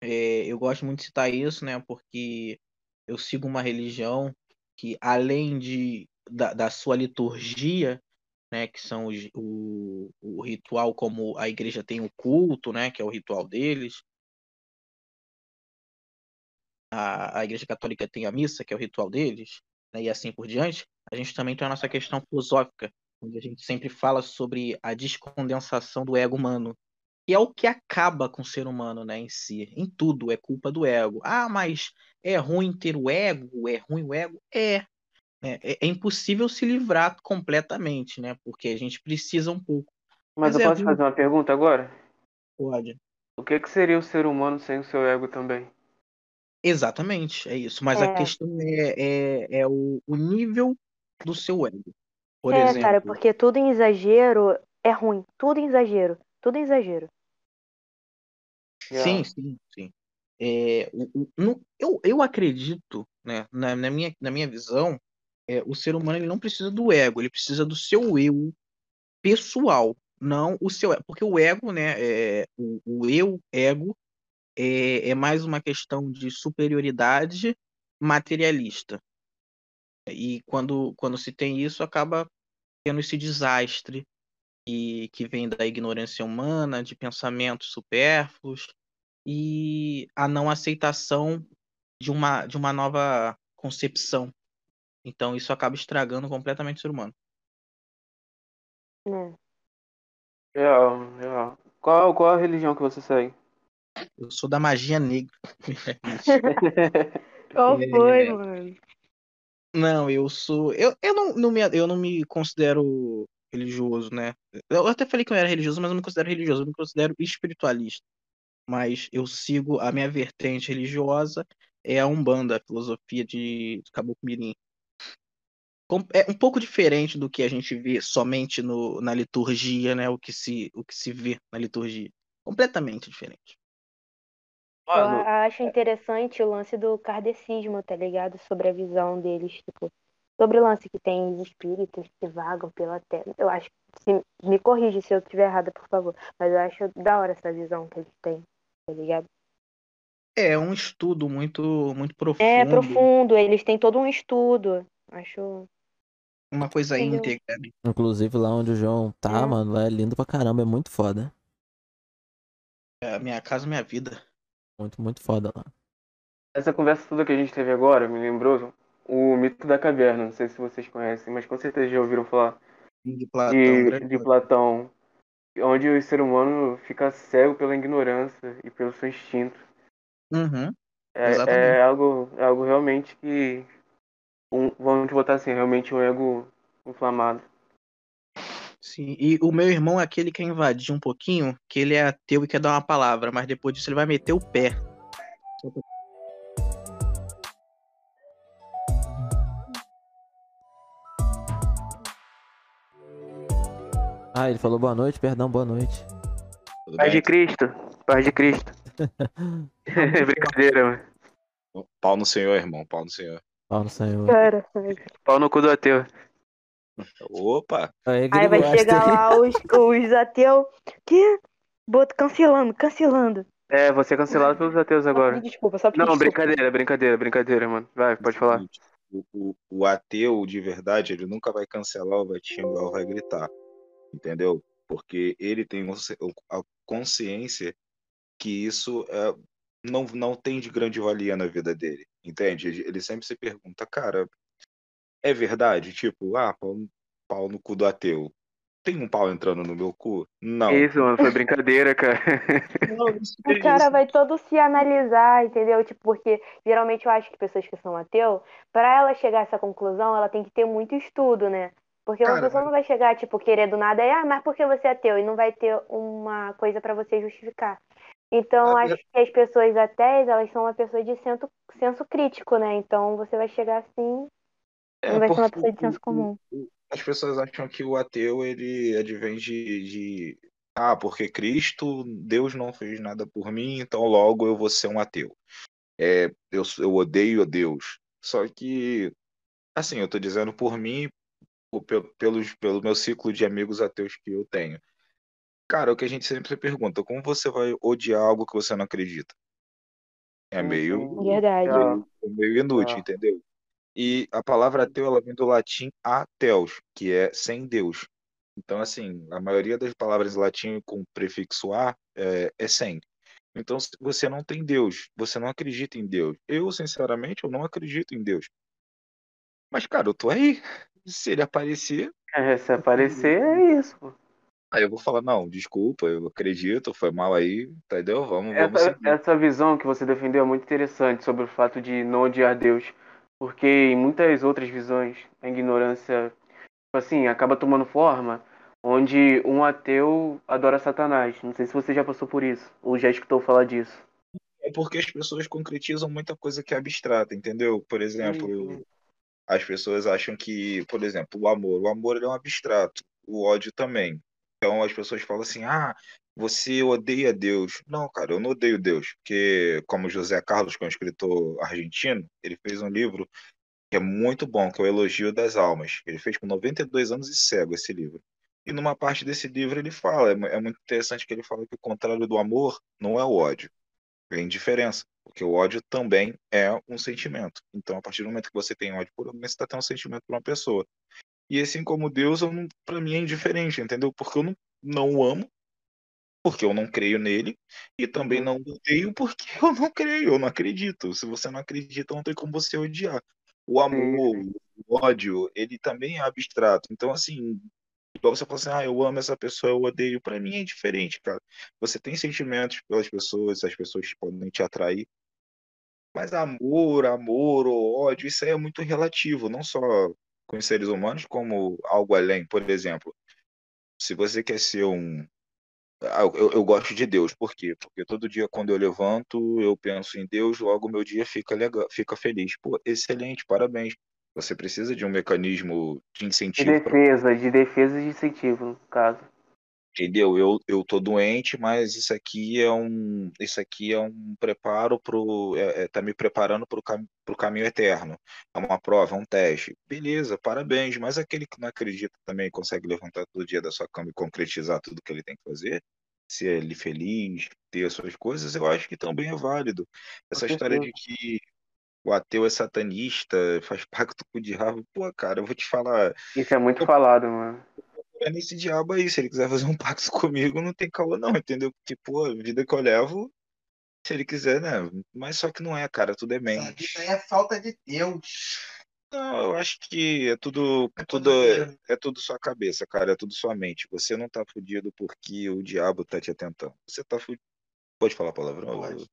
Speaker 1: É, eu gosto muito de citar isso, né? Porque eu sigo uma religião que, além de, da, da sua liturgia, né? Que são os, o, o ritual, como a igreja tem o culto, né? Que é o ritual deles. A, a igreja católica tem a missa, que é o ritual deles, né, e assim por diante. A gente também tem a nossa questão filosófica, onde a gente sempre fala sobre a descondensação do ego humano que é o que acaba com o ser humano, né, em si. Em tudo é culpa do ego. Ah, mas é ruim ter o ego? É ruim o ego? É. É, é impossível se livrar completamente, né? Porque a gente precisa um pouco.
Speaker 3: Mas,
Speaker 1: Mas
Speaker 3: eu
Speaker 1: é
Speaker 3: posso
Speaker 1: ruim.
Speaker 3: fazer uma pergunta agora?
Speaker 1: Pode.
Speaker 3: O que, que seria o ser humano sem o seu ego também?
Speaker 1: Exatamente, é isso. Mas
Speaker 4: É.
Speaker 1: a questão é, é, é o, o nível do seu ego. Por
Speaker 4: é,
Speaker 1: exemplo,
Speaker 4: cara, porque tudo em exagero é ruim. Tudo em exagero. Tudo em exagero.
Speaker 1: Sim, sim, sim. É, no- eu, eu acredito, né, na, na minha, na minha visão, é, o ser humano ele não precisa do ego, ele precisa do seu eu pessoal, não o seu ego. Porque o ego, né, é, o, o eu, ego, é, é mais uma questão de superioridade materialista. E quando, quando se tem isso, acaba tendo esse desastre e que vem da ignorância humana, de pensamentos supérfluos e a não aceitação de uma, de uma nova concepção. Então isso acaba estragando completamente o ser humano.
Speaker 4: né?
Speaker 3: Real, real. Qual, qual a religião que você segue?
Speaker 1: Eu sou da magia negra.
Speaker 4: Qual
Speaker 1: É.
Speaker 4: foi, mano?
Speaker 1: Não, eu sou. Eu, eu, não, não me, eu não me considero religioso, né? Eu até falei que eu era religioso, mas eu não me considero religioso, eu me considero espiritualista. Mas eu sigo a minha vertente religiosa, é a Umbanda, a filosofia de Caboclo Mirim. É um pouco diferente do que a gente vê somente no, na liturgia, né? O que se, o que se vê na liturgia. Completamente diferente.
Speaker 4: Eu
Speaker 3: Mano,
Speaker 4: acho interessante o lance do kardecismo, tá ligado? Sobre a visão deles, tipo, sobre o lance que tem os espíritos que vagam pela terra. Eu acho, se, me corrige se eu estiver errada, por favor, mas eu acho da hora essa visão que eles têm, tá ligado?
Speaker 1: É um estudo muito, muito profundo,
Speaker 4: É profundo, eles têm todo um estudo. Acho.
Speaker 1: uma coisa
Speaker 4: Entendeu?
Speaker 1: íntegra. né?
Speaker 2: Inclusive lá onde o João tá,
Speaker 4: É.
Speaker 2: mano, lá é lindo pra caramba, é muito foda.
Speaker 1: É a minha casa, minha vida.
Speaker 2: Muito, muito foda lá.
Speaker 3: essa conversa toda que a gente teve agora me lembrou o mito da caverna. Não sei se vocês conhecem, mas com certeza já ouviram falar.
Speaker 1: De Platão,
Speaker 3: de, de Platão, onde o ser humano fica cego pela ignorância e pelo seu instinto.
Speaker 1: Uhum.
Speaker 3: É, é algo, é algo realmente que, um, vamos botar assim, realmente um ego inflamado.
Speaker 1: Sim, e o meu irmão é aquele que invadir um pouquinho, que ele é ateu e quer dar uma palavra, mas depois disso ele vai meter o pé.
Speaker 2: Ah, ele falou boa noite, perdão, boa noite.
Speaker 3: Paz de? Cristo, paz de Cristo. Brincadeira, mano.
Speaker 5: Pau no Senhor, irmão. Pau no Senhor.
Speaker 2: Pau no Senhor.
Speaker 4: Cara,
Speaker 3: Pau no cu do ateu.
Speaker 5: Opa!
Speaker 2: Aí,
Speaker 4: aí vai chegar lá os, os ateus. Que? Bota cancelando, cancelando.
Speaker 3: É, você é cancelado pelos ateus agora.
Speaker 4: desculpa, só
Speaker 3: Não,
Speaker 4: desculpa.
Speaker 3: brincadeira, brincadeira, brincadeira, mano. Vai, pode falar.
Speaker 5: O, o, o ateu de verdade, ele nunca vai cancelar, ou vai te xingar, ou vai gritar. Entendeu? Porque ele tem a consciência que isso é, não, não tem de grande valia na vida dele. Entende? Ele sempre se pergunta, cara, é verdade? Tipo, ah, pau, no- pau no cu do ateu. Tem um pau entrando no meu cu? Não.
Speaker 3: Isso, mano, foi brincadeira, cara.
Speaker 1: Não, isso
Speaker 4: O
Speaker 1: é
Speaker 4: cara
Speaker 1: isso.
Speaker 4: vai todo se analisar, entendeu? Tipo, porque geralmente eu acho que pessoas que são ateu, pra ela chegar a essa conclusão, ela tem que ter muito estudo, né? Porque uma
Speaker 1: Cara,
Speaker 4: pessoa não vai chegar, tipo, querer do nada, e, ah, mas por que você é ateu? E não vai ter uma coisa pra você justificar. Então,
Speaker 1: Ah,
Speaker 4: acho que as pessoas ateias, elas são uma pessoa de senso, senso crítico, né? Então, você vai chegar assim,
Speaker 1: É,
Speaker 4: não vai ser uma
Speaker 1: porque
Speaker 4: pessoa de senso comum.
Speaker 1: As pessoas acham que o ateu ele advém de, de ah, porque Cristo, Deus não fez nada por mim, então logo eu vou ser um ateu. É, eu, eu odeio a Deus. Só que, assim, eu tô dizendo por mim, pelos- pelo meu ciclo de amigos ateus que eu tenho. Cara, é o que a gente sempre se pergunta, como você vai odiar algo que você não acredita? É
Speaker 3: Sim,
Speaker 1: meio.
Speaker 4: Verdade.
Speaker 1: É meio inútil,
Speaker 3: Ah.
Speaker 1: entendeu? E a palavra ateu, ela vem do latim ateus, que é sem Deus. Então, assim, a maioria das palavras em latim com prefixo a é, é sem. Então, você não tem Deus, você não acredita em Deus. Eu, sinceramente, eu não acredito em Deus. Mas, cara, eu tô aí. Se ele aparecer,
Speaker 3: É, se aparecer, é isso, pô.
Speaker 1: aí eu vou falar, não, desculpa, eu acredito, foi mal aí, entendeu? Vamos, vamos
Speaker 3: Essa,
Speaker 1: seguir.
Speaker 3: essa visão que você defendeu é muito interessante sobre o fato de não odiar Deus, porque em muitas outras visões a ignorância, tipo assim, acaba tomando forma onde um ateu adora Satanás. Não sei se você já passou por isso, ou já escutou falar disso.
Speaker 1: É porque as pessoas concretizam muita coisa que é abstrata, entendeu? Por exemplo,
Speaker 3: Uhum.
Speaker 1: as pessoas acham que, por exemplo, o amor, o amor é um abstrato, o ódio também. Então as pessoas falam assim: "Ah, você odeia Deus". Não, cara, eu não odeio Deus, porque como José Carlos, que é um escritor argentino, ele fez um livro que é muito bom, que é o Elogio das Almas. Ele fez com 92 anos e cego esse livro. E numa parte desse livro ele fala, é é muito interessante que ele fala que o contrário do amor não é o ódio, é a indiferença. Porque o ódio também é um sentimento. Então, a partir do momento que você tem ódio por alguém, você está tendo um sentimento por uma pessoa.
Speaker 5: E assim como Deus, pra mim é indiferente, entendeu? Porque eu não, não o amo, porque eu não creio nele, e também
Speaker 3: Uhum.
Speaker 5: não o odeio porque eu não creio, eu não acredito. Se você não acredita, não tem como você odiar. O amor, o ódio, ele também é abstrato. Então, assim, igual você fala assim, ah, eu amo essa pessoa, eu odeio. Pra mim é indiferente, cara. Você tem sentimentos pelas pessoas, as pessoas podem te atrair. Mas amor, amor ou ódio, isso aí é muito relativo, não só com os seres humanos, como algo além. Por exemplo, se você quer ser um. Ah, Eu, eu gosto de Deus, por quê? Porque todo dia quando eu levanto, eu penso em Deus, logo meu dia fica legal, fica feliz. Pô, excelente, parabéns. Você precisa de um mecanismo de
Speaker 3: De
Speaker 5: incentivo para
Speaker 3: defesa, de defesa e de incentivo, no caso.
Speaker 5: Entendeu? Eu, eu tô doente, mas isso aqui é um, isso aqui é um preparo pro, é, é, tá me preparando pro, cam, pro caminho eterno. É uma prova, é um teste. Beleza, parabéns. Mas aquele que não acredita também consegue levantar todo dia da sua cama e concretizar tudo que ele tem que fazer, ser ele feliz, ter as suas coisas, eu acho que também é válido. Essa história de que o ateu é satanista, faz pacto com o diabo, pô, cara, eu vou te falar,
Speaker 3: Isso é muito falado, mano.
Speaker 5: É nesse diabo aí. Se ele quiser fazer um pacto comigo, não tem caô, não, entendeu? Pô, a vida que eu levo, se ele quiser, né? Mas só que não é, cara, tudo é mente.
Speaker 6: Isso aí é falta de Deus.
Speaker 5: Não, eu acho que é tudo,
Speaker 6: É
Speaker 5: tudo
Speaker 6: dele.
Speaker 5: é tudo sua cabeça, cara, é tudo sua mente. Você não tá fudido porque o diabo tá te atentando. Você tá fudido. Pode falar palavrão?
Speaker 6: Pode.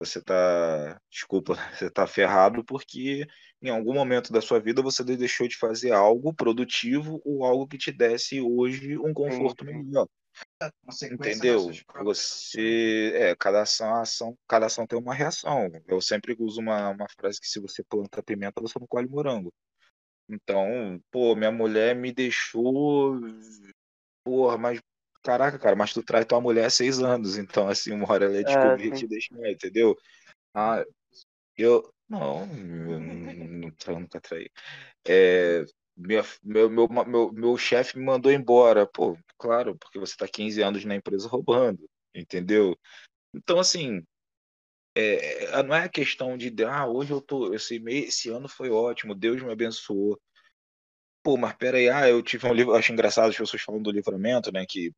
Speaker 5: Você tá, desculpa, você tá ferrado porque em algum momento da sua vida você deixou de fazer algo produtivo ou algo que te desse hoje um conforto
Speaker 3: sim.
Speaker 5: melhor.
Speaker 6: Consequência
Speaker 5: Entendeu? Você. É, cada ação, ação, cada ação tem uma reação. Eu sempre uso uma, uma frase que se você planta pimenta, você não colhe morango. Então, pô, minha mulher me deixou. Porra, mas. Caraca, cara, mas tu traz tua mulher há seis anos. Então, assim, uma hora ela ia descobrir e
Speaker 3: sim.
Speaker 5: te deixar, entendeu? Ah, eu. Não, eu eu nunca traí. É, minha- meu, meu, meu, meu chefe me mandou embora. Pô, claro, porque você tá 15 anos na empresa roubando, entendeu? Então, assim, é, é, não é a questão de, ah, hoje eu tô, esse, mês, esse ano foi ótimo, Deus me abençoou. Pô, mas peraí, ah, eu tive um livro, acho engraçado as pessoas falando do livramento, né, que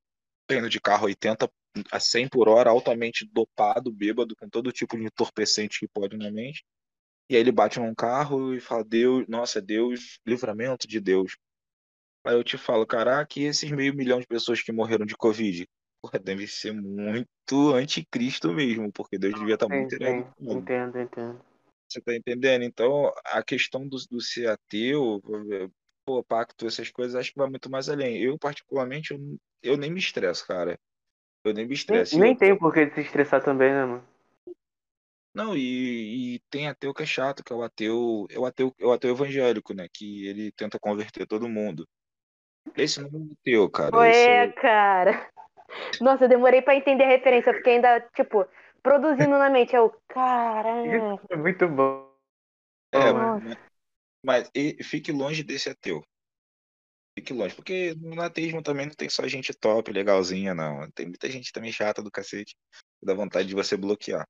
Speaker 5: tá indo de carro 80 a 100 por hora, altamente dopado, bêbado, com todo tipo de entorpecente que pode na mente. E aí ele bate num carro e fala, Deus, nossa, Deus, livramento de Deus. Aí eu te falo, caraca, e esses meio milhão de pessoas que morreram de Covid? Porra, deve ser muito anticristo mesmo, porque Deus devia estar
Speaker 3: Sim,
Speaker 5: muito irado.
Speaker 3: Entendo, entendo.
Speaker 5: Você tá entendendo? Então, a questão do, do ser ateu, pô, pacto, essas coisas, acho que vai muito mais além. Eu, particularmente, eu, eu nem me estresso, cara. Eu nem me
Speaker 3: Nem,
Speaker 5: estresso. E
Speaker 3: nem
Speaker 5: outra-
Speaker 3: tem por que se estressar também, né, mano?
Speaker 5: Não, e, e tem ateu que é chato, que é o ateu, é o ateu, é o ateu evangélico, né? Que ele tenta converter todo mundo. Esse não é ateu, cara. Esse
Speaker 4: Ué,
Speaker 5: é,
Speaker 4: cara. Nossa, eu demorei pra entender a referência. Eu fiquei ainda, tipo, produzindo na mente. Eu, caralho.
Speaker 3: Isso é muito bom.
Speaker 5: é,
Speaker 3: mano.
Speaker 5: mas, mas e- fique longe desse ateu. Fique longe, porque no ateísmo também não tem só gente top, legalzinha, não. Tem muita gente também chata do cacete, dá vontade de você bloquear.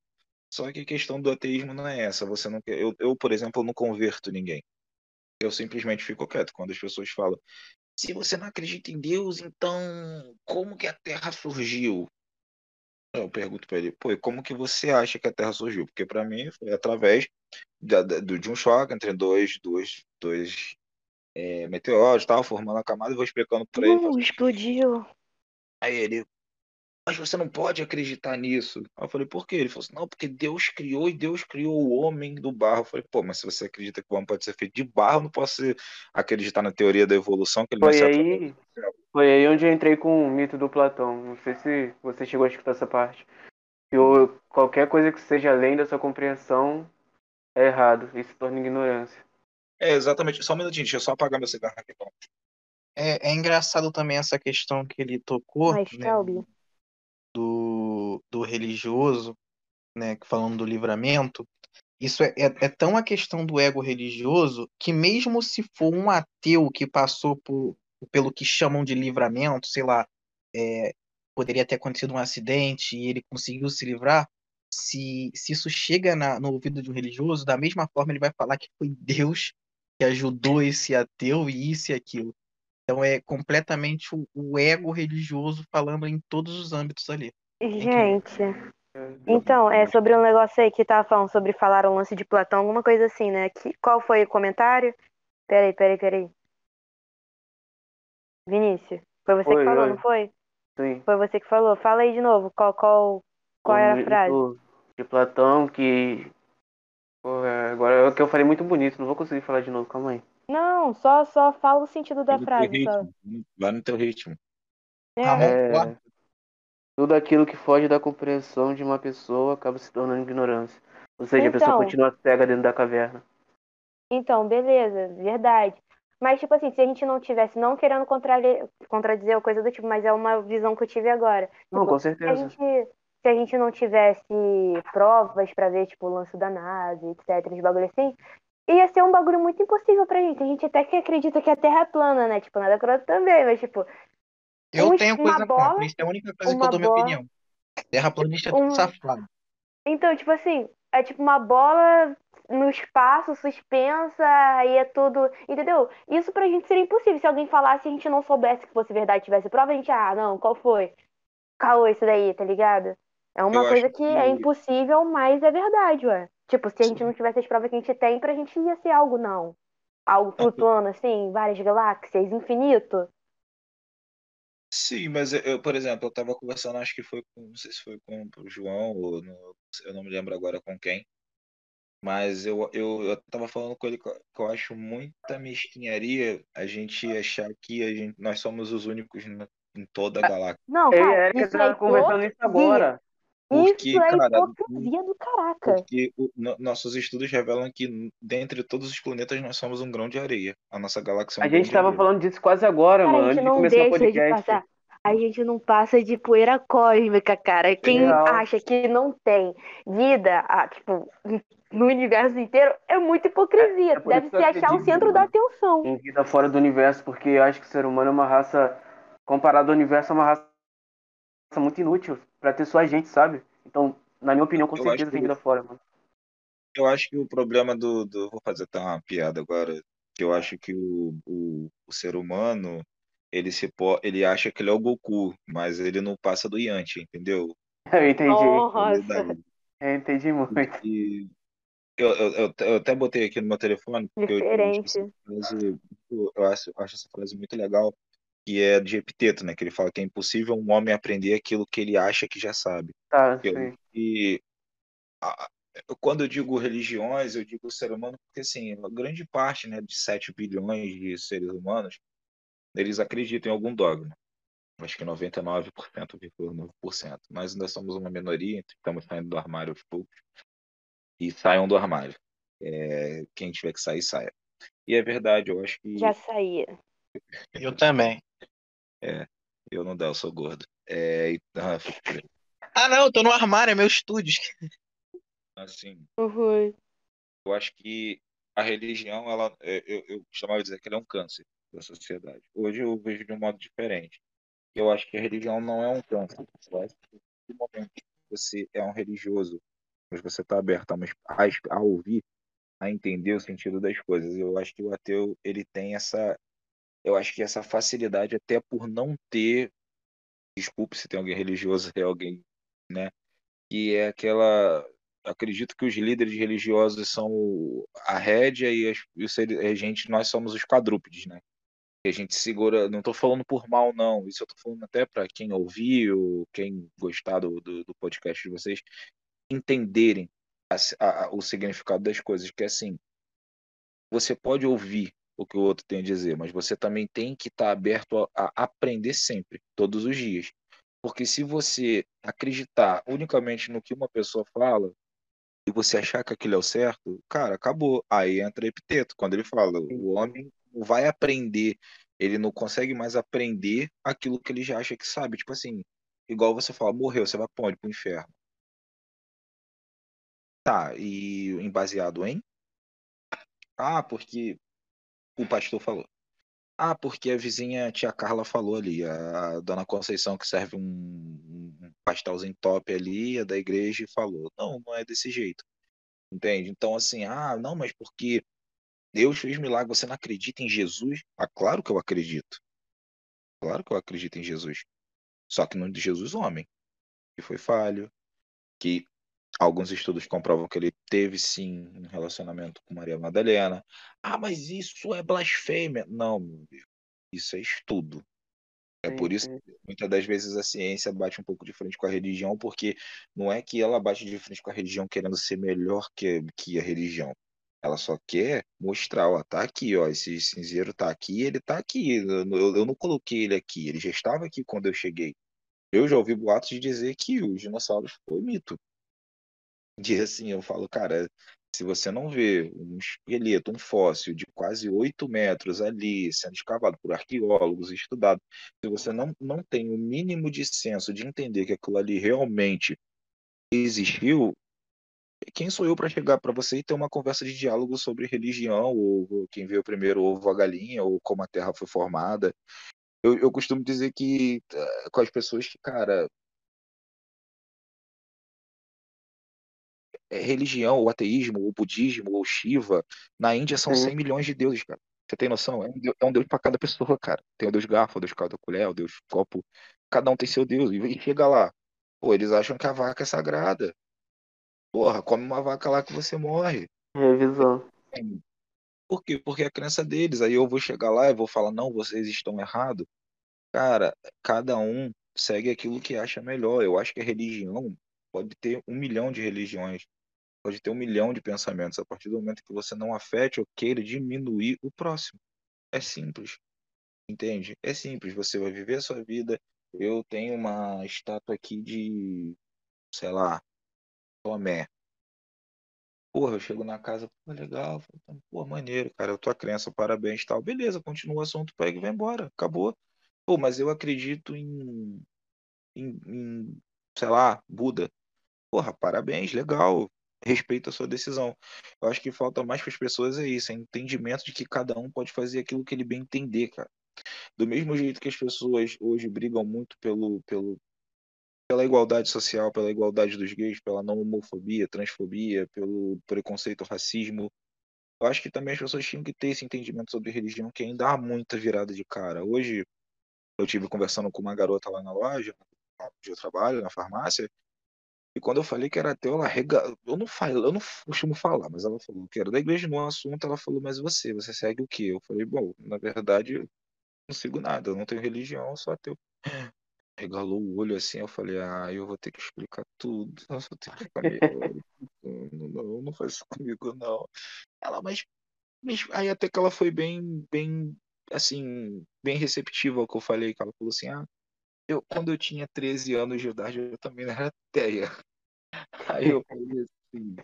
Speaker 5: Só que a questão do ateísmo não é essa. Você não quer. Eu, eu, por exemplo, não converto ninguém. Eu simplesmente fico quieto quando as pessoas falam. Se você não acredita em Deus, então como que a Terra surgiu? Eu pergunto pra ele, pô, como que você acha que a Terra surgiu? Porque pra mim foi através do- de um choque entre dois, dois, dois é, meteoros, tal, formando a camada, e vou explicando pra ele.
Speaker 4: Uh, explodiu.
Speaker 5: Aí ele, mas você não pode acreditar nisso. Aí eu falei, por quê? Ele falou assim, não, porque Deus criou e Deus criou o homem do barro. Eu falei, pô, mas se você acredita que o homem pode ser feito de barro, eu não posso acreditar na teoria da evolução, que ele
Speaker 3: Foi aí, foi aí onde eu entrei com o mito do Platão. Não sei se você chegou a escutar essa parte. Que o- qualquer coisa que seja além da sua compreensão é errado. Isso se torna ignorância.
Speaker 5: É, exatamente. Só um minutinho, deixa eu só apagar meu cigarro aqui.
Speaker 6: É, é engraçado também essa questão que ele tocou,
Speaker 4: Mas,
Speaker 6: né, do, do religioso, né, falando do livramento. Isso é, é, é tão a questão do ego religioso que mesmo se for um ateu que passou por, pelo que chamam de livramento, sei lá, é, poderia ter acontecido um acidente e ele conseguiu se livrar, se, se isso chega na- no ouvido de um religioso, da mesma forma ele vai falar que foi Deus que ajudou esse ateu e isso e aquilo. Então é completamente o, o ego religioso falando em todos os âmbitos ali.
Speaker 4: Gente, então, é sobre um negócio aí que tava falando sobre falar o lance de Platão, alguma coisa assim, né? Que, qual foi o comentário? Peraí, peraí, peraí. Vinícius, foi você
Speaker 3: Foi,
Speaker 4: que falou,
Speaker 3: oi.
Speaker 4: não foi?
Speaker 3: Sim.
Speaker 4: Foi você que falou. Fala aí de novo, qual, qual, qual era a frase?
Speaker 3: De Platão, que. Pô, é, agora é o que eu falei muito bonito, não vou conseguir falar de novo, calma aí.
Speaker 4: Não, só, só fala o sentido da frase, só.
Speaker 5: ritmo, vai no teu ritmo.
Speaker 4: É,
Speaker 3: É, tudo aquilo que foge da compreensão de uma pessoa acaba se tornando ignorância. Ou seja, a pessoa
Speaker 4: Então.
Speaker 3: continua cega dentro da caverna.
Speaker 4: Então, beleza, verdade. Mas, tipo assim, se a gente não tivesse, não querendo contradizer ou coisa do tipo, mas é uma visão que eu tive agora.
Speaker 3: Não,
Speaker 4: Tipo,
Speaker 3: com
Speaker 4: se a
Speaker 3: certeza.
Speaker 4: gente, se a gente não tivesse provas pra ver, tipo, o lance da NASA, etc, os bagulho assim, ia ser um bagulho muito impossível pra gente. A gente até que acredita que a Terra é plana, né? Tipo, nada contra também, mas, tipo,
Speaker 6: eu tenho coisa
Speaker 4: bola-
Speaker 6: contra. Isso é a única coisa que eu dou minha
Speaker 4: bola-
Speaker 6: opinião. Terraplanista é
Speaker 4: Um-
Speaker 6: tudo safado.
Speaker 4: Então, tipo assim, é tipo uma bola no espaço, suspensa, aí é tudo. Entendeu? Isso pra gente seria impossível. Se alguém falasse e a gente não soubesse que fosse verdade, tivesse prova, a gente, ah, não, qual foi? Caô isso daí, tá ligado? É uma
Speaker 5: Eu
Speaker 4: coisa que
Speaker 5: que-
Speaker 4: é impossível, mas é verdade, ué. Tipo, se a gente não tivesse as provas que a gente tem, pra gente ia ser algo não. Algo flutuando assim, várias galáxias, infinito.
Speaker 5: Sim, mas eu, eu, por exemplo, eu tava conversando, acho que foi com, não sei se foi com o João ou no- eu não me lembro agora com quem, mas eu, eu, eu tava falando com ele que eu, acho muita mesquinharia a gente achar que a gente, nós somos os únicos na- em toda a galáxia.
Speaker 4: Não,
Speaker 3: Eu e a
Speaker 4: cara,
Speaker 3: Erika
Speaker 4: é
Speaker 3: tava conversando isso agora.
Speaker 5: Porque,
Speaker 4: Isso é
Speaker 5: cara,
Speaker 4: hipocrisia do caraca.
Speaker 5: Porque o- no- nossos estudos revelam que dentre todos os planetas nós somos um grão de areia. A nossa galáxia é um
Speaker 3: A gente
Speaker 5: de
Speaker 3: tava
Speaker 5: areia.
Speaker 3: falando disso quase agora,
Speaker 4: Cara,
Speaker 3: mano,
Speaker 4: a gente
Speaker 3: de
Speaker 4: não de
Speaker 3: podcast.
Speaker 4: passar. A gente não passa de poeira cósmica, cara. Quem
Speaker 3: Real.
Speaker 4: acha que não tem vida, ah, tipo, no universo inteiro, é muita hipocrisia.
Speaker 3: É por
Speaker 4: Deve se achar o centro da atenção.
Speaker 3: Em vida fora do universo, porque eu acho que o ser humano é uma raça, comparado ao universo, é uma raça muito inútil pra ter só a gente, sabe? Então, na minha opinião, com
Speaker 5: Eu
Speaker 3: certeza
Speaker 5: que-
Speaker 3: tem vida fora, mano.
Speaker 5: Eu acho que o problema do, do- Vou fazer até uma piada agora. Que eu acho que o, o, o ser humano, ele se po... ele acha que ele é o Goku, mas ele não passa do Yanti, entendeu?
Speaker 3: Eu entendi.
Speaker 5: É
Speaker 4: Nossa.
Speaker 3: Eu entendi muito.
Speaker 5: E eu, eu, eu, eu até botei aqui no meu telefone, porque eu, eu, acho
Speaker 4: Diferente.
Speaker 5: essa frase, muito- eu acho essa frase muito legal, que é de Epiteto, né? Que ele fala que é impossível um homem aprender aquilo que ele acha que já sabe.
Speaker 3: Tá,
Speaker 5: Eu,
Speaker 3: sim.
Speaker 5: e a- quando eu digo religiões, eu digo ser humano, porque assim, a grande parte, né, de 7 bilhões de seres humanos, eles acreditam em algum dogma. Acho que 99,9%. Mas ainda somos uma minoria, então estamos saindo do armário aos poucos. E saiam do armário. É, quem tiver que sair, saia. E é verdade, eu acho que
Speaker 4: Já saía.
Speaker 6: Eu também.
Speaker 5: Eu não dá, eu sou gordo. É, então,
Speaker 6: Ah, não, eu tô no armário, é meu estúdio.
Speaker 5: assim,
Speaker 4: Uhum.
Speaker 5: eu acho que a religião, ela, é, eu, eu costumava dizer que ela é um câncer da sociedade. Hoje eu vejo de um modo diferente. Eu acho que a religião não é um câncer. Eu acho que no momento que você é um religioso, mas você está aberto a, uma- a, a ouvir, a entender o sentido das coisas. Eu acho que o ateu ele tem essa, eu acho que essa facilidade até por não ter, desculpe se tem alguém religioso, é alguém, né, que é aquela acredito que os líderes religiosos são a rédea e, as, e os a gente, nós somos os quadrúpedes, né? Que a gente segura, não estou falando por mal, não. Isso eu estou falando até para quem ouviu, quem gostar do, do, do podcast de vocês, entenderem a- a- o significado das coisas. Que é assim, você pode ouvir o que o outro tem a dizer, mas você também tem que estar aberto a, a aprender sempre, todos os dias. Porque se você acreditar unicamente no que uma pessoa fala e você achar que aquilo é o certo, cara, acabou. Aí entra Epiteto, quando ele fala, o homem vai aprender, ele não consegue mais aprender aquilo que ele já acha que sabe. Tipo assim, igual você fala, morreu, você vai pra onde? Pro inferno. Tá, e em baseado em? Ah, porque o pastor falou. Ah, porque a vizinha tia Carla falou ali, a, a dona Conceição que serve um, um pastelzinho top ali, é da igreja e falou. Não, não é desse jeito. Entende? Então, assim, ah, não, mas porque Deus fez milagre, você não acredita em Jesus? Ah, claro que eu acredito. Claro que eu acredito em Jesus. Só que não de Jesus homem, que foi falho, que alguns estudos comprovam que ele teve sim um relacionamento com Maria Madalena. Ah, mas isso é blasfêmia. Não, meu Deus. Isso é estudo. É por isso que muitas das vezes a ciência bate um pouco de frente com a religião, porque não é que ela bate de frente com a religião querendo ser melhor que, que a religião. Ela só quer mostrar, ó, tá aqui, ó, esse cinzeiro tá aqui, ele tá aqui. Eu, eu- eu não coloquei ele aqui, ele já estava aqui quando eu cheguei. Eu já ouvi boatos de dizer que os dinossauros foi mito. De assim, eu falo, cara, se você não vê um esqueleto, um fóssil de quase 8 metros ali, sendo escavado por arqueólogos e estudado, se você não, não tem o mínimo de senso de entender que aquilo ali realmente existiu, quem sou eu para chegar para você e ter uma conversa de diálogo sobre religião, ou, quem veio primeiro, ovo a galinha, ou como a Terra foi formada? Eu, eu costumo dizer que eh, com as pessoas que, cara, religião, ou ateísmo, ou budismo, ou Shiva, na Índia são
Speaker 3: Sim.
Speaker 5: 100 milhões de deuses, cara. Você tem noção? É um deus, é um deus para cada pessoa, cara. Tem o deus garfo, o deus cada colher, o deus copo. Cada um tem seu deus. E e chega lá. Pô, eles acham que a vaca é sagrada. Porra, come uma vaca lá que você morre.
Speaker 3: Revisão.
Speaker 5: Por quê? Porque é a crença deles. Aí eu vou chegar lá e vou falar, não, vocês estão errados. Cara, cada um segue aquilo que acha melhor. Eu acho que a religião pode ter um milhão de religiões, pode ter um milhão de pensamentos. A partir do momento que você não afete ou queira diminuir o próximo. É simples. Entende? É simples. Você vai viver a sua vida. Eu tenho uma estátua aqui de, sei lá, Tomé. Porra, eu chego na casa, pô, legal, pô, maneiro, cara, tua crença, parabéns, tal. Beleza, continua o assunto, pega e vai embora, acabou. Pô, mas eu acredito em, em, em, sei lá, Buda. Porra, parabéns, legal, respeito a sua decisão. Eu acho que falta mais para as pessoas é isso, é entendimento de que cada um pode fazer aquilo que ele bem entender, cara. Do mesmo jeito que as pessoas hoje brigam muito pelo, pelo, pela igualdade social, pela igualdade dos gays, pela não homofobia, transfobia, pelo preconceito, racismo. Eu acho que também as pessoas tinham que ter esse entendimento sobre religião, que ainda há muita virada de cara. Hoje eu tive conversando com uma garota lá na loja, eu trabalho, na farmácia, e quando eu falei que era ateu, ela rega... eu não falo, eu não costumo falar, mas ela falou que era da igreja no assunto, ela falou, mas você, você segue o quê? Eu falei, bom, na verdade, eu não sigo nada, eu não tenho religião, eu sou ateu regalou o olho assim, eu falei, ah, eu vou ter que explicar tudo, eu vou ter que não, não, não faz isso comigo, não. Ela, mas, mas aí até que ela foi bem, bem, assim, bem receptiva ao que eu falei, que ela falou assim, ah, eu, quando eu tinha 13 anos de idade, eu também era ateia. Aí eu falei assim,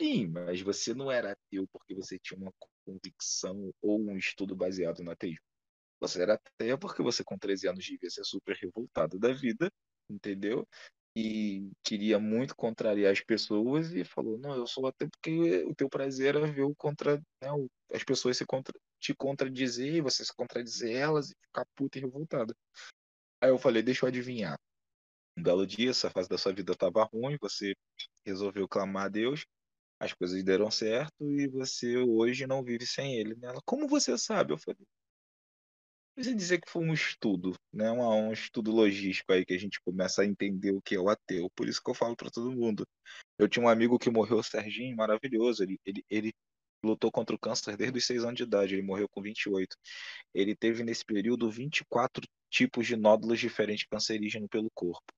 Speaker 5: sim, mas você não era ateu porque você tinha uma convicção ou um estudo baseado no ateísmo. Você era ateia porque você com 13 anos devia ser super revoltado da vida, entendeu? E queria muito contrariar as pessoas e falou, não, eu sou ateu porque o teu prazer era ver o contra, né, as pessoas se contra, te contradizer você se contradizer elas e ficar puta e revoltada. Aí eu falei, deixa eu adivinhar. Um belo dia, essa fase da sua vida estava ruim, você resolveu clamar a Deus, as coisas deram certo e você hoje não vive sem ele. Ela, como você sabe? Eu falei, precisa dizer que foi um estudo, né? Um, um estudo logístico aí que a gente começa a entender o que é o ateu. Por isso que eu falo para todo mundo. Eu tinha um amigo que morreu, o Serginho, maravilhoso. Ele, ele, ele lutou contra o câncer desde os 6 anos de idade. Ele morreu com 28. Ele teve nesse período 24 tipos de nódulos diferentes cancerígenos pelo corpo.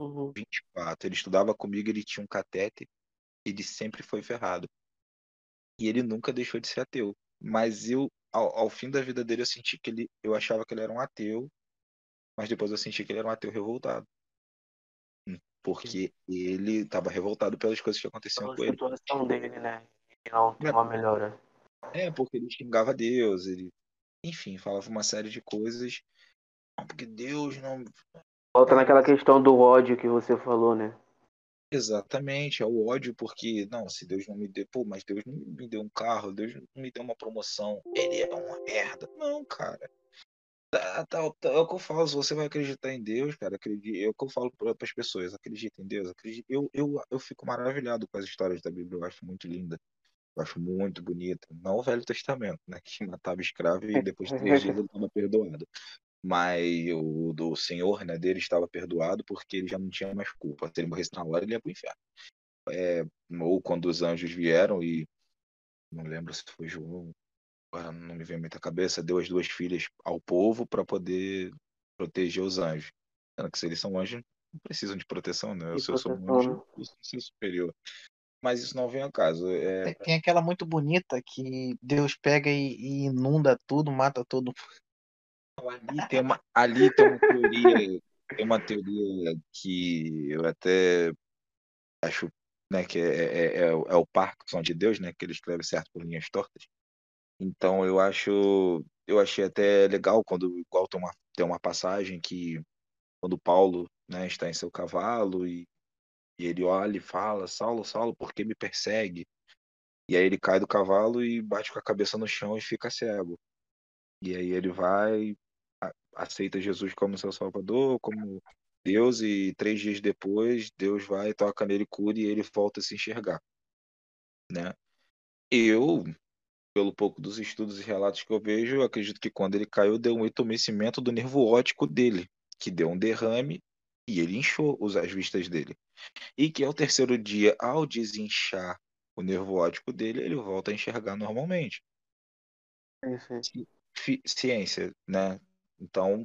Speaker 3: Uhum.
Speaker 5: 24. Ele estudava comigo, ele tinha um catéter. Ele sempre foi ferrado. E ele nunca deixou de ser ateu. Mas eu, ao, ao fim da vida dele, eu senti que ele, eu achava que ele era um ateu, mas depois eu senti que ele era um ateu revoltado. Hum, Porque ele estava revoltado pelas coisas que aconteciam com ele.
Speaker 3: situação dele, né? E não tem uma melhora.
Speaker 5: É, porque ele xingava Deus, ele, enfim, falava uma série de coisas. Porque Deus não.
Speaker 3: Volta naquela questão do ódio que você falou, né?
Speaker 5: Exatamente, é o ódio, porque, não, se Deus não me deu, pô, mas Deus não me deu um carro, Deus não me deu uma promoção, ele é uma merda. Não, cara. Tá, tá, tá, é o que eu falo, se você vai acreditar em Deus, cara, acredite, é o que eu falo para as pessoas, acredita em Deus, acredite, eu, eu, eu fico maravilhado com as histórias da Bíblia, eu acho muito linda. Eu acho muito bonita. Não o Velho Testamento, né? Que matava escravo e depois de três dias ele estava perdoado. Mas o do Senhor, né, dele estava perdoado porque ele já não tinha mais culpa. Se ele morresse na hora, ele ia para o inferno. É, ou quando os anjos vieram e não lembro se foi João, agora não me vem muita cabeça, deu as duas filhas ao povo para poder proteger os anjos. Sendo que se eles são anjos, não precisam de proteção, né? Se eu sou um anjo,
Speaker 3: né?
Speaker 5: eu sou um superior. Mas isso não vem ao caso. É,
Speaker 6: Tem, aquela muito bonita que Deus pega e, e inunda tudo, mata todo
Speaker 5: ali tem uma, ali tem uma teoria, tem uma teoria que eu até acho, né, que é, é, é, o- é o Parkinson de Deus, né, que ele escreve certo por linhas tortas. Então eu acho, eu achei até legal quando igual tem uma tem uma passagem que quando Paulo, né, está em seu cavalo e, e ele olha e fala, Saulo, Saulo, por que me persegue? E aí ele cai do cavalo e bate com a cabeça no chão e fica cego. E aí ele vai, aceita Jesus como seu Salvador, como Deus, e três dias depois Deus vai, toca nele, cura e ele volta a se enxergar, né? Eu, pelo pouco dos estudos e relatos que eu vejo, eu acredito que quando ele caiu deu um entumecimento do nervo óptico dele, que deu um derrame e ele inchou os- as vistas dele. E que ao terceiro dia, ao desinchar o nervo óptico dele, ele volta a enxergar normalmente. Fi- ciência, né? Então,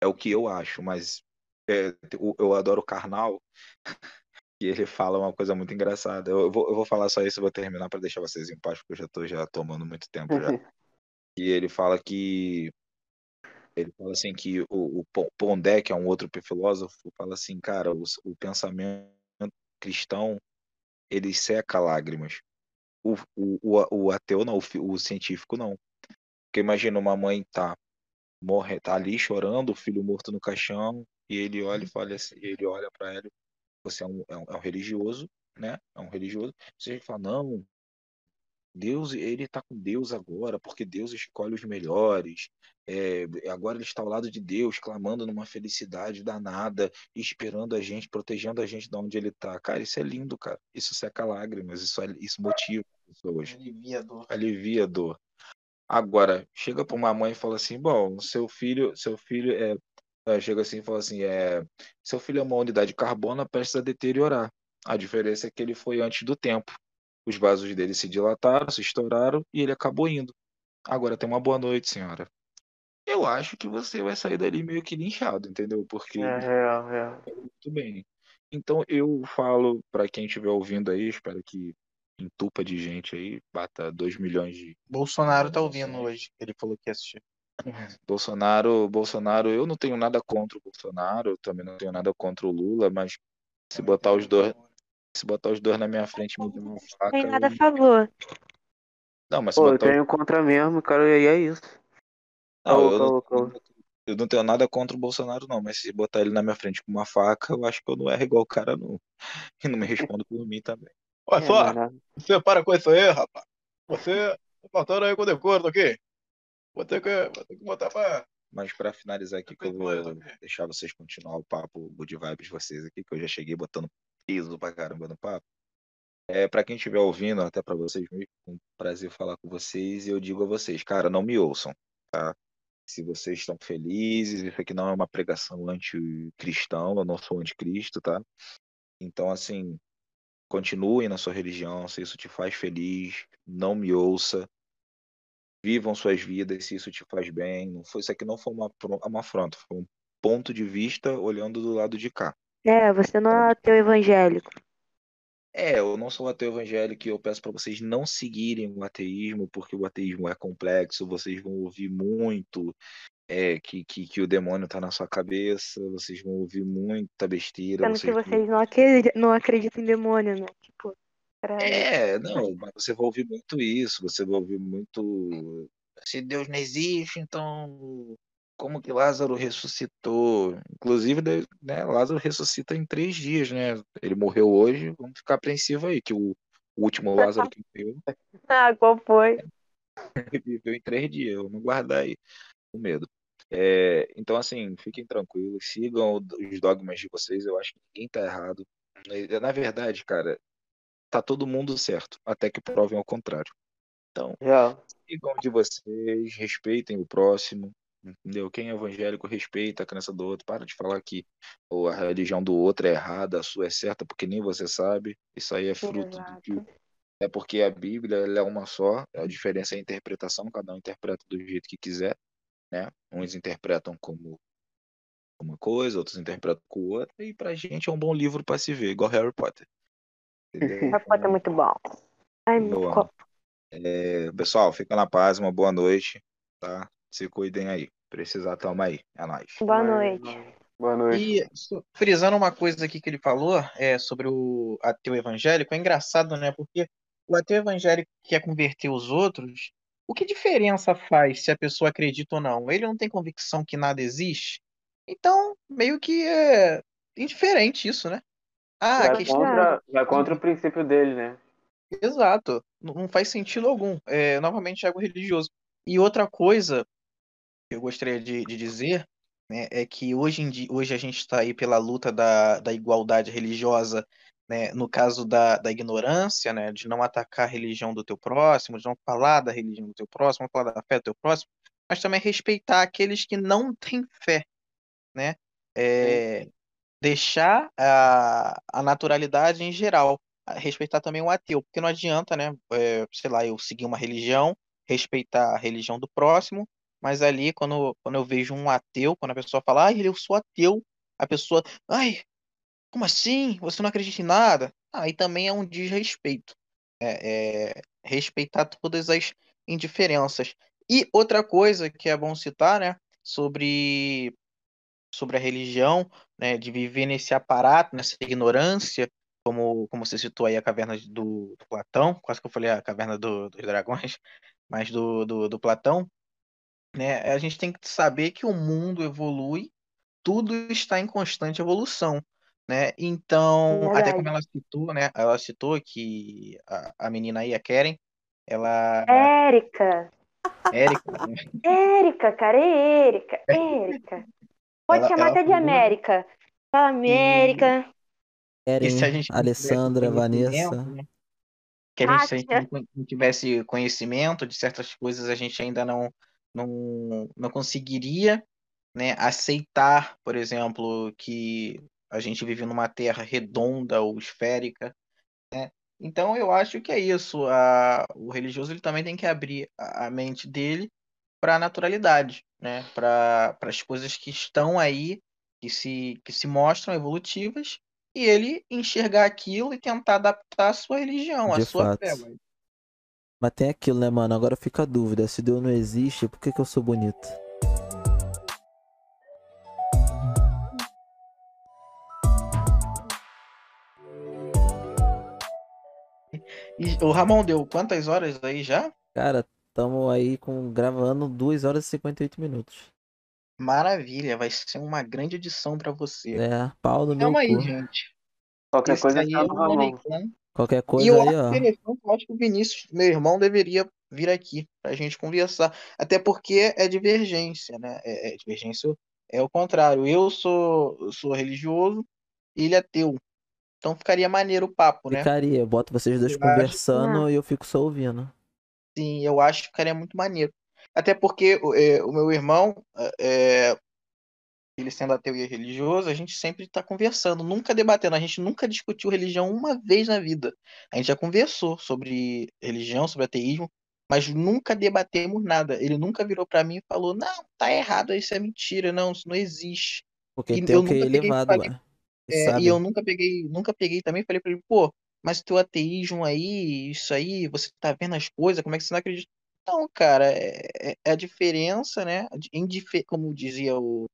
Speaker 5: é o que eu acho, mas é, eu, adoro o Karnal, e ele fala uma coisa muito engraçada. Eu, vou, eu vou falar só isso e vou terminar para deixar vocês em paz, porque eu já tô já tomando muito tempo já. E ele fala que ele fala assim que o, o Pon- Pondé, que é um outro filósofo, fala assim, cara, o, o pensamento cristão ele seca lágrimas. O, o, o, o ateu não, o, o científico não. Porque imagina uma mãe tá morre, tá ali chorando, o filho morto no caixão, e ele olha e fala assim, ele olha para ela, você é um, é um, é um religioso, né? É um religioso. Você fala, não, Deus, ele tá com Deus agora, porque Deus escolhe os melhores. É, agora ele está ao lado de Deus, clamando numa felicidade danada, esperando a gente, protegendo a gente de onde ele tá. Cara, isso é lindo, cara. Isso seca lágrimas, isso, isso motiva as pessoas
Speaker 6: alivia a dor.
Speaker 5: alivia a dor. Agora, chega para uma mãe e fala assim, bom, seu filho, seu filho é, é, chega assim e fala assim, é, seu filho é uma unidade de carbono prestes a deteriorar. A diferença é que ele foi antes do tempo. Os vasos dele se dilataram, se estouraram e ele acabou indo. Agora tem uma boa noite, senhora. Eu acho que você vai sair dali meio que linchado, entendeu? Porque
Speaker 3: É real, real.
Speaker 5: muito bem. Então eu falo para quem estiver ouvindo aí, espero que entupa de gente aí, bata 2 milhões de
Speaker 6: Bolsonaro tá ouvindo hoje. Ele falou que ia assistir.
Speaker 5: Bolsonaro, Bolsonaro, eu não tenho nada contra o Bolsonaro, eu também não tenho nada contra o Lula, mas se botar os dois, se botar os dois na minha frente e me uma
Speaker 4: Não
Speaker 5: faca,
Speaker 4: tem nada a
Speaker 5: eu-
Speaker 4: favor.
Speaker 5: não, mas se
Speaker 3: Pô, eu
Speaker 5: botar os-
Speaker 3: tenho contra mesmo, cara, e é isso.
Speaker 5: não, eu
Speaker 3: caô,
Speaker 5: não,
Speaker 3: caô.
Speaker 5: eu não tenho nada contra o Bolsonaro não, mas se botar ele na minha frente com uma faca, eu acho que eu não erro igual o cara não. E não me respondo por mim também.
Speaker 6: Olha
Speaker 3: É,
Speaker 6: só,
Speaker 3: mas nada.
Speaker 6: você para com isso aí, rapaz. Você tá faltando aí com o decoro aqui. Vou ter que, vou ter que botar pra.
Speaker 5: Mas para finalizar aqui, que eu vou deixar vocês continuar o papo, o good vibes de vocês aqui, que eu já cheguei botando peso pra caramba no papo. É, para quem estiver ouvindo, até para vocês, mesmo, é um prazer falar com vocês. E eu digo a vocês, cara, não me ouçam, tá? Se vocês estão felizes, isso aqui não é uma pregação anticristão, eu não sou anticristo, tá? Então, assim, continuem na sua religião, se isso te faz feliz, não me ouça. Vivam suas vidas, se isso te faz bem. Não foi, isso aqui não foi uma, uma afronta, foi um ponto de vista olhando do lado de cá.
Speaker 4: É, você não é ateu evangélico.
Speaker 5: É, eu não sou ateu evangélico e eu peço para vocês não seguirem o ateísmo, porque o ateísmo é complexo, vocês vão ouvir muito é, que, que, que o demônio tá na sua cabeça, vocês vão ouvir muita besteira,
Speaker 4: Sendo que
Speaker 5: vocês vão-
Speaker 4: vocês não acreditam, não acreditam em demônio, né? Tipo, caralho.
Speaker 5: É, não, mas você vai ouvir muito isso, você vai ouvir muito. Se Deus não existe, então como que Lázaro ressuscitou? Inclusive, né, Lázaro ressuscita em três dias, né? Ele morreu hoje, vamos ficar apreensivo aí, que o, o último Lázaro que morreu
Speaker 4: Ah, qual foi?
Speaker 5: viveu em três dias, vamos guardar aí o medo. É, então, assim, fiquem tranquilos, sigam os dogmas de vocês, eu acho que ninguém tá errado. Na verdade, cara, tá todo mundo certo, até que provem ao contrário. Então,
Speaker 3: Já.
Speaker 5: sigam de vocês, respeitem o próximo, entendeu? Quem é evangélico respeita a crença do outro, para de falar que ou a religião do outro é errada, a sua é certa, porque nem você sabe. Isso aí é fruto do que
Speaker 4: Exato.
Speaker 5: é porque a Bíblia é uma só, a diferença é a interpretação, cada um interpreta do jeito que quiser, né? Uns interpretam como uma coisa, outros interpretam com outra, e pra gente é um bom livro para se ver, igual Harry Potter. Entendeu?
Speaker 4: Harry Potter é muito bom. Ai, copo.
Speaker 5: É, pessoal, fica na paz, uma boa noite, tá? Se cuidem aí. Precisar, tamo aí. É nóis.
Speaker 4: Boa noite.
Speaker 3: Boa noite.
Speaker 1: E frisando uma coisa aqui que ele falou é, sobre o ateu evangélico, é engraçado, né? Porque o ateu evangélico que quer converter os outros, o que diferença faz se a pessoa acredita ou não? Ele não tem convicção que nada existe? Então, meio que é indiferente isso, né? Ah, a
Speaker 3: vai,
Speaker 1: questão.
Speaker 3: contra, vai contra o princípio dele, né?
Speaker 1: Exato, não faz sentido algum. É novamente algo religioso. E outra coisa que eu gostaria de, de dizer né, é que hoje em dia, hoje a gente está aí pela luta da, da igualdade religiosa, né, no caso da, da ignorância, né, de não atacar a religião do teu próximo, de não falar da religião do teu próximo, não falar da fé do teu próximo, mas também respeitar aqueles que não têm fé, né? É, deixar a, a naturalidade em geral, respeitar também o ateu, porque não adianta, né, é, sei lá, eu seguir uma religião, respeitar a religião do próximo, mas ali quando, quando eu vejo um ateu, quando a pessoa fala, ai, eu sou ateu, a pessoa, ai, como assim? Você não acredita em nada? Aí também é um desrespeito. É, é respeitar todas as indiferenças. E outra coisa que é bom citar, né, sobre, sobre a religião, né, de viver nesse aparato, nessa ignorância, como, como você citou aí a caverna do, do Platão, quase que eu falei a caverna do- dos dragões, mas do, do, do Platão, né, a gente tem que saber que o mundo evolui, tudo está em constante evolução, né? Então, até como ela citou, né, ela citou que a, a menina aí, a Karen, ela,
Speaker 4: Érica.
Speaker 1: Érica, né,
Speaker 4: Érica, cara, é Érica. Érica. Pode
Speaker 1: Ela-
Speaker 4: chamar
Speaker 1: ela
Speaker 4: até de América. Fala América.
Speaker 1: E se a
Speaker 2: Eren,
Speaker 1: gente
Speaker 2: Alessandra,
Speaker 1: conhecimento,
Speaker 2: Vanessa.
Speaker 1: né, que a gente, se a gente não tivesse conhecimento de certas coisas, a gente ainda não, não, não conseguiria, né, aceitar, por exemplo, que a gente vive numa terra redonda ou esférica, né? Então eu acho que é isso. A, o religioso ele também tem que abrir a, a mente dele para a naturalidade, né? Para as coisas que estão aí, que se, que se mostram evolutivas, e ele enxergar aquilo e tentar adaptar a sua religião, a
Speaker 2: De
Speaker 1: sua
Speaker 2: fato.
Speaker 1: fé.
Speaker 2: Mas tem aquilo, né, mano? Agora fica a dúvida. Se Deus não existe, por que, que eu sou bonito?
Speaker 1: E o Ramon deu quantas horas aí já?
Speaker 2: Cara, tamo aí com gravando 2 horas e 58 minutos.
Speaker 1: Maravilha, vai ser uma grande edição para você.
Speaker 2: É, pau no meu
Speaker 1: Calma aí,
Speaker 2: cu.
Speaker 1: gente.
Speaker 3: Qualquer
Speaker 1: Esse
Speaker 3: coisa
Speaker 1: aí é
Speaker 3: chama
Speaker 1: o
Speaker 3: o Ramon.
Speaker 2: Qualquer
Speaker 1: E
Speaker 2: coisa
Speaker 1: eu
Speaker 2: aí,
Speaker 1: acho
Speaker 2: ó.
Speaker 1: interessante, eu acho que o Vinícius, meu irmão, deveria vir aqui pra gente conversar. Até porque é divergência, né? É, é divergência é o contrário. Eu sou, sou religioso e ele é ateu. Então ficaria maneiro o papo, né?
Speaker 2: Ficaria, eu boto vocês dois
Speaker 1: Eu acho-
Speaker 2: conversando e eu fico só ouvindo.
Speaker 1: Sim, eu acho que ficaria muito maneiro. Até porque é, o meu irmão, é, ele sendo ateu e religioso, a gente sempre está conversando, nunca debatendo. A gente nunca discutiu religião uma vez na vida. A gente já conversou sobre religião, sobre ateísmo, mas nunca debatemos nada. Ele nunca virou para mim e falou: Não, tá errado, isso é mentira, não, isso não existe.
Speaker 2: Porque
Speaker 1: E
Speaker 2: tem
Speaker 1: eu
Speaker 2: o que
Speaker 1: e
Speaker 2: elevado
Speaker 1: falei-
Speaker 2: lá.
Speaker 1: É,
Speaker 2: Sabe?
Speaker 1: e eu nunca peguei, nunca peguei também e falei pra ele, pô, mas teu ateísmo aí, isso aí, você tá vendo as coisas, como é que você não acredita? Não, cara, é, é- é a diferença, né? de indife- Como dizia o,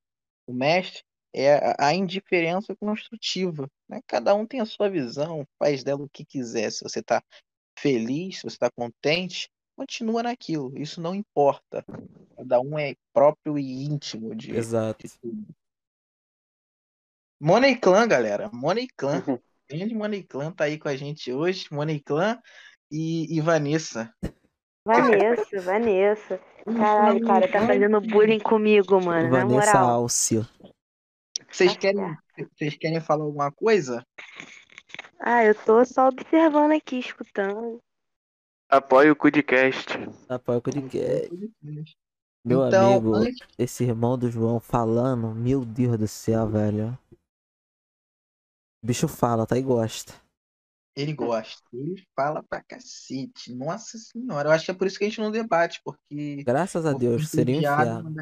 Speaker 1: o mestre, é a, a indiferença construtiva, né? Cada um tem a sua visão, faz dela o que quiser. Se você tá feliz, se você tá contente, continua naquilo. Isso não importa. Cada um é próprio e íntimo de,
Speaker 2: Exato.
Speaker 1: de tudo. Money Clan, galera. Money Clan.
Speaker 3: Uhum.
Speaker 1: Grande Money Clan tá aí com a gente hoje. Money Clan e, e Vanessa.
Speaker 4: Vanessa, Vanessa. Caralho, cara, tá fazendo bullying comigo, mano. Na
Speaker 2: Vanessa
Speaker 4: moral.
Speaker 2: Alcio.
Speaker 1: Vocês
Speaker 4: Tá
Speaker 1: querem, vocês querem falar alguma coisa?
Speaker 4: Ah, eu tô só observando aqui, escutando.
Speaker 3: Apoie o Cudcast.
Speaker 2: Apoia o podcast. Meu
Speaker 6: Então,
Speaker 2: amigo,
Speaker 6: antes-
Speaker 2: esse irmão do João falando, meu Deus do céu, velho. O bicho fala, tá? E gosta.
Speaker 6: Ele gosta. Ele fala pra cacete. Nossa senhora. Eu acho que é por isso que a gente não debate, porque.
Speaker 2: Graças a Deus, seria um inferno.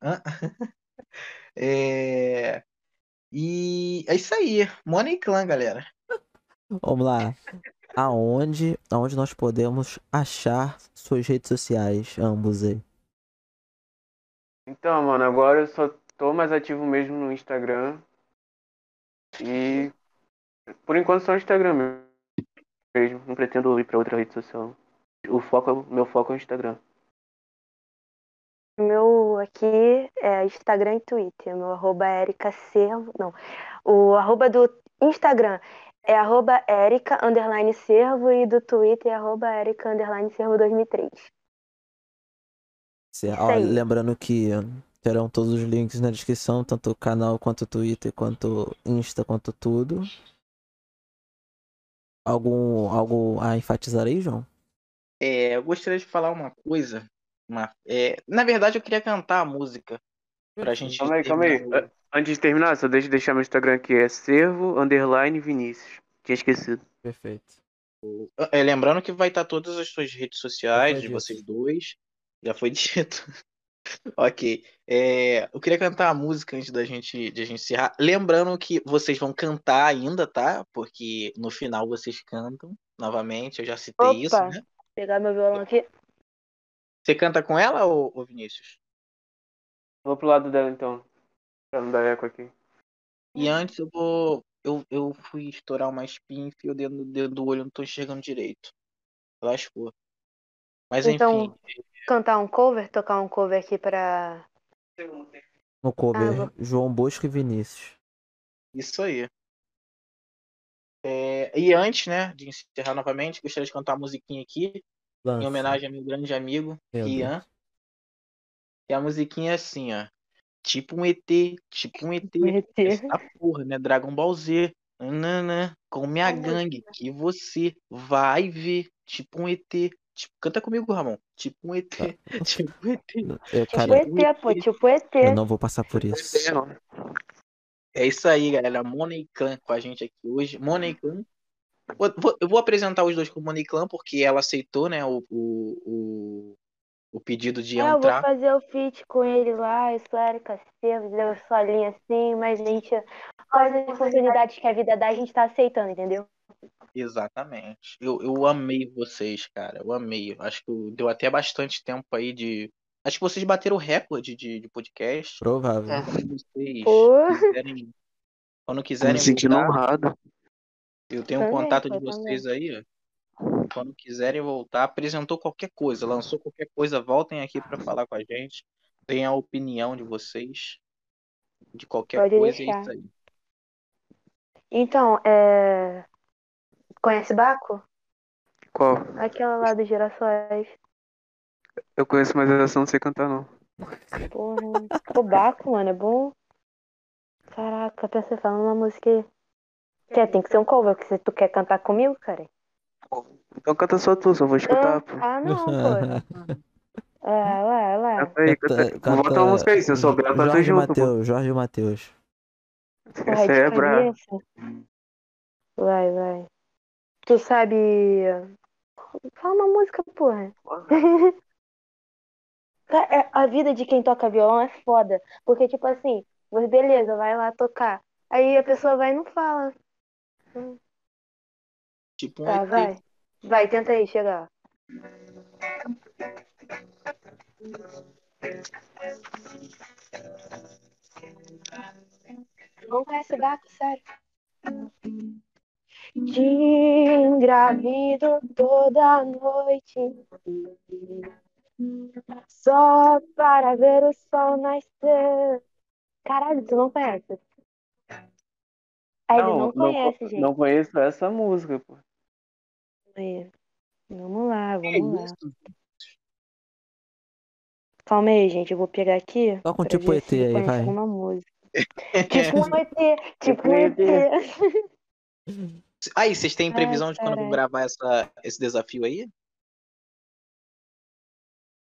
Speaker 6: É... E é isso aí. Money Clan, galera.
Speaker 2: Vamos lá. Aonde, aonde nós podemos achar suas redes sociais, ambos aí?
Speaker 3: Então, mano, agora eu só tô mais ativo mesmo no Instagram. E por enquanto só o Instagram mesmo. Não pretendo ir pra outra rede social. O foco, é meu foco é o Instagram.
Speaker 4: O meu aqui é Instagram e Twitter. Meu arroba é Erika Servo. Não. O arroba do Instagram é arroba Erika underline Servo e do Twitter é arroba Erika underline Servo 2003.
Speaker 2: Cê-
Speaker 4: Isso
Speaker 2: ó,
Speaker 4: aí.
Speaker 2: lembrando que terão todos os links na descrição, tanto o canal quanto o Twitter, quanto Insta, quanto tudo. Algum algo a enfatizar aí, João?
Speaker 1: É, eu gostaria de falar uma coisa. Uma, é, na verdade, eu queria cantar a música. Pra gente.
Speaker 3: Calma aí, calma aí.
Speaker 1: o-
Speaker 3: Antes de terminar, só deixa eu deixar meu Instagram aqui. É servo underline Vinícius. Tinha esquecido.
Speaker 2: Perfeito.
Speaker 1: É, lembrando que vai estar todas as suas redes sociais de vocês dois. Já foi dito. Ok. É, eu queria cantar a música antes da gente, de a gente encerrar. Lembrando que vocês vão cantar ainda, tá? Porque no final vocês cantam novamente. Eu já citei
Speaker 4: Opa.
Speaker 1: isso, né?
Speaker 4: Pegar meu violão aqui.
Speaker 1: Você canta com ela, ô, ô Vinícius?
Speaker 3: Vou pro lado dela então. Pra não dar eco aqui.
Speaker 1: E antes eu vou. Eu, eu fui estourar uma espinha e o dedo dedo do olho, não tô enxergando direito. Lascou. Mas
Speaker 4: Então-
Speaker 1: enfim.
Speaker 4: Cantar um cover, tocar um cover aqui pra.
Speaker 2: No cover,
Speaker 4: Ah, vou-
Speaker 2: João Bosco e Vinícius.
Speaker 1: Isso aí. É, e antes, né, de encerrar novamente, gostaria de cantar uma musiquinha aqui,
Speaker 2: Lança.
Speaker 1: em homenagem ao meu grande amigo,
Speaker 2: Meu
Speaker 1: Rian. E a musiquinha é assim, ó. Tipo um ET, tipo um ET.
Speaker 4: ET.
Speaker 1: Essa porra, né? Dragon Ball Z. Nananã, com minha gangue, que você vai ver. Tipo um ET. Tipo, canta comigo, Ramon. Tipo um ET. Tipo um ET.
Speaker 2: Eu,
Speaker 4: Tipo
Speaker 2: cara,
Speaker 4: ET, pô, tipo ET.
Speaker 2: eu não vou passar por isso.
Speaker 1: É isso aí, galera. Money Clan com a gente aqui hoje. Money Clan. Eu vou apresentar os dois como Money Clan porque ela aceitou, né, o, o, o, o pedido de
Speaker 4: É, eu vou
Speaker 1: entrar.
Speaker 4: fazer o feat com ele lá, eu sou a Erika Silva, deu sua linha assim, mas a gente, quais as oportunidades que a vida dá, a gente tá aceitando, entendeu?
Speaker 1: Exatamente. Eu, eu amei vocês, cara. Eu amei. Acho que deu até bastante tempo aí de. Acho que vocês bateram o recorde de, de podcast.
Speaker 2: Provável.
Speaker 6: É.
Speaker 1: Quando vocês
Speaker 4: Pô.
Speaker 1: quiserem, quando quiserem
Speaker 3: me sentindo
Speaker 1: voltar,
Speaker 3: honrado.
Speaker 1: eu tenho o
Speaker 4: Também,
Speaker 1: contato de
Speaker 4: eu
Speaker 1: vocês aí, ó. Quando quiserem voltar, apresentou qualquer coisa, lançou qualquer coisa, voltem aqui para falar com a gente. Deem a opinião de vocês de qualquer
Speaker 4: Pode
Speaker 1: coisa, é isso aí.
Speaker 4: Então, é... Conhece Baco?
Speaker 3: Qual?
Speaker 4: Aquela lá dos girassóis.
Speaker 3: Eu conheço, mas eu não sei cantar não.
Speaker 4: Porra. O Baco, mano, é bom. Caraca, pensa falando uma música aí. Quer, tem que ser um cover, porque se tu quer cantar comigo, cara.
Speaker 3: Então canta só tu, só vou escutar,
Speaker 4: Ah,
Speaker 3: pô.
Speaker 4: ah, não, pô. É, lá, lá.
Speaker 3: Canta aí,
Speaker 2: Canta-
Speaker 3: canta. Bota uma música aí, se eu souber, eu canto
Speaker 2: Jorge
Speaker 3: junto, pô.
Speaker 2: Mateus, Jorge Mateus.
Speaker 4: Porra,
Speaker 3: Essa é brava.
Speaker 4: cabeça. Vai, vai. Tu sabe. Fala uma música, porra. É- A vida de quem toca violão é foda. Porque, tipo assim, você, beleza, vai lá tocar. Aí a pessoa vai e não fala.
Speaker 1: Tipo um
Speaker 4: Tá,
Speaker 1: ET.
Speaker 4: vai. Vai, tenta aí chegar. Não conhece Baco, sério. Te engravido toda noite Só para ver o sol nascer Caralho, tu não conhece? Ah, ele não conhece,
Speaker 3: co-
Speaker 4: gente.
Speaker 3: não conheço essa música, pô.
Speaker 4: Aí. Vamos lá, vamos lá.
Speaker 1: isso?
Speaker 4: Calma aí, gente. Eu vou pegar aqui.
Speaker 2: Toca um
Speaker 4: pra
Speaker 2: tipo ET aí, vai.
Speaker 4: alguma música. Tipo um ET. Tipo um ET.
Speaker 1: Aí, vocês têm
Speaker 4: Ai,
Speaker 1: previsão de quando vão gravar essa, esse desafio aí?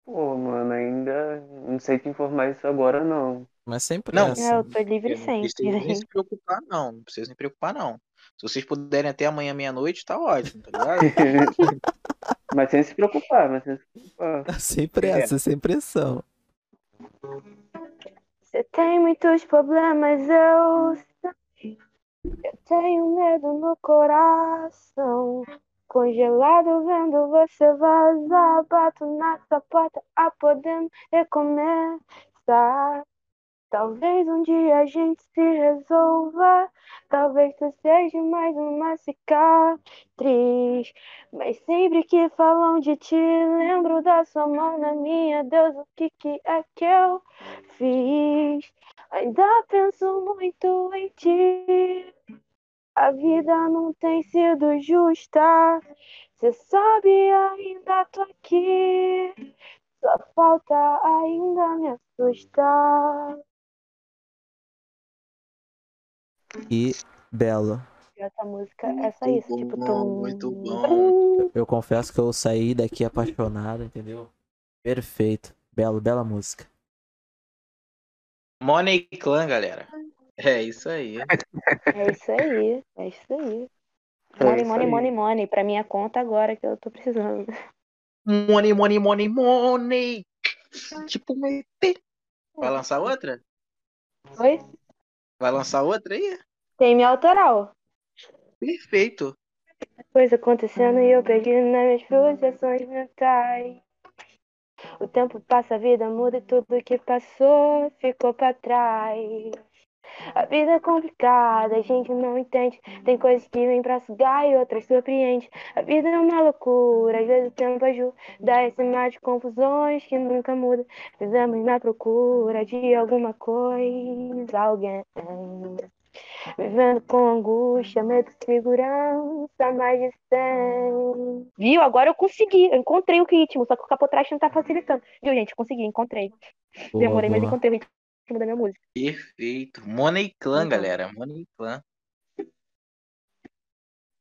Speaker 3: Pô, mano, ainda não sei te informar isso agora, não.
Speaker 2: Mas sempre
Speaker 1: Não.
Speaker 2: é
Speaker 4: É, eu tô livre
Speaker 1: Não precisa nem
Speaker 4: sempre.
Speaker 1: se preocupar, não. Não precisa nem preocupar, não. Se vocês puderem até amanhã meia-noite, tá ótimo, tá ligado?
Speaker 3: mas sem se preocupar, mas sem se preocupar.
Speaker 2: Sem pressa, sem pressão.
Speaker 4: Você tem muitos problemas, eu. Eu tenho medo no coração. Congelado vendo você vazar. Bato na sua porta a podendo recomeçar. Talvez um dia a gente se resolva. Talvez tu seja mais uma cicatriz. Mas sempre que falam de ti, lembro da sua mão na minha. Deus, o que, que é que eu fiz? Ainda penso muito em ti. A vida não tem sido justa. Cê sabe, ainda tô aqui. Só falta ainda me assustar.
Speaker 2: E belo.
Speaker 4: Essa música é só isso. Tipo,
Speaker 1: bom,
Speaker 4: tum,
Speaker 1: muito bom.
Speaker 2: Eu confesso que eu saí daqui apaixonado, entendeu? Perfeito. Belo, bela música.
Speaker 1: Money Clan, galera. É isso aí.
Speaker 4: É isso aí. É isso aí.
Speaker 3: É
Speaker 4: Money,
Speaker 3: isso
Speaker 4: money,
Speaker 3: aí.
Speaker 4: money, money. Pra minha conta agora que eu tô precisando.
Speaker 1: Money, money, money, money. Tipo um ET. Vai lançar outra?
Speaker 4: Oi?
Speaker 1: Vai lançar outra aí?
Speaker 4: Tem minha autoral.
Speaker 1: Perfeito.
Speaker 4: Coisa acontecendo e eu perdi nas minhas frustrações mentais. O tempo passa, a vida muda e tudo que passou ficou pra trás. A vida é complicada, a gente não entende. Tem coisas que vêm pra sugar e outras surpreende. A vida é uma loucura, às vezes o tempo ajuda. Esse mar de confusões que nunca muda. Vivemos na procura de alguma coisa, alguém. Vivendo com angústia, medo, segurança, mais de 100. Viu? Agora eu consegui. Eu encontrei o ritmo, só que o capotraste não tá facilitando. Viu, gente? Consegui, encontrei.
Speaker 2: Boa,
Speaker 4: Demorei, mas
Speaker 2: boa.
Speaker 4: encontrei o ritmo da minha música.
Speaker 1: Perfeito. Money Clan,
Speaker 4: Uhum.
Speaker 1: galera. Money Clan.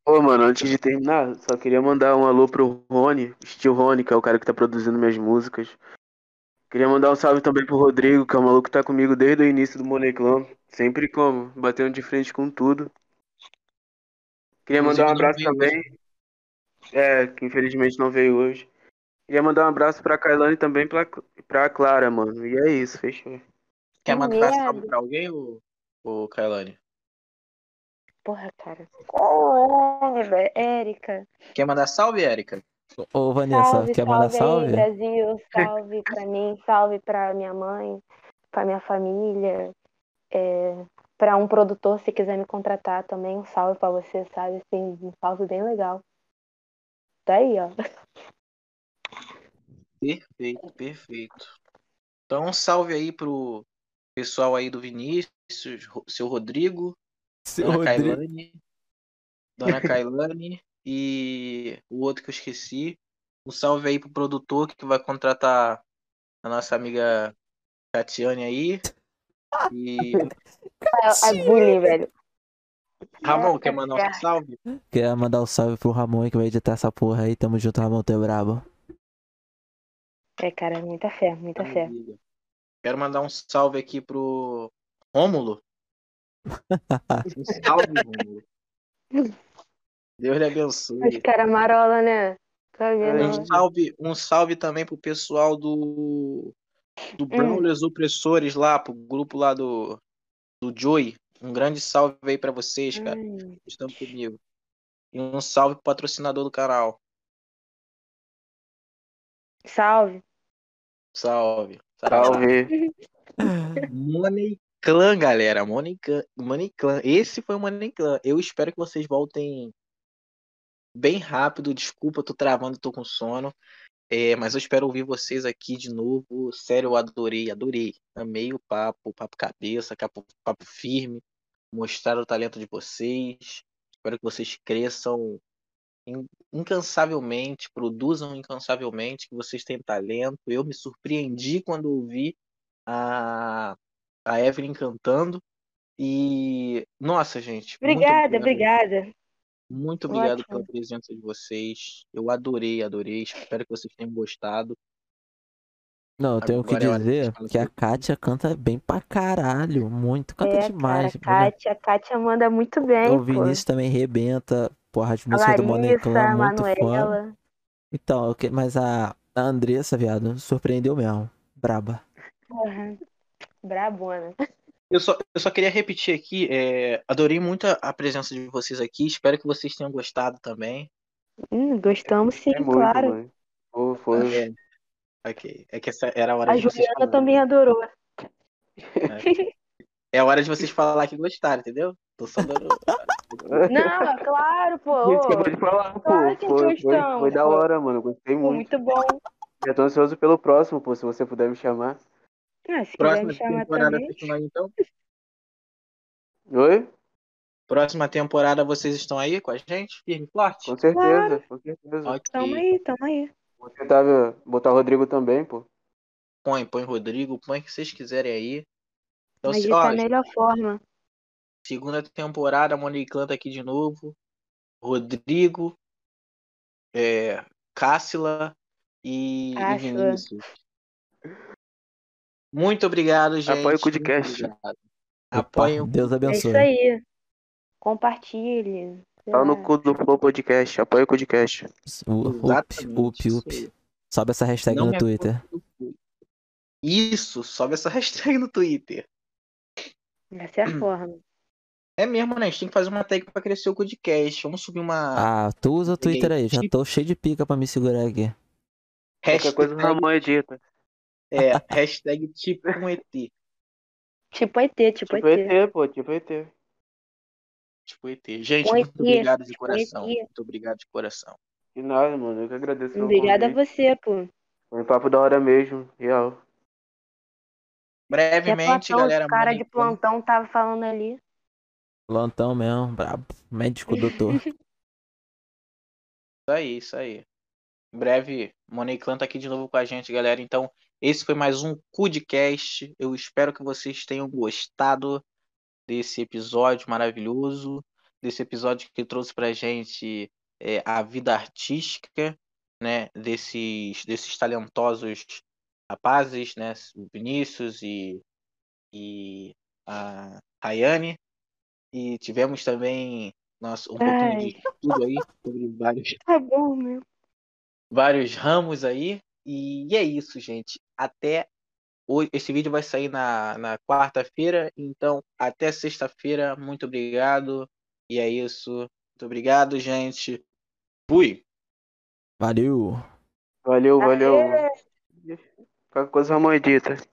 Speaker 3: Ô, mano, antes de terminar, só queria mandar um alô pro Rony, Steel Rony, que é o cara que tá produzindo minhas músicas. Queria mandar um salve também pro Rodrigo, que é o maluco que tá comigo desde o início do Money Clan. Sempre como, batendo de frente com tudo. Queria mandar um abraço também. É, que infelizmente não veio hoje. Queria mandar um abraço pra Kailane e também pra, pra Clara, mano. E é isso, fechou.
Speaker 1: Quer
Speaker 4: Que
Speaker 1: mandar
Speaker 4: merda.
Speaker 1: salve pra alguém, ô, ô Kailane?
Speaker 4: Porra, cara. Qual é, velho? Érica.
Speaker 1: Quer mandar salve, Érica?
Speaker 2: Ô, Vanessa,
Speaker 4: Salve,
Speaker 2: quer mandar
Speaker 4: salve
Speaker 2: salve?
Speaker 4: Brasil. Salve pra mim, salve pra minha mãe, pra minha família. É, pra um produtor, se quiser me contratar também, um salve pra você, sabe? Assim, um salve bem legal. Tá aí, ó.
Speaker 1: Perfeito, perfeito. Então, um salve aí pro pessoal aí do Vinícius, seu Rodrigo,
Speaker 2: Seu
Speaker 1: Dona
Speaker 2: Rodrigo.
Speaker 1: Kailane, Dona Kailane e o outro que eu esqueci. Um salve aí pro produtor que vai contratar a nossa amiga Tatiane aí. E
Speaker 4: Ai, bullying, velho.
Speaker 1: Ramon, quer mandar um salve?
Speaker 2: Queria mandar um salve pro Ramon que vai editar essa porra aí. Tamo junto, Ramon, teu brabo.
Speaker 4: É, cara, muita fé, muita fé.
Speaker 1: Quero mandar um salve aqui pro Rômulo. Um salve, Rômulo. Deus lhe
Speaker 4: Os
Speaker 1: abençoe.
Speaker 4: caras marola, né? Tá vendo?
Speaker 1: Um salve, um salve também pro pessoal do do Brawlers Opressores lá, pro grupo lá do do Joey. Um grande salve aí pra vocês, cara.
Speaker 4: Hum,
Speaker 1: Estão comigo. E um salve pro patrocinador do canal.
Speaker 4: salve.
Speaker 1: Salve.
Speaker 3: Salve.
Speaker 1: Money Clan, galera. Money Clan. Money Clan. Esse foi o Money Clan. Eu espero que vocês voltem bem rápido. Desculpa, tô travando, tô com sono. É, mas eu espero ouvir vocês aqui de novo. Sério, eu adorei, adorei. Amei o papo, papo cabeça, papo, papo firme. Mostrar o talento de vocês. Espero que vocês cresçam in- incansavelmente, produzam incansavelmente, que vocês têm talento. Eu me surpreendi quando ouvi a, a Evelyn cantando. E, nossa, gente.
Speaker 4: Obrigada, obrigada.
Speaker 1: Muito obrigado
Speaker 4: Ótimo.
Speaker 1: pela presença de vocês. Eu adorei, adorei. Espero que vocês tenham gostado.
Speaker 2: Não, eu tenho que
Speaker 1: Agora é hora de
Speaker 2: dizer que a Kátia canta bem pra caralho. Muito, canta
Speaker 4: É,
Speaker 2: demais.
Speaker 4: cara. Kátia, Kátia manda muito bem,
Speaker 2: O
Speaker 4: pô.
Speaker 2: Vinícius também rebenta. Porra, as
Speaker 4: A
Speaker 2: músicas do
Speaker 4: a
Speaker 2: muito foda.
Speaker 4: Manuela.
Speaker 2: Então, mas a, a Andressa, viado, surpreendeu mesmo. Braba.
Speaker 4: Porra. Brabona.
Speaker 1: Eu só, eu só queria repetir aqui, é, adorei muito a, a presença de vocês aqui. Espero que vocês tenham gostado também.
Speaker 4: Hum, gostamos sim,
Speaker 3: É muito,
Speaker 4: claro.
Speaker 3: mano. Pô, foi.
Speaker 1: É, ok. É que essa era a hora
Speaker 4: A
Speaker 1: de vocês
Speaker 4: Juliana
Speaker 1: falarem.
Speaker 4: também adorou.
Speaker 1: É a hora de vocês falar que gostaram, entendeu? Tô só dando.
Speaker 4: Não, é claro, pô.
Speaker 3: Falar, pô.
Speaker 4: Claro que
Speaker 3: Foi, foi,
Speaker 4: gostamos,
Speaker 3: foi da
Speaker 4: pô.
Speaker 3: hora, mano. Gostei muito.
Speaker 4: muito bom.
Speaker 3: Já tô ansioso pelo próximo, pô. Se você puder me chamar.
Speaker 4: Ah, se quiser
Speaker 1: Próxima
Speaker 4: me
Speaker 1: temporada
Speaker 4: também.
Speaker 1: vocês estão aí, então?
Speaker 3: Oi?
Speaker 1: Próxima temporada vocês estão aí com a gente? Firme e forte?
Speaker 3: Com certeza,
Speaker 4: Claro.
Speaker 3: com certeza.
Speaker 1: Ok.
Speaker 4: Tamo aí, tamo aí.
Speaker 3: Vou tentar botar o Rodrigo também, pô.
Speaker 1: Põe, põe Rodrigo, põe o que vocês quiserem aí. Então,
Speaker 4: Mas
Speaker 1: se, ó,
Speaker 4: tá melhor forma.
Speaker 1: segunda temporada, Monique Clã tá aqui de novo. Rodrigo, é, Cássila e, e
Speaker 4: Cássila.
Speaker 1: Vinícius. Muito obrigado, gente.
Speaker 3: Apoie o
Speaker 1: Apoiem o
Speaker 2: Deus
Speaker 4: É
Speaker 2: abençoe.
Speaker 4: isso aí. Compartilhe.
Speaker 3: Tá no cu do Flow Podcast. Apoia o Cudcast.
Speaker 2: U- Up, up, up. Sobe essa hashtag
Speaker 1: Não
Speaker 2: no Twitter.
Speaker 1: apoie. Isso, sobe essa hashtag no Twitter.
Speaker 4: Essa é a forma.
Speaker 1: É mesmo, né? A gente tem que fazer uma tag pra crescer o podcast. Vamos subir uma
Speaker 2: Ah, tu usa o. Twitter aí. Já tô cheio de pica pra me segurar aqui.
Speaker 3: Qualquer coisa
Speaker 1: hashtag,
Speaker 3: Ramon edita.
Speaker 1: É, hashtag tipo um ET.
Speaker 4: Tipo ET, tipo,
Speaker 3: Tipo
Speaker 4: ET.
Speaker 3: ET, pô. Tipo ET.
Speaker 1: Tipo ET. Gente,
Speaker 4: Um
Speaker 1: muito obrigado de
Speaker 4: tipo
Speaker 1: coração. Muito obrigado de coração.
Speaker 3: De nada, mano. Eu que agradeço
Speaker 4: Obrigada a você, pô.
Speaker 3: Foi um papo da hora mesmo. Real.
Speaker 1: Brevemente,
Speaker 4: Platão,
Speaker 1: galera.
Speaker 4: o cara de plantão tava falando ali.
Speaker 2: Plantão mesmo, brabo. Médico doutor.
Speaker 1: Isso aí, isso aí. Em breve, Money Clan tá aqui de novo com a gente, galera. Então, esse foi mais um Cudcast. Eu espero que vocês tenham gostado desse episódio maravilhoso, desse episódio que trouxe pra gente é, a vida artística, né, desses, desses talentosos rapazes, né, o Vinícius e, e a Rayane. E tivemos também nosso, um pouquinho de estudo aí sobre vários
Speaker 4: Tá bom, meu.
Speaker 1: vários ramos aí. E é isso, gente. Até hoje. Esse vídeo vai sair na, na quarta-feira. Então, até sexta-feira. Muito obrigado. E é isso. Muito obrigado, gente. Fui.
Speaker 2: Valeu.
Speaker 3: Valeu, valeu.
Speaker 4: Aê!
Speaker 3: Qualquer coisa edita.